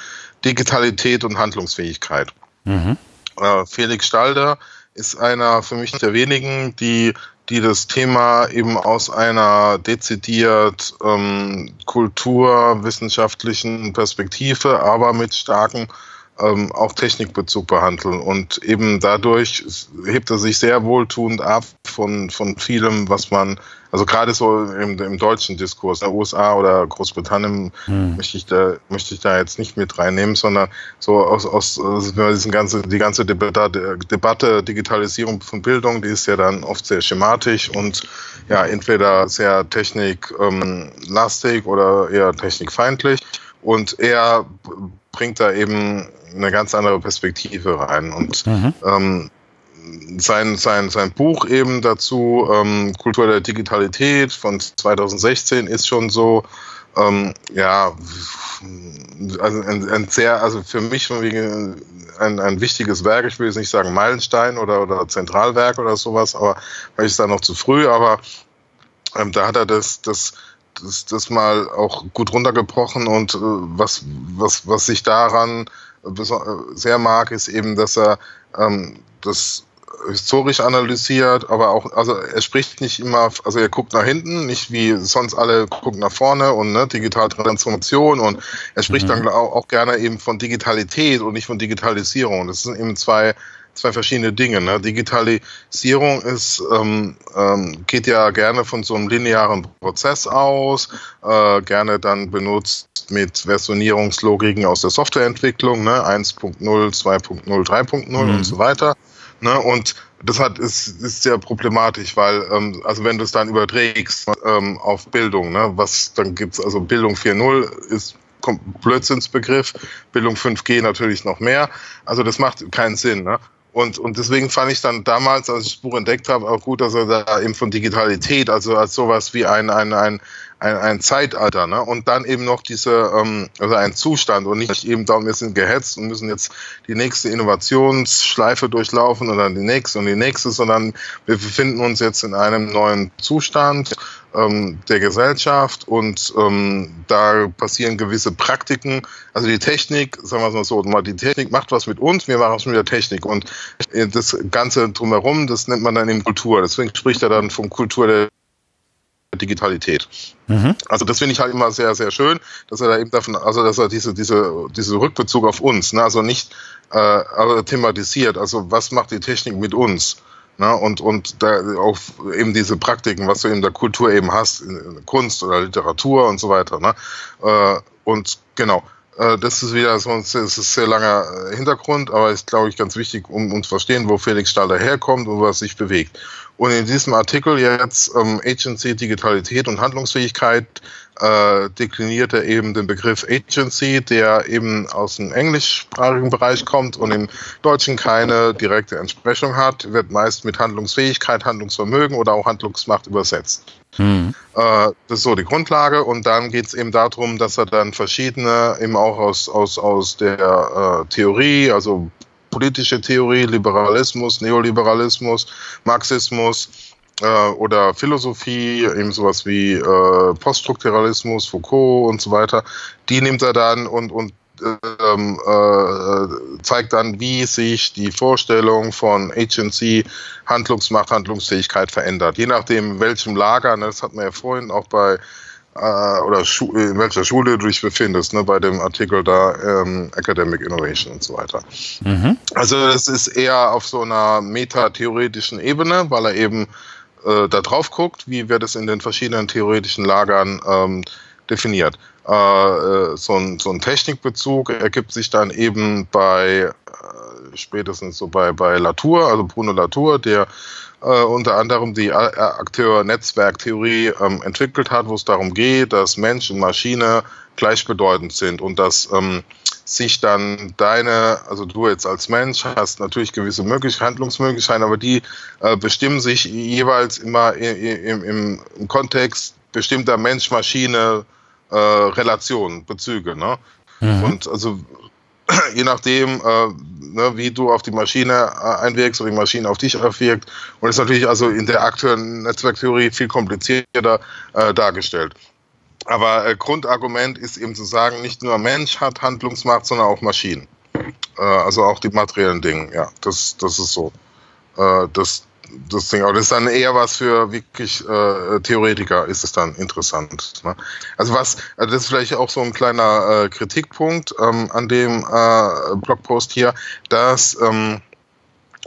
Digitalität und Handlungsfähigkeit. Mhm. Äh, Felix Stalder ist einer für mich der wenigen, die, die das Thema eben aus einer dezidiert ähm, kulturwissenschaftlichen Perspektive, aber mit starken ähm, auch Technikbezug behandeln. Und eben dadurch hebt er sich sehr wohltuend ab von, von vielem, was man, also gerade so im, im deutschen Diskurs, der USA oder Großbritannien hm. möchte, ich da, möchte ich da jetzt nicht mit reinnehmen, sondern so aus, aus, aus diesen ganze, die ganze Debatte, Debatte Digitalisierung von Bildung, die ist ja dann oft sehr schematisch und ja, entweder sehr techniklastig ähm, oder eher technikfeindlich. Und er bringt da eben eine ganz andere Perspektive rein. Und mhm. ähm, sein, sein, sein Buch eben dazu, ähm, Kultur der Digitalität von 2016, ist schon so, ähm, ja, also ein, ein, sehr, also für mich ein, ein wichtiges Werk, ich will jetzt nicht sagen Meilenstein oder, oder Zentralwerk oder sowas, aber vielleicht ist da noch zu früh, aber ähm, da hat er das, das, das, das mal auch gut runtergebrochen und äh, was, was, was sich daran sehr mag, ist eben, dass er ähm, das historisch analysiert, aber auch, also er spricht nicht immer, also er guckt nach hinten, nicht wie sonst alle gucken nach vorne und ne, digitale Transformation und er spricht mhm. dann auch, auch, gerne eben von Digitalität und nicht von Digitalisierung. Das sind eben zwei zwei verschiedene Dinge. Ne? Digitalisierung ist, ähm, ähm, geht ja gerne von so einem linearen Prozess aus, äh, gerne dann benutzt mit Versionierungslogiken aus der Softwareentwicklung, ne? 1.0, 2.0, 3.0 mhm. und so weiter. Ne? Und das hat, ist, ist sehr problematisch, weil, ähm, also wenn du es dann überträgst ähm, auf Bildung, ne, was dann gibt's also Bildung 4.0 ist Blödsinnsbegriff, Bildung 5G natürlich noch mehr. Also das macht keinen Sinn. Ne? Und, und deswegen fand ich dann damals, als ich das Buch entdeckt habe, auch gut, dass er da eben von Digitalität, also als sowas wie ein, ein, ein, ein, ein Zeitalter, ne? Und dann eben noch diese, ähm, also ein Zustand und nicht eben da, wir sind gehetzt und müssen jetzt die nächste Innovationsschleife durchlaufen oder die nächste und die nächste, sondern wir befinden uns jetzt in einem neuen Zustand ähm, der Gesellschaft und ähm, da passieren gewisse Praktiken. Also die Technik, sagen wir es mal so, die Technik macht was mit uns, wir machen was mit der Technik und äh, das Ganze drumherum, das nennt man dann eben Kultur. Deswegen spricht er dann von Kultur der Digitalität. Mhm. Also das finde ich halt immer sehr, sehr schön, dass er da eben davon, also dass er diese, diese, diese Rückbezug auf uns, ne, also nicht äh, also thematisiert, also was macht die Technik mit uns? Ne? Und, und da auf eben diese Praktiken, was du in der Kultur eben hast, in Kunst oder Literatur und so weiter. Ne? Äh, und genau, äh, das ist wieder so ein ist sehr langer Hintergrund, aber ist, glaube ich, ganz wichtig, um uns verstehen, wo Felix Stahl daherkommt und was sich bewegt. Und in diesem Artikel jetzt ähm, Agency, Digitalität und Handlungsfähigkeit äh, dekliniert er eben den Begriff Agency, der eben aus dem englischsprachigen Bereich kommt und im Deutschen keine direkte Entsprechung hat, wird meist mit Handlungsfähigkeit, Handlungsvermögen oder auch Handlungsmacht übersetzt. Mhm. Das ist so die Grundlage und dann geht es eben darum, dass er dann verschiedene, eben auch aus, aus, aus der äh, Theorie, also politische Theorie, Liberalismus, Neoliberalismus, Marxismus, äh, oder Philosophie, eben sowas wie äh, Poststrukturalismus, Foucault und so weiter, die nimmt er dann und, und ähm, äh, zeigt dann, wie sich die Vorstellung von Agency, Handlungsmacht, Handlungsfähigkeit verändert. Je nachdem, welchem Lager, ne, das hat man ja vorhin auch bei äh, oder Schu in welcher Schule du dich befindest, ne, bei dem Artikel da ähm, Academic Innovation und so weiter. Mhm. Also es ist eher auf so einer metatheoretischen Ebene, weil er eben äh, da drauf guckt, wie wird es in den verschiedenen theoretischen Lagern ähm, definiert. Äh, äh, so, ein, so ein Technikbezug ergibt sich dann eben bei äh, spätestens so bei, bei Latour, also Bruno Latour, der äh, unter anderem die Akteur-Netzwerktheorie ähm, entwickelt hat, wo es darum geht, dass Mensch und Maschine gleichbedeutend sind und dass ähm, sich dann deine, also du jetzt als Mensch hast natürlich gewisse Möglichkeiten, Handlungsmöglichkeiten, aber die äh, bestimmen sich jeweils immer im, im, im Kontext bestimmter Mensch-Maschine-Relationen, äh, Bezüge. Ne? Mhm. Und also je nachdem, äh, ne, wie du auf die Maschine äh, einwirkst oder die Maschine auf dich aufwirkt. Und ist natürlich also in der aktuellen Netzwerktheorie viel komplizierter äh, dargestellt. Aber äh, Grundargument ist eben zu sagen, nicht nur Mensch hat Handlungsmacht, sondern auch Maschinen. Äh, also auch die materiellen Dinge, ja, das, das ist so. Äh, das, das Ding, aber das ist dann eher was für wirklich äh, Theoretiker, ist es dann interessant. Ne? Also was, also das ist vielleicht auch so ein kleiner äh, Kritikpunkt ähm, an dem äh, Blogpost hier, dass, ähm,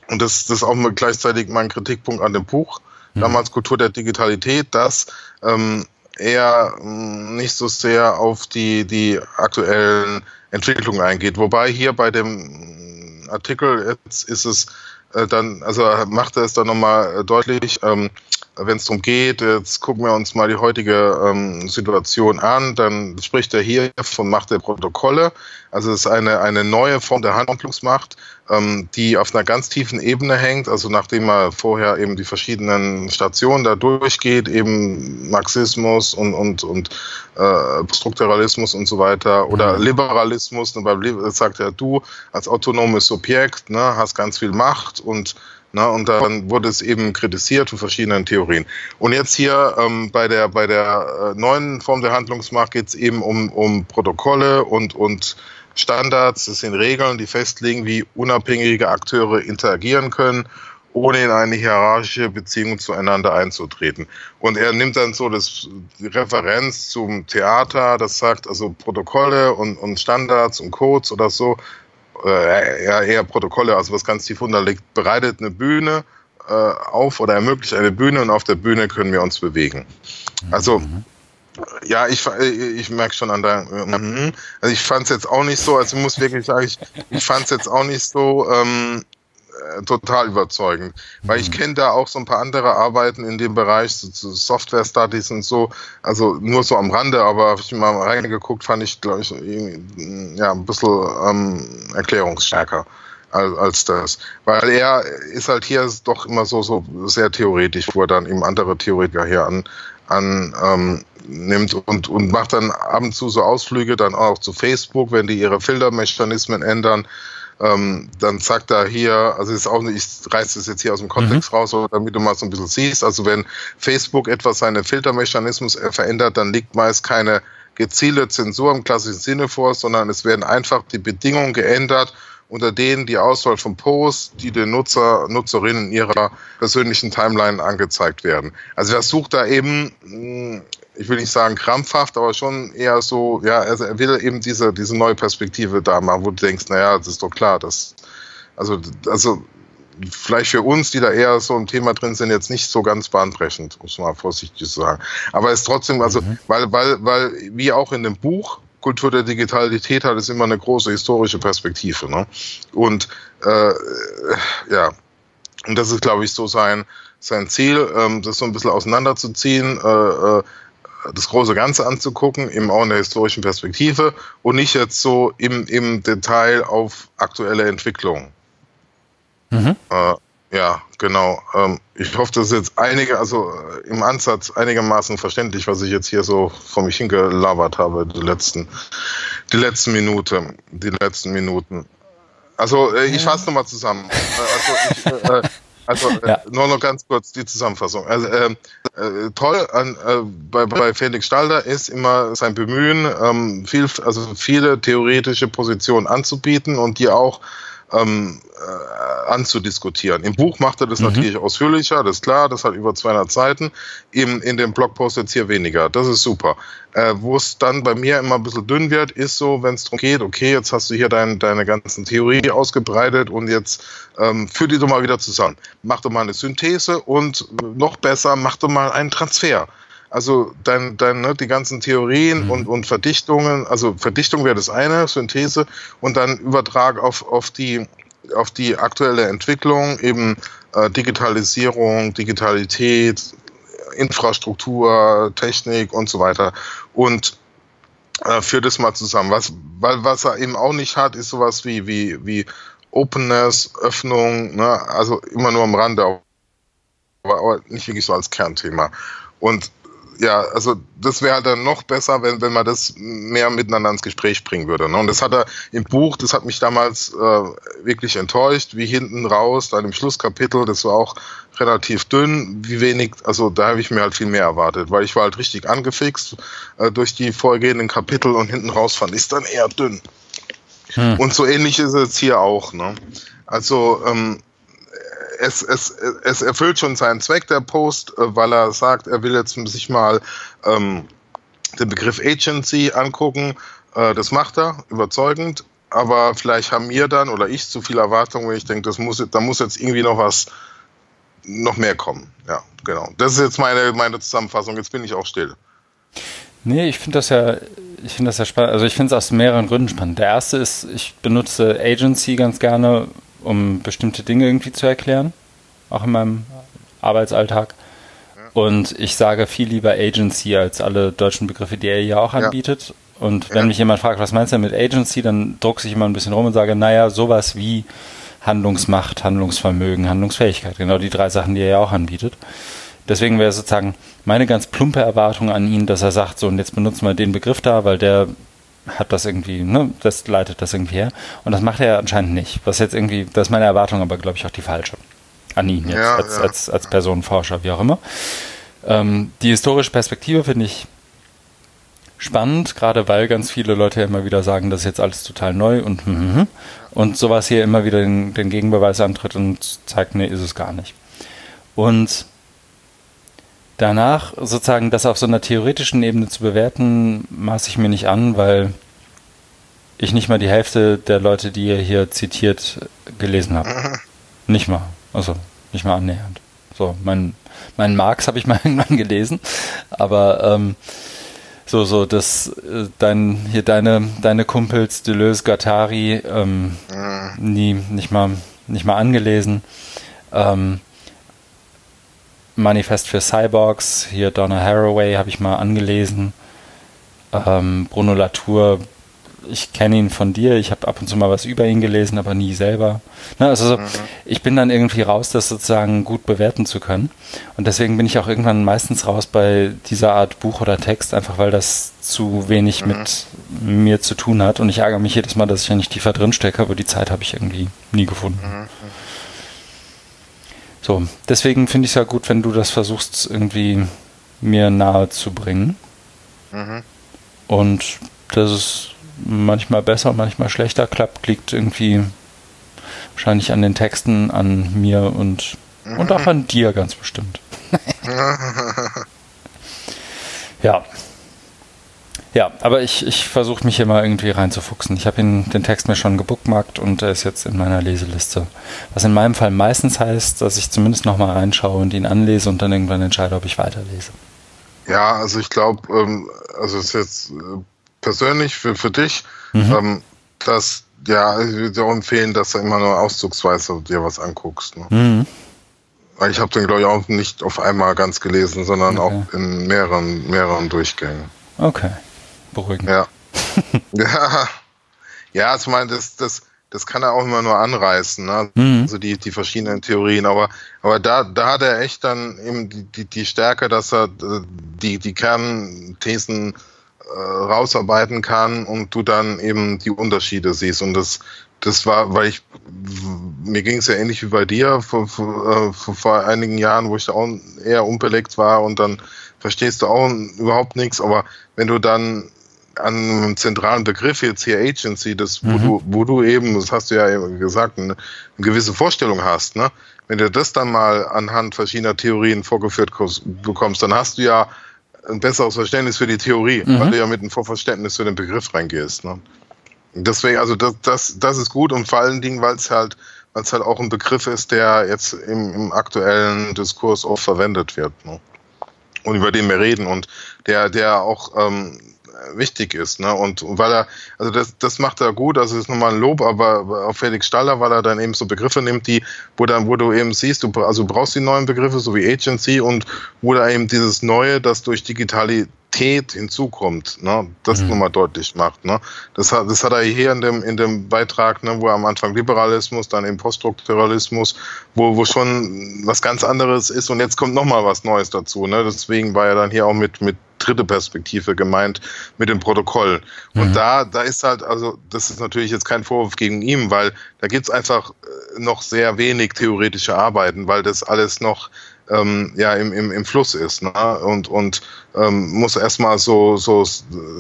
und das, das ist auch gleichzeitig mein Kritikpunkt an dem Buch, mhm. damals Kultur der Digitalität, dass ähm, eher mm, nicht so sehr auf die, die aktuellen Entwicklungen eingeht. Wobei hier bei dem Artikel jetzt ist es äh, dann, also macht er es dann nochmal äh, deutlich, ähm, wenn es darum geht, jetzt gucken wir uns mal die heutige ähm, Situation an, dann spricht er hier von Macht der Protokolle. Also es ist eine, eine neue Form der Handlungsmacht, ähm, die auf einer ganz tiefen Ebene hängt. Also nachdem er vorher eben die verschiedenen Stationen da durchgeht, eben Marxismus und, und, und äh, Strukturalismus und so weiter oder mhm. Liberalismus. Und beim sagt er, du als autonomes Subjekt ne, hast ganz viel Macht und na, und dann wurde es eben kritisiert von verschiedenen Theorien. Und jetzt hier ähm, bei der, bei der äh, neuen Form der Handlungsmacht geht es eben um, um Protokolle und, und Standards. Das sind Regeln, die festlegen, wie unabhängige Akteure interagieren können, ohne in eine hierarchische Beziehung zueinander einzutreten. Und er nimmt dann so das, die Referenz zum Theater, das sagt also Protokolle und, und Standards und Codes oder so äh, eher, Protokolle, also was ganz tief unterliegt, bereitet eine Bühne äh, auf oder ermöglicht eine Bühne und auf der Bühne können wir uns bewegen. Also mhm. Ja, ich, ich merke schon an der. Mhm. Also ich es jetzt auch nicht so, also ich muss wirklich sagen, ich, ich es jetzt auch nicht so ähm, äh, total überzeugend. Weil ich mhm. kenne da auch so ein paar andere Arbeiten in dem Bereich, so, so Software Studies und so, also nur so am Rande, aber habe ich mal reingeguckt, fand ich, glaube ich, ja, ein bisschen ähm, erklärungsstärker als, als das. Weil er ist halt hier doch immer so, so sehr theoretisch, wo er dann eben andere Theoretiker hier an, an ähm, nimmt und, und macht dann ab und zu so Ausflüge dann auch zu Facebook, wenn die ihre Filtermechanismen ändern ähm, dann sagt er hier, also ist auch nicht, ich reiße das jetzt hier aus dem Kontext mhm. raus, damit du mal so ein bisschen siehst, also wenn Facebook etwas seine Filtermechanismus verändert, dann liegt meist keine gezielte Zensur im klassischen Sinne vor, sondern es werden einfach die Bedingungen geändert, unter denen die Auswahl von Posts, die den Nutzer, Nutzerinnen in ihrer persönlichen Timeline angezeigt werden. Also er sucht da eben hm, ich will nicht sagen krampfhaft, aber schon eher so, ja, also er will eben diese, diese neue Perspektive da machen, wo du denkst, naja, das ist doch klar, dass, also, also, vielleicht für uns, die da eher so im Thema drin sind, jetzt nicht so ganz bahnbrechend, muss man mal vorsichtig sagen. Aber es ist trotzdem, also, mhm. weil, weil, weil, wie auch in dem Buch, Kultur der Digitalität hat es immer eine große historische Perspektive. Ne? Und äh, ja, und das ist, glaube ich, so sein, sein Ziel, ähm, das so ein bisschen auseinanderzuziehen. Äh, äh, das große Ganze anzugucken, eben auch in der historischen Perspektive und nicht jetzt so im, im Detail auf aktuelle Entwicklungen. Mhm. Äh, ja, genau. Ähm, ich hoffe, das ist jetzt einige, also äh, im Ansatz einigermaßen verständlich, was ich jetzt hier so vor mich hingelabert habe, die letzten, die letzten Minuten, die letzten Minuten. Also äh, ich fasse nochmal zusammen. Äh, also ich, äh, also äh, ja. nur noch ganz kurz die Zusammenfassung. Also äh, äh, toll an, äh, bei, bei Felix Stalder ist immer sein Bemühen, ähm, viel, also viele theoretische Positionen anzubieten und die auch ähm, äh, anzudiskutieren. Im Buch macht er das mhm. natürlich ausführlicher, das ist klar, das hat über 200 Seiten. Im, in dem Blogpost jetzt hier weniger. Das ist super. Äh, Wo es dann bei mir immer ein bisschen dünn wird, ist so, wenn es darum geht, okay, jetzt hast du hier dein, deine ganzen Theorie ausgebreitet und jetzt ähm, führ die doch mal wieder zusammen. Mach doch mal eine Synthese und noch besser, mach doch mal einen Transfer. Also dein, dein, ne, die ganzen Theorien mhm. und, und Verdichtungen, also Verdichtung wäre das eine, Synthese, und dann Übertrag auf, auf, die, auf die aktuelle Entwicklung, eben äh, Digitalisierung, Digitalität, Infrastruktur, Technik und so weiter. Und äh, führt das mal zusammen. Was, weil, was er eben auch nicht hat, ist sowas wie, wie, wie Openness, Öffnung, ne? also immer nur am Rande, aber, aber nicht wirklich so als Kernthema. Und ja, also das wäre halt dann noch besser, wenn, wenn man das mehr miteinander ins Gespräch bringen würde. Ne? Und das hat er im Buch, das hat mich damals äh, wirklich enttäuscht, wie hinten raus, dann im Schlusskapitel, das war auch relativ dünn, wie wenig, also da habe ich mir halt viel mehr erwartet, weil ich war halt richtig angefixt äh, durch die vorgehenden Kapitel und hinten raus fand ich es dann eher dünn. Hm. Und so ähnlich ist es hier auch. Ne? Also ähm, es, es, es erfüllt schon seinen Zweck, der Post, äh, weil er sagt, er will jetzt sich mal ähm, den Begriff Agency angucken. Äh, das macht er, überzeugend. Aber vielleicht haben wir dann oder ich zu viel Erwartung, wenn ich denke, das muss, da muss jetzt irgendwie noch was, noch mehr kommen. Ja, genau. Das ist jetzt meine, meine Zusammenfassung. Jetzt bin ich auch still. Nee, ich finde das ja, ich finde das ja spannend. Also ich finde es aus mehreren Gründen spannend. Der erste ist, ich benutze Agency ganz gerne, um bestimmte Dinge irgendwie zu erklären, auch in meinem Arbeitsalltag. Und ich sage viel lieber Agency als alle deutschen Begriffe, die er ja auch anbietet. Ja. Und wenn ja. mich jemand fragt, was meinst du mit Agency, dann druckse ich immer ein bisschen rum und sage, naja, sowas wie Handlungsmacht, Handlungsvermögen, Handlungsfähigkeit. Genau die drei Sachen, die er ja auch anbietet. Deswegen wäre sozusagen meine ganz plumpe Erwartung an ihn, dass er sagt, so und jetzt benutzen wir den Begriff da, weil der hat das irgendwie, ne, das leitet das irgendwie her. Und das macht er anscheinend nicht. Was jetzt irgendwie, das ist meine Erwartung, aber glaube ich auch die falsche. An ihn jetzt, ja, als, ja. als, als Personenforscher, wie auch immer. Ähm, die historische Perspektive finde ich spannend, gerade weil ganz viele Leute ja immer wieder sagen, das ist jetzt alles total neu und mm, und sowas hier immer wieder den, den Gegenbeweis antritt und zeigt, nee, ist es gar nicht. Und danach sozusagen das auf so einer theoretischen Ebene zu bewerten, maße ich mir nicht an, weil ich nicht mal die Hälfte der Leute, die ihr hier zitiert, gelesen habe. Mhm. Nicht mal. Also nicht mal annähernd. So, mein, mein Marx habe ich mal irgendwann gelesen, aber ähm, so, so, das, äh, dein, hier deine, deine Kumpels Deleuze, Gattari, ähm, mhm. nie, nicht mal, nicht mal angelesen. Ähm, Manifest für Cyborgs, hier Donna Haraway habe ich mal angelesen. Ähm, Bruno Latour, ich kenne ihn von dir, ich habe ab und zu mal was über ihn gelesen, aber nie selber. Ne, also so, mhm. ich bin dann irgendwie raus, das sozusagen gut bewerten zu können. Und deswegen bin ich auch irgendwann meistens raus bei dieser Art Buch oder Text, einfach weil das zu wenig mhm. mit mir zu tun hat. Und ich ärgere mich jedes Mal, dass ich ja nicht tiefer drin stecke, aber die Zeit habe ich irgendwie nie gefunden. Mhm. So, deswegen finde ich es ja gut, wenn du das versuchst, irgendwie mir nahe zu bringen. Mhm. Und dass es manchmal besser, manchmal schlechter klappt, liegt irgendwie wahrscheinlich an den Texten, an mir und, mhm. und auch an dir ganz bestimmt. ja. Ja, aber ich, ich versuche mich hier mal irgendwie reinzufuchsen. Ich habe den Text mir schon gebookmarkt und er ist jetzt in meiner Leseliste. Was in meinem Fall meistens heißt, dass ich zumindest nochmal reinschaue und ihn anlese und dann irgendwann entscheide, ob ich weiterlese. Ja, also ich glaube, ähm, also es ist jetzt äh, persönlich für, für dich, mhm. ähm, dass, ja, ich würde dir auch empfehlen, dass du immer nur auszugsweise dir was anguckst. Ne? Mhm. Ich habe den, glaube ich, auch nicht auf einmal ganz gelesen, sondern okay. auch in mehreren, mehreren Durchgängen. Okay. Beruhigend. Ja. ja. Ja, ich meine, das, das, das kann er auch immer nur anreißen, ne? Mhm. also die, die verschiedenen Theorien. Aber, aber da, da hat er echt dann eben die, die, die Stärke, dass er äh, die, die Kernthesen äh, rausarbeiten kann und du dann eben die Unterschiede siehst. Und das, das war, weil ich, mir ging es ja ähnlich wie bei dir vor, vor, äh, vor, einigen Jahren, wo ich auch eher unbelegt war und dann verstehst du auch überhaupt nichts. Aber wenn du dann an einem zentralen Begriff jetzt hier Agency, das, wo mhm. du, wo du eben, das hast du ja gesagt, eine, eine, gewisse Vorstellung hast, ne? Wenn du das dann mal anhand verschiedener Theorien vorgeführt bekommst, dann hast du ja ein besseres Verständnis für die Theorie, mhm. weil du ja mit einem Vorverständnis für den Begriff reingehst. Ne? Deswegen, also das, das, das ist gut und vor allen Dingen, weil es halt, weil es halt auch ein Begriff ist, der jetzt im, im aktuellen Diskurs oft verwendet wird. Ne? Und über den wir reden und der, der auch ähm, wichtig ist. Ne? Und weil er, also das, das macht er gut, also das ist nochmal ein Lob, aber auf Felix Staller, weil er dann eben so Begriffe nimmt, die, wo dann, wo du eben siehst, du also brauchst die neuen Begriffe, so wie Agency und wo da eben dieses Neue, das durch Digitalität hinzukommt, ne, das mhm. nochmal deutlich macht. Ne. Das, hat, das hat er hier in dem, in dem Beitrag, ne, wo er am Anfang Liberalismus, dann eben Poststrukturalismus, wo, wo schon was ganz anderes ist und jetzt kommt nochmal was Neues dazu. Ne. Deswegen war er dann hier auch mit, mit dritte Perspektive gemeint mit dem Protokoll. Und mhm. da, da ist halt, also das ist natürlich jetzt kein Vorwurf gegen ihn, weil da gibt's einfach äh, noch sehr wenig theoretische Arbeiten, weil das alles noch ähm, ja im, im, im Fluss ist ne? und und ähm, muss erstmal so so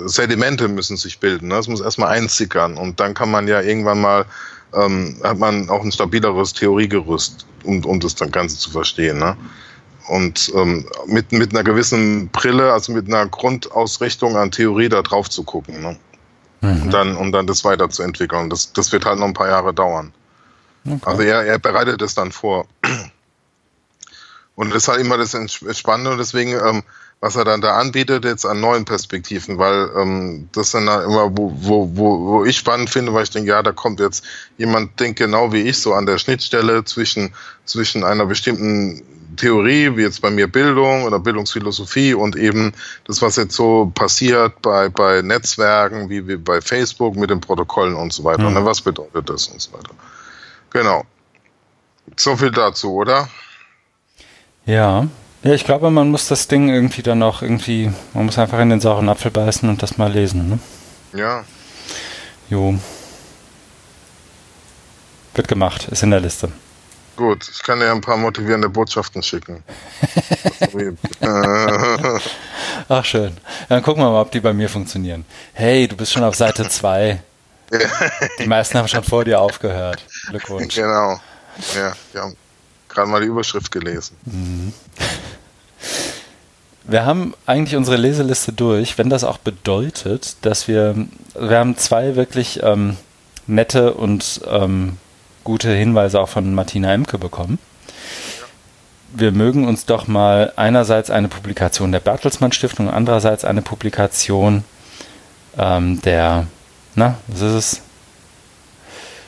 Sedimente müssen sich bilden ne? es muss erstmal einsickern und dann kann man ja irgendwann mal ähm, hat man auch ein stabileres Theoriegerüst um, um das dann Ganze zu verstehen ne? und ähm, mit mit einer gewissen Brille also mit einer Grundausrichtung an Theorie da drauf zu gucken ne? mhm. und dann um dann das weiterzuentwickeln das das wird halt noch ein paar Jahre dauern okay. also er er bereitet es dann vor und das ist halt immer das Spannende und deswegen, ähm, was er dann da anbietet, jetzt an neuen Perspektiven, weil ähm, das dann immer, wo, wo, wo, wo ich spannend finde, weil ich denke, ja, da kommt jetzt jemand, denkt genau wie ich, so an der Schnittstelle zwischen, zwischen einer bestimmten Theorie, wie jetzt bei mir Bildung oder Bildungsphilosophie und eben das, was jetzt so passiert bei, bei Netzwerken, wie, wie bei Facebook mit den Protokollen und so weiter. Mhm. Und dann, was bedeutet das und so weiter. Genau. So viel dazu, oder? Ja. Ja, ich glaube, man muss das Ding irgendwie dann auch irgendwie, man muss einfach in den sauren Apfel beißen und das mal lesen, ne? Ja. Jo. Wird gemacht, ist in der Liste. Gut, ich kann dir ein paar motivierende Botschaften schicken. Ach schön. Dann gucken wir mal, ob die bei mir funktionieren. Hey, du bist schon auf Seite 2. Die meisten haben schon vor dir aufgehört. Glückwunsch. Genau. Ja, haben gerade mal die Überschrift gelesen. Mhm. Wir haben eigentlich unsere Leseliste durch, wenn das auch bedeutet, dass wir, wir haben zwei wirklich ähm, nette und ähm, gute Hinweise auch von Martina Emke bekommen. Wir mögen uns doch mal einerseits eine Publikation der Bertelsmann Stiftung, andererseits eine Publikation ähm, der, na, was ist es?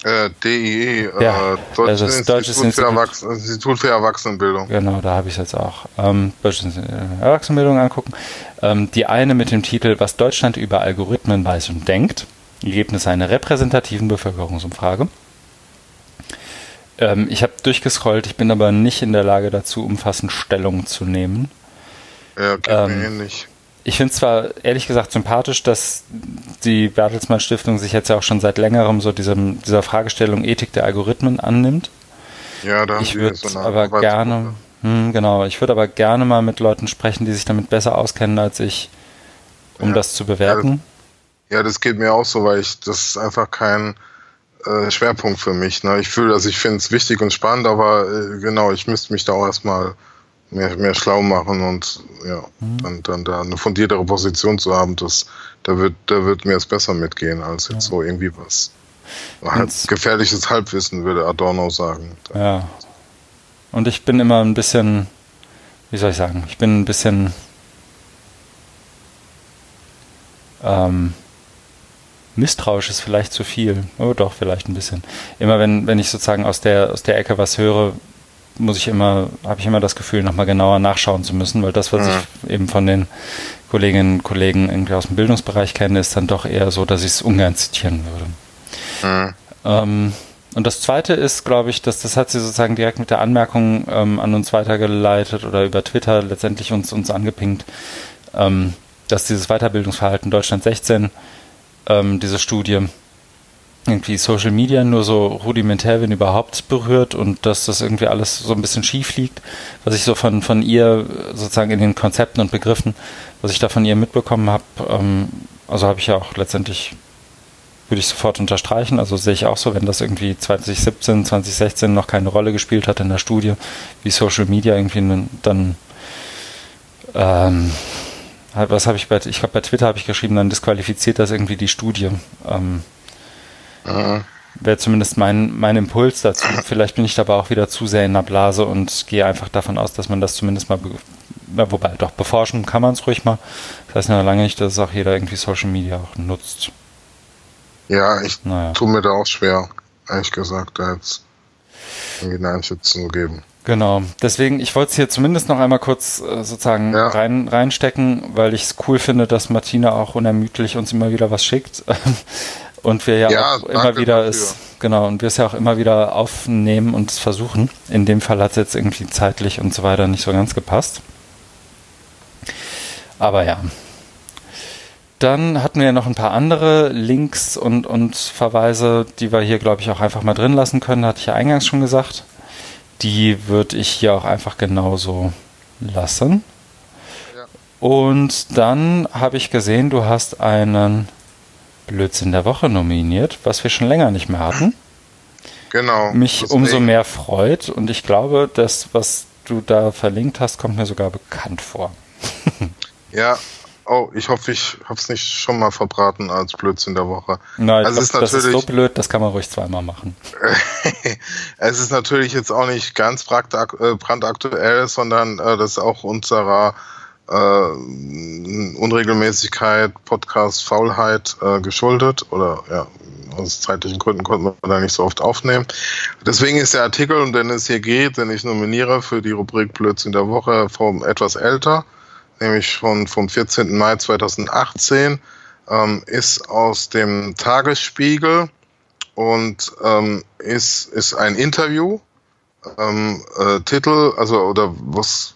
Äh, DIE, äh, ja, Deutsches, also Institut, Deutsches Institut, für Erwachsen Institut für Erwachsenenbildung. Genau, da habe ich es jetzt auch. Ähm, Deutsches Erwachsenenbildung angucken. Ähm, die eine mit dem Titel Was Deutschland über Algorithmen weiß und denkt. Ergebnis einer repräsentativen Bevölkerungsumfrage. Ähm, ich habe durchgescrollt, ich bin aber nicht in der Lage dazu, umfassend Stellung zu nehmen. Ja, geht ähm, mir ähnlich ich finde es zwar ehrlich gesagt sympathisch, dass die Bertelsmann Stiftung sich jetzt ja auch schon seit längerem so diesem, dieser Fragestellung Ethik der Algorithmen annimmt. Ja, da ich würde so aber gerne, hm, genau, ich würde aber gerne mal mit Leuten sprechen, die sich damit besser auskennen als ich, um ja. das zu bewerten. Ja, das geht mir auch so, weil ich das ist einfach kein äh, Schwerpunkt für mich. Ne? Ich fühle, also ich finde es wichtig und spannend, aber äh, genau, ich müsste mich da auch erstmal mehr, mehr schlau machen und ja, mhm. dann, dann da eine fundiertere Position zu haben, das, da wird, da wird mir es besser mitgehen, als jetzt ja. so irgendwie was. Halb, gefährliches Halbwissen, würde Adorno sagen. Ja. Und ich bin immer ein bisschen, wie soll ich sagen, ich bin ein bisschen ähm, misstrauisch ist vielleicht zu viel. Oh doch, vielleicht ein bisschen. Immer wenn, wenn ich sozusagen aus der, aus der Ecke was höre, muss ich immer, habe ich immer das Gefühl, nochmal genauer nachschauen zu müssen, weil das, was mhm. ich eben von den Kolleginnen und Kollegen irgendwie aus dem Bildungsbereich kenne, ist dann doch eher so, dass ich es ungern zitieren würde. Mhm. Ähm, und das Zweite ist, glaube ich, dass das hat sie sozusagen direkt mit der Anmerkung ähm, an uns weitergeleitet oder über Twitter letztendlich uns, uns angepinkt, ähm, dass dieses Weiterbildungsverhalten Deutschland 16, ähm, diese Studie, irgendwie Social Media nur so rudimentär, wenn überhaupt, berührt und dass das irgendwie alles so ein bisschen schief liegt, was ich so von, von ihr sozusagen in den Konzepten und Begriffen, was ich da von ihr mitbekommen habe, ähm, also habe ich ja auch letztendlich, würde ich sofort unterstreichen, also sehe ich auch so, wenn das irgendwie 2017, 2016 noch keine Rolle gespielt hat in der Studie, wie Social Media irgendwie dann ähm, was habe ich bei, ich glaube bei Twitter habe ich geschrieben, dann disqualifiziert das irgendwie die Studie. Ähm, Mhm. Wäre zumindest mein, mein Impuls dazu. Vielleicht bin ich dabei auch wieder zu sehr in der Blase und gehe einfach davon aus, dass man das zumindest mal, ja, wobei doch beforschen kann man es ruhig mal. Das heißt ja lange nicht, dass es auch jeder irgendwie Social Media auch nutzt. Ja, ich naja. tue mir da auch schwer, ehrlich gesagt, da jetzt irgendwie eine Einschätzung zu geben. Genau, deswegen, ich wollte es hier zumindest noch einmal kurz äh, sozusagen ja. rein, reinstecken, weil ich es cool finde, dass Martina auch unermüdlich uns immer wieder was schickt. Und wir ja, ja auch immer wieder es, genau, und wir es ja auch immer wieder aufnehmen und es versuchen. In dem Fall hat es jetzt irgendwie zeitlich und so weiter nicht so ganz gepasst. Aber ja. Dann hatten wir ja noch ein paar andere Links und, und Verweise, die wir hier, glaube ich, auch einfach mal drin lassen können, hatte ich ja eingangs schon gesagt. Die würde ich hier auch einfach genauso lassen. Ja. Und dann habe ich gesehen, du hast einen Blödsinn der Woche nominiert, was wir schon länger nicht mehr hatten. Genau. Mich umso mehr freut und ich glaube, das, was du da verlinkt hast, kommt mir sogar bekannt vor. ja, oh, ich hoffe, ich habe es nicht schon mal verbraten als Blödsinn der Woche. Nein, also glaub, ist das ist so blöd, das kann man ruhig zweimal machen. es ist natürlich jetzt auch nicht ganz äh, brandaktuell, sondern äh, das ist auch unserer äh, Unregelmäßigkeit, Podcast, Faulheit äh, geschuldet oder ja, aus zeitlichen Gründen konnten wir da nicht so oft aufnehmen. Deswegen ist der Artikel, um den es hier geht, den ich nominiere für die Rubrik Blödsinn der Woche, vom etwas älter, nämlich von, vom 14. Mai 2018, ähm, ist aus dem Tagesspiegel und ähm, ist, ist ein Interview. Ähm, äh, Titel, also oder was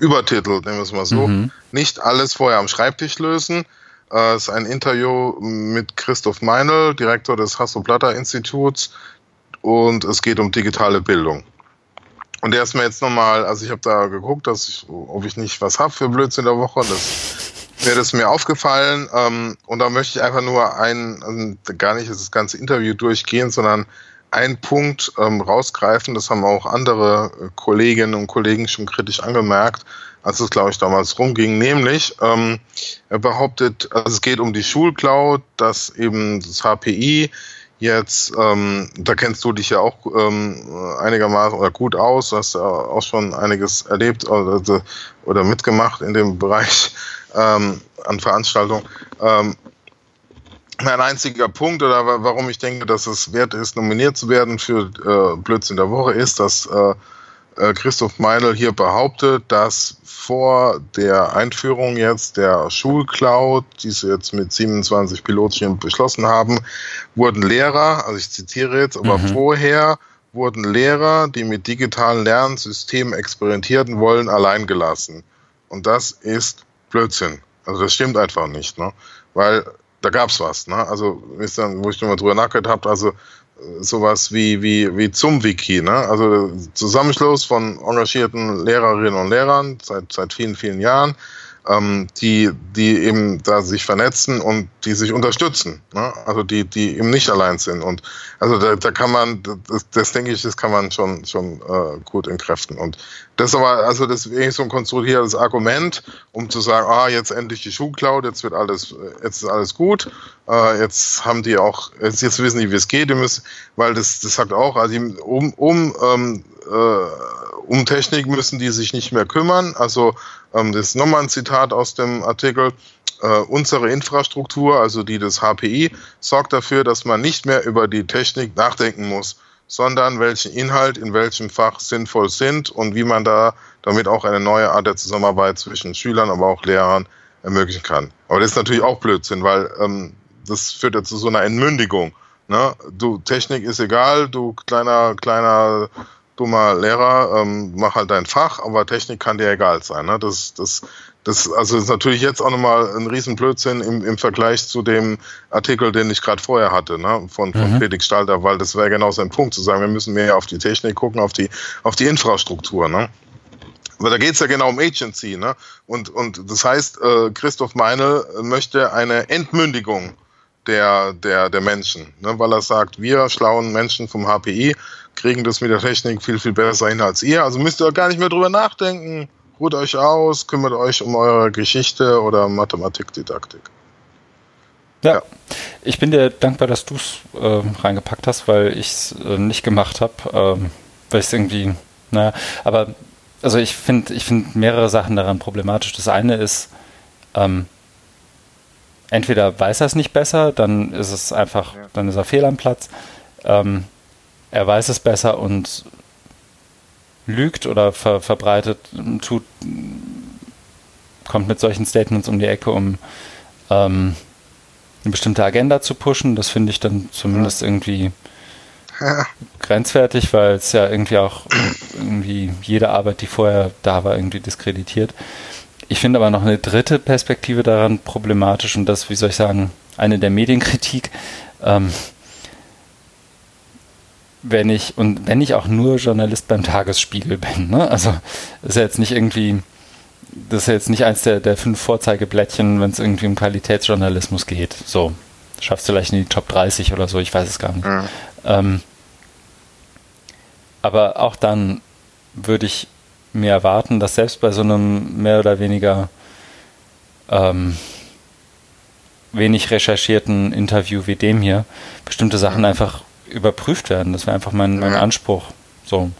Übertitel, nehmen wir es mal so. Mhm. Nicht alles vorher am Schreibtisch lösen. Es äh, ist ein Interview mit Christoph Meinl, Direktor des Hasso-Platter-Instituts und es geht um digitale Bildung. Und der ist mir jetzt nochmal, also ich habe da geguckt, dass ich, ob ich nicht was habe für Blödsinn der Woche. Das mir das mir aufgefallen ähm, und da möchte ich einfach nur ein, also gar nicht das ganze Interview durchgehen, sondern einen Punkt ähm, rausgreifen, das haben auch andere äh, Kolleginnen und Kollegen schon kritisch angemerkt, als es, glaube ich, damals rumging, nämlich ähm, er behauptet, also es geht um die Schulcloud, dass eben das HPI jetzt, ähm, da kennst du dich ja auch ähm, einigermaßen oder gut aus, du hast ja auch schon einiges erlebt oder, oder mitgemacht in dem Bereich ähm, an Veranstaltungen. Ähm, mein einziger Punkt oder warum ich denke, dass es wert ist, nominiert zu werden für äh, Blödsinn der Woche, ist, dass äh, äh, Christoph Meinl hier behauptet, dass vor der Einführung jetzt der Schulcloud, die sie jetzt mit 27 Pilotchen beschlossen haben, wurden Lehrer, also ich zitiere jetzt, aber mhm. vorher wurden Lehrer, die mit digitalen Lernsystemen experimentierten wollen, allein gelassen. Und das ist Blödsinn. Also das stimmt einfach nicht, ne? Weil da gab's was. Ne? Also, ist dann, wo ich nochmal drüber nachgedacht habe, also äh, sowas wie, wie, wie zum Wiki, ne? Also Zusammenschluss von engagierten Lehrerinnen und Lehrern seit, seit vielen, vielen Jahren, ähm, die, die eben da sich vernetzen und die sich unterstützen, ne? also die, die eben nicht allein sind. Und also da, da kann man, das, das denke ich, das kann man schon, schon äh, gut entkräften. Und das aber, also das ist irgendwie so ein konstruiertes Argument, um zu sagen, ah, jetzt endlich die Schuhcloud, jetzt wird alles, jetzt ist alles gut, äh, jetzt haben die auch, jetzt, jetzt wissen die, wie es geht, die müssen, weil das, das sagt auch, also um, um ähm, äh, um Technik müssen die sich nicht mehr kümmern. Also ähm, das ist nochmal ein Zitat aus dem Artikel. Äh, unsere Infrastruktur, also die des HPI, sorgt dafür, dass man nicht mehr über die Technik nachdenken muss. sondern welchen Inhalt in welchem Fach sinnvoll sind und wie man da damit auch eine neue Art der Zusammenarbeit zwischen Schülern, aber auch Lehrern ermöglichen kann. Aber das ist natürlich auch Blödsinn, weil ähm, das führt ja zu so einer Entmündigung. Ne? Du, Technik ist egal, du kleiner, kleiner, dummer Lehrer, ähm, mach halt dein Fach, aber Technik kann dir egal sein. Ne? Das, das, das also ist natürlich jetzt auch nochmal ein Riesenblödsinn im, im Vergleich zu dem Artikel, den ich gerade vorher hatte, ne? von, von mhm. Felix Stalter, weil das wäre genau sein Punkt, zu sagen, wir müssen mehr auf die Technik gucken, auf die, auf die Infrastruktur. Ne? Aber da geht es ja genau um Agency. Ne? Und, und das heißt, äh, Christoph Meinl möchte eine Entmündigung der, der, der Menschen, ne? weil er sagt, wir schlauen Menschen vom HPI kriegen das mit der Technik viel, viel besser hin als ihr. Also müsst ihr gar nicht mehr drüber nachdenken. Ruht euch aus, kümmert euch um eure Geschichte oder Mathematikdidaktik. Ja, ja. ich bin dir dankbar, dass du es äh, reingepackt hast, weil ich es äh, nicht gemacht habe, ähm, weil ich es irgendwie, naja, aber also ich finde ich finde mehrere Sachen daran problematisch. Das eine ist, ähm, entweder weiß er es nicht besser, dann ist es einfach, ja. dann ist er fehl am Platz. Ähm, er weiß es besser und lügt oder ver verbreitet, tut, kommt mit solchen Statements um die Ecke, um ähm, eine bestimmte Agenda zu pushen. Das finde ich dann zumindest irgendwie ja. grenzwertig, weil es ja irgendwie auch irgendwie jede Arbeit, die vorher da war, irgendwie diskreditiert. Ich finde aber noch eine dritte Perspektive daran problematisch und das, wie soll ich sagen, eine der Medienkritik. Ähm, wenn ich, und wenn ich auch nur Journalist beim Tagesspiegel bin, ne? Also ist ja jetzt nicht irgendwie, das ist ja jetzt nicht eins der, der fünf Vorzeigeblättchen, wenn es irgendwie um Qualitätsjournalismus geht. So, schaffst du vielleicht in die Top 30 oder so, ich weiß es gar nicht. Mhm. Ähm, aber auch dann würde ich mir erwarten, dass selbst bei so einem mehr oder weniger ähm, wenig recherchierten Interview wie dem hier bestimmte Sachen einfach überprüft werden. Das wäre einfach mein, mein ja. Anspruch. So.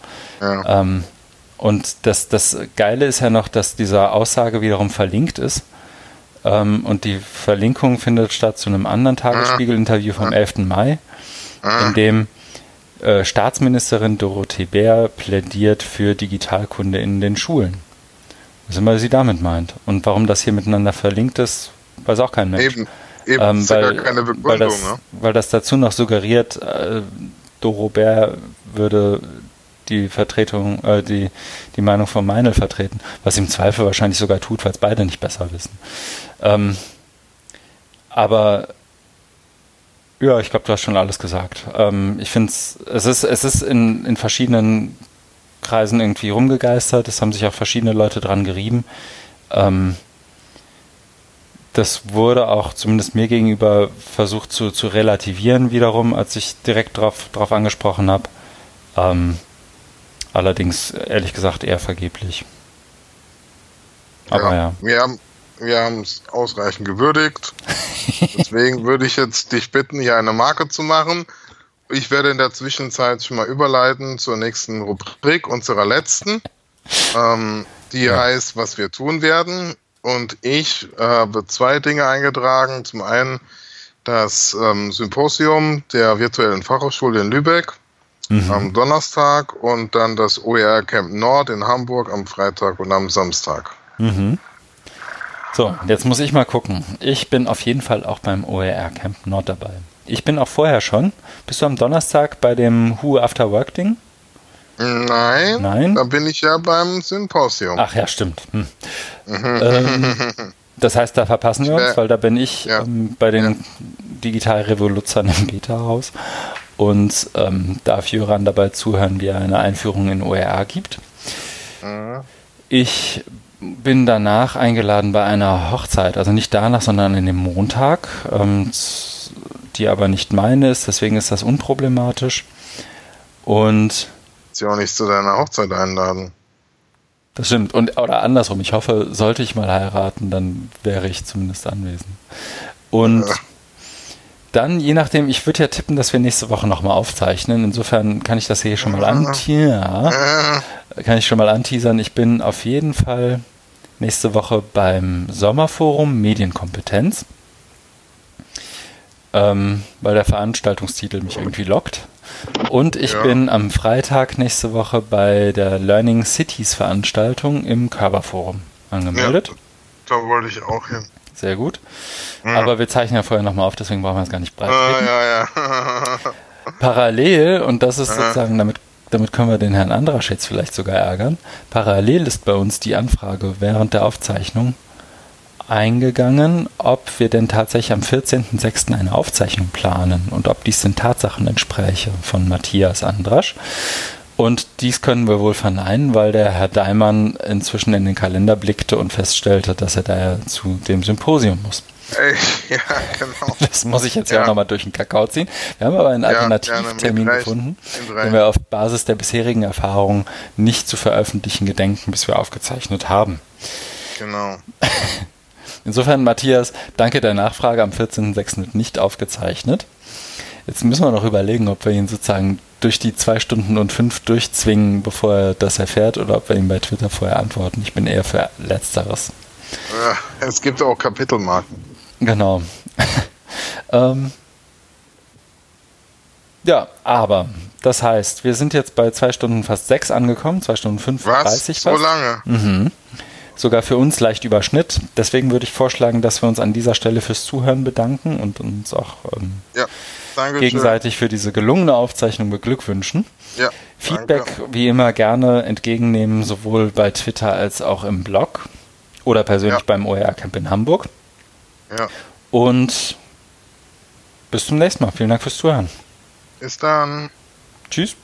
Ja. Ähm, und das, das Geile ist ja noch, dass diese Aussage wiederum verlinkt ist. Ähm, und die Verlinkung findet statt zu einem anderen Tagesspiegel-Interview vom 11. Mai, in dem äh, Staatsministerin Dorothee Bär plädiert für Digitalkunde in den Schulen. Was immer sie damit meint. Und warum das hier miteinander verlinkt ist, weiß auch kein Mensch. Eben, eben ähm, weil, ja keine Begründung, weil das, ne? weil das dazu noch suggeriert, äh, Doro Bär würde die Vertretung, äh, die, die Meinung von Meinl vertreten, was im Zweifel wahrscheinlich sogar tut, weil es beide nicht besser wissen. Ähm, aber ja, ich glaube, du hast schon alles gesagt. Ähm, ich finde es, ist, es ist in, in verschiedenen Kreisen irgendwie rumgegeistert. Es haben sich auch verschiedene Leute dran gerieben. Ähm, das wurde auch zumindest mir gegenüber versucht zu, zu relativieren wiederum, als ich direkt darauf drauf angesprochen habe. Ähm, allerdings, ehrlich gesagt, eher vergeblich. Aber ja. ja. Wir haben wir haben es ausreichend gewürdigt. Deswegen würde ich jetzt dich bitten, hier eine Marke zu machen. Ich werde in der Zwischenzeit schon mal überleiten zur nächsten Rubrik, unserer letzten. Ähm, die ja. heißt, was wir tun werden. Und ich habe zwei Dinge eingetragen. Zum einen das ähm, Symposium der virtuellen Fachhochschule in Lübeck mhm. am Donnerstag und dann das OER Camp Nord in Hamburg am Freitag und am Samstag. Mhm. So, jetzt muss ich mal gucken. Ich bin auf jeden Fall auch beim OER Camp Nord dabei. Ich bin auch vorher schon. Bist du am Donnerstag bei dem Who After Work Ding? Nein. Nein. Da bin ich ja beim Symposium. Ach ja, stimmt. Hm. ähm, das heißt, da verpassen wir uns, weil da bin ich ja. ähm, bei den ja. Digitalrevoluzern im Beta-Haus und ähm, darf Jöran dabei zuhören, wie er eine Einführung in OER gibt. Mhm. Ich bin danach eingeladen bei einer Hochzeit, also nicht danach, sondern in dem Montag, ähm, die aber nicht meine ist, deswegen ist das unproblematisch. Und sie auch nicht zu deiner Hochzeit einladen. Das stimmt. Und oder andersrum, ich hoffe, sollte ich mal heiraten, dann wäre ich zumindest anwesend. Und ja. dann, je nachdem, ich würde ja tippen, dass wir nächste Woche nochmal aufzeichnen. Insofern kann ich das hier schon mal an. Ja kann ich schon mal anteasern. Ich bin auf jeden Fall nächste Woche beim Sommerforum Medienkompetenz, ähm, weil der Veranstaltungstitel mich irgendwie lockt. Und ich Ja. bin am Freitag nächste Woche bei der Learning Cities Veranstaltung im Körperforum angemeldet. Da wollte ich auch hin. Sehr gut. Aber wir zeichnen ja vorher nochmal auf, deswegen brauchen wir es gar nicht breit treten. ja, ja. Parallel, und das ist sozusagen, damit, damit können wir den Herrn Andrasch jetzt vielleicht sogar ärgern, parallel ist bei uns die Anfrage während der Aufzeichnung eingegangen, ob wir denn tatsächlich am 14.06. eine Aufzeichnung planen und ob dies den Tatsachen entspräche von Matthias Andrasch. Und dies können wir wohl verneinen, weil der Herr Daimann inzwischen in den Kalender blickte und feststellte, dass er da zu dem Symposium muss. Ey, ja, genau. Das muss ich jetzt ja, Ja. auch nochmal durch den Kakao ziehen. Wir haben aber einen Ja, Alternativtermin mit gefunden, den wir auf Basis der bisherigen Erfahrungen nicht zu veröffentlichen gedenken, bis wir aufgezeichnet haben. Genau. Insofern, Matthias, danke der Nachfrage. Am 14.06. wird nicht aufgezeichnet. Jetzt müssen wir noch überlegen, ob wir ihn sozusagen durch die zwei Stunden und fünf durchzwingen, bevor er das erfährt, oder ob wir ihm bei Twitter vorher antworten. Ich bin eher für Letzteres. Ja, es gibt auch Kapitelmarken. Genau. ähm, ja, aber das heißt, wir sind jetzt bei zwei Stunden fast sechs angekommen, zwei Stunden Was? 35 So fast. lange? Mhm. Sogar für uns leicht Überschnitt. Deswegen würde ich vorschlagen, dass wir uns an dieser Stelle fürs Zuhören bedanken und uns auch ähm, Ja. Gegenseitig für diese gelungene Aufzeichnung beglückwünschen. Ja. Feedback Danke. wie immer gerne entgegennehmen, sowohl bei Twitter als auch im Blog oder persönlich Ja. beim OER Camp in Hamburg. Ja. Und bis zum nächsten Mal. Vielen Dank fürs Zuhören. Bis dann. Tschüss.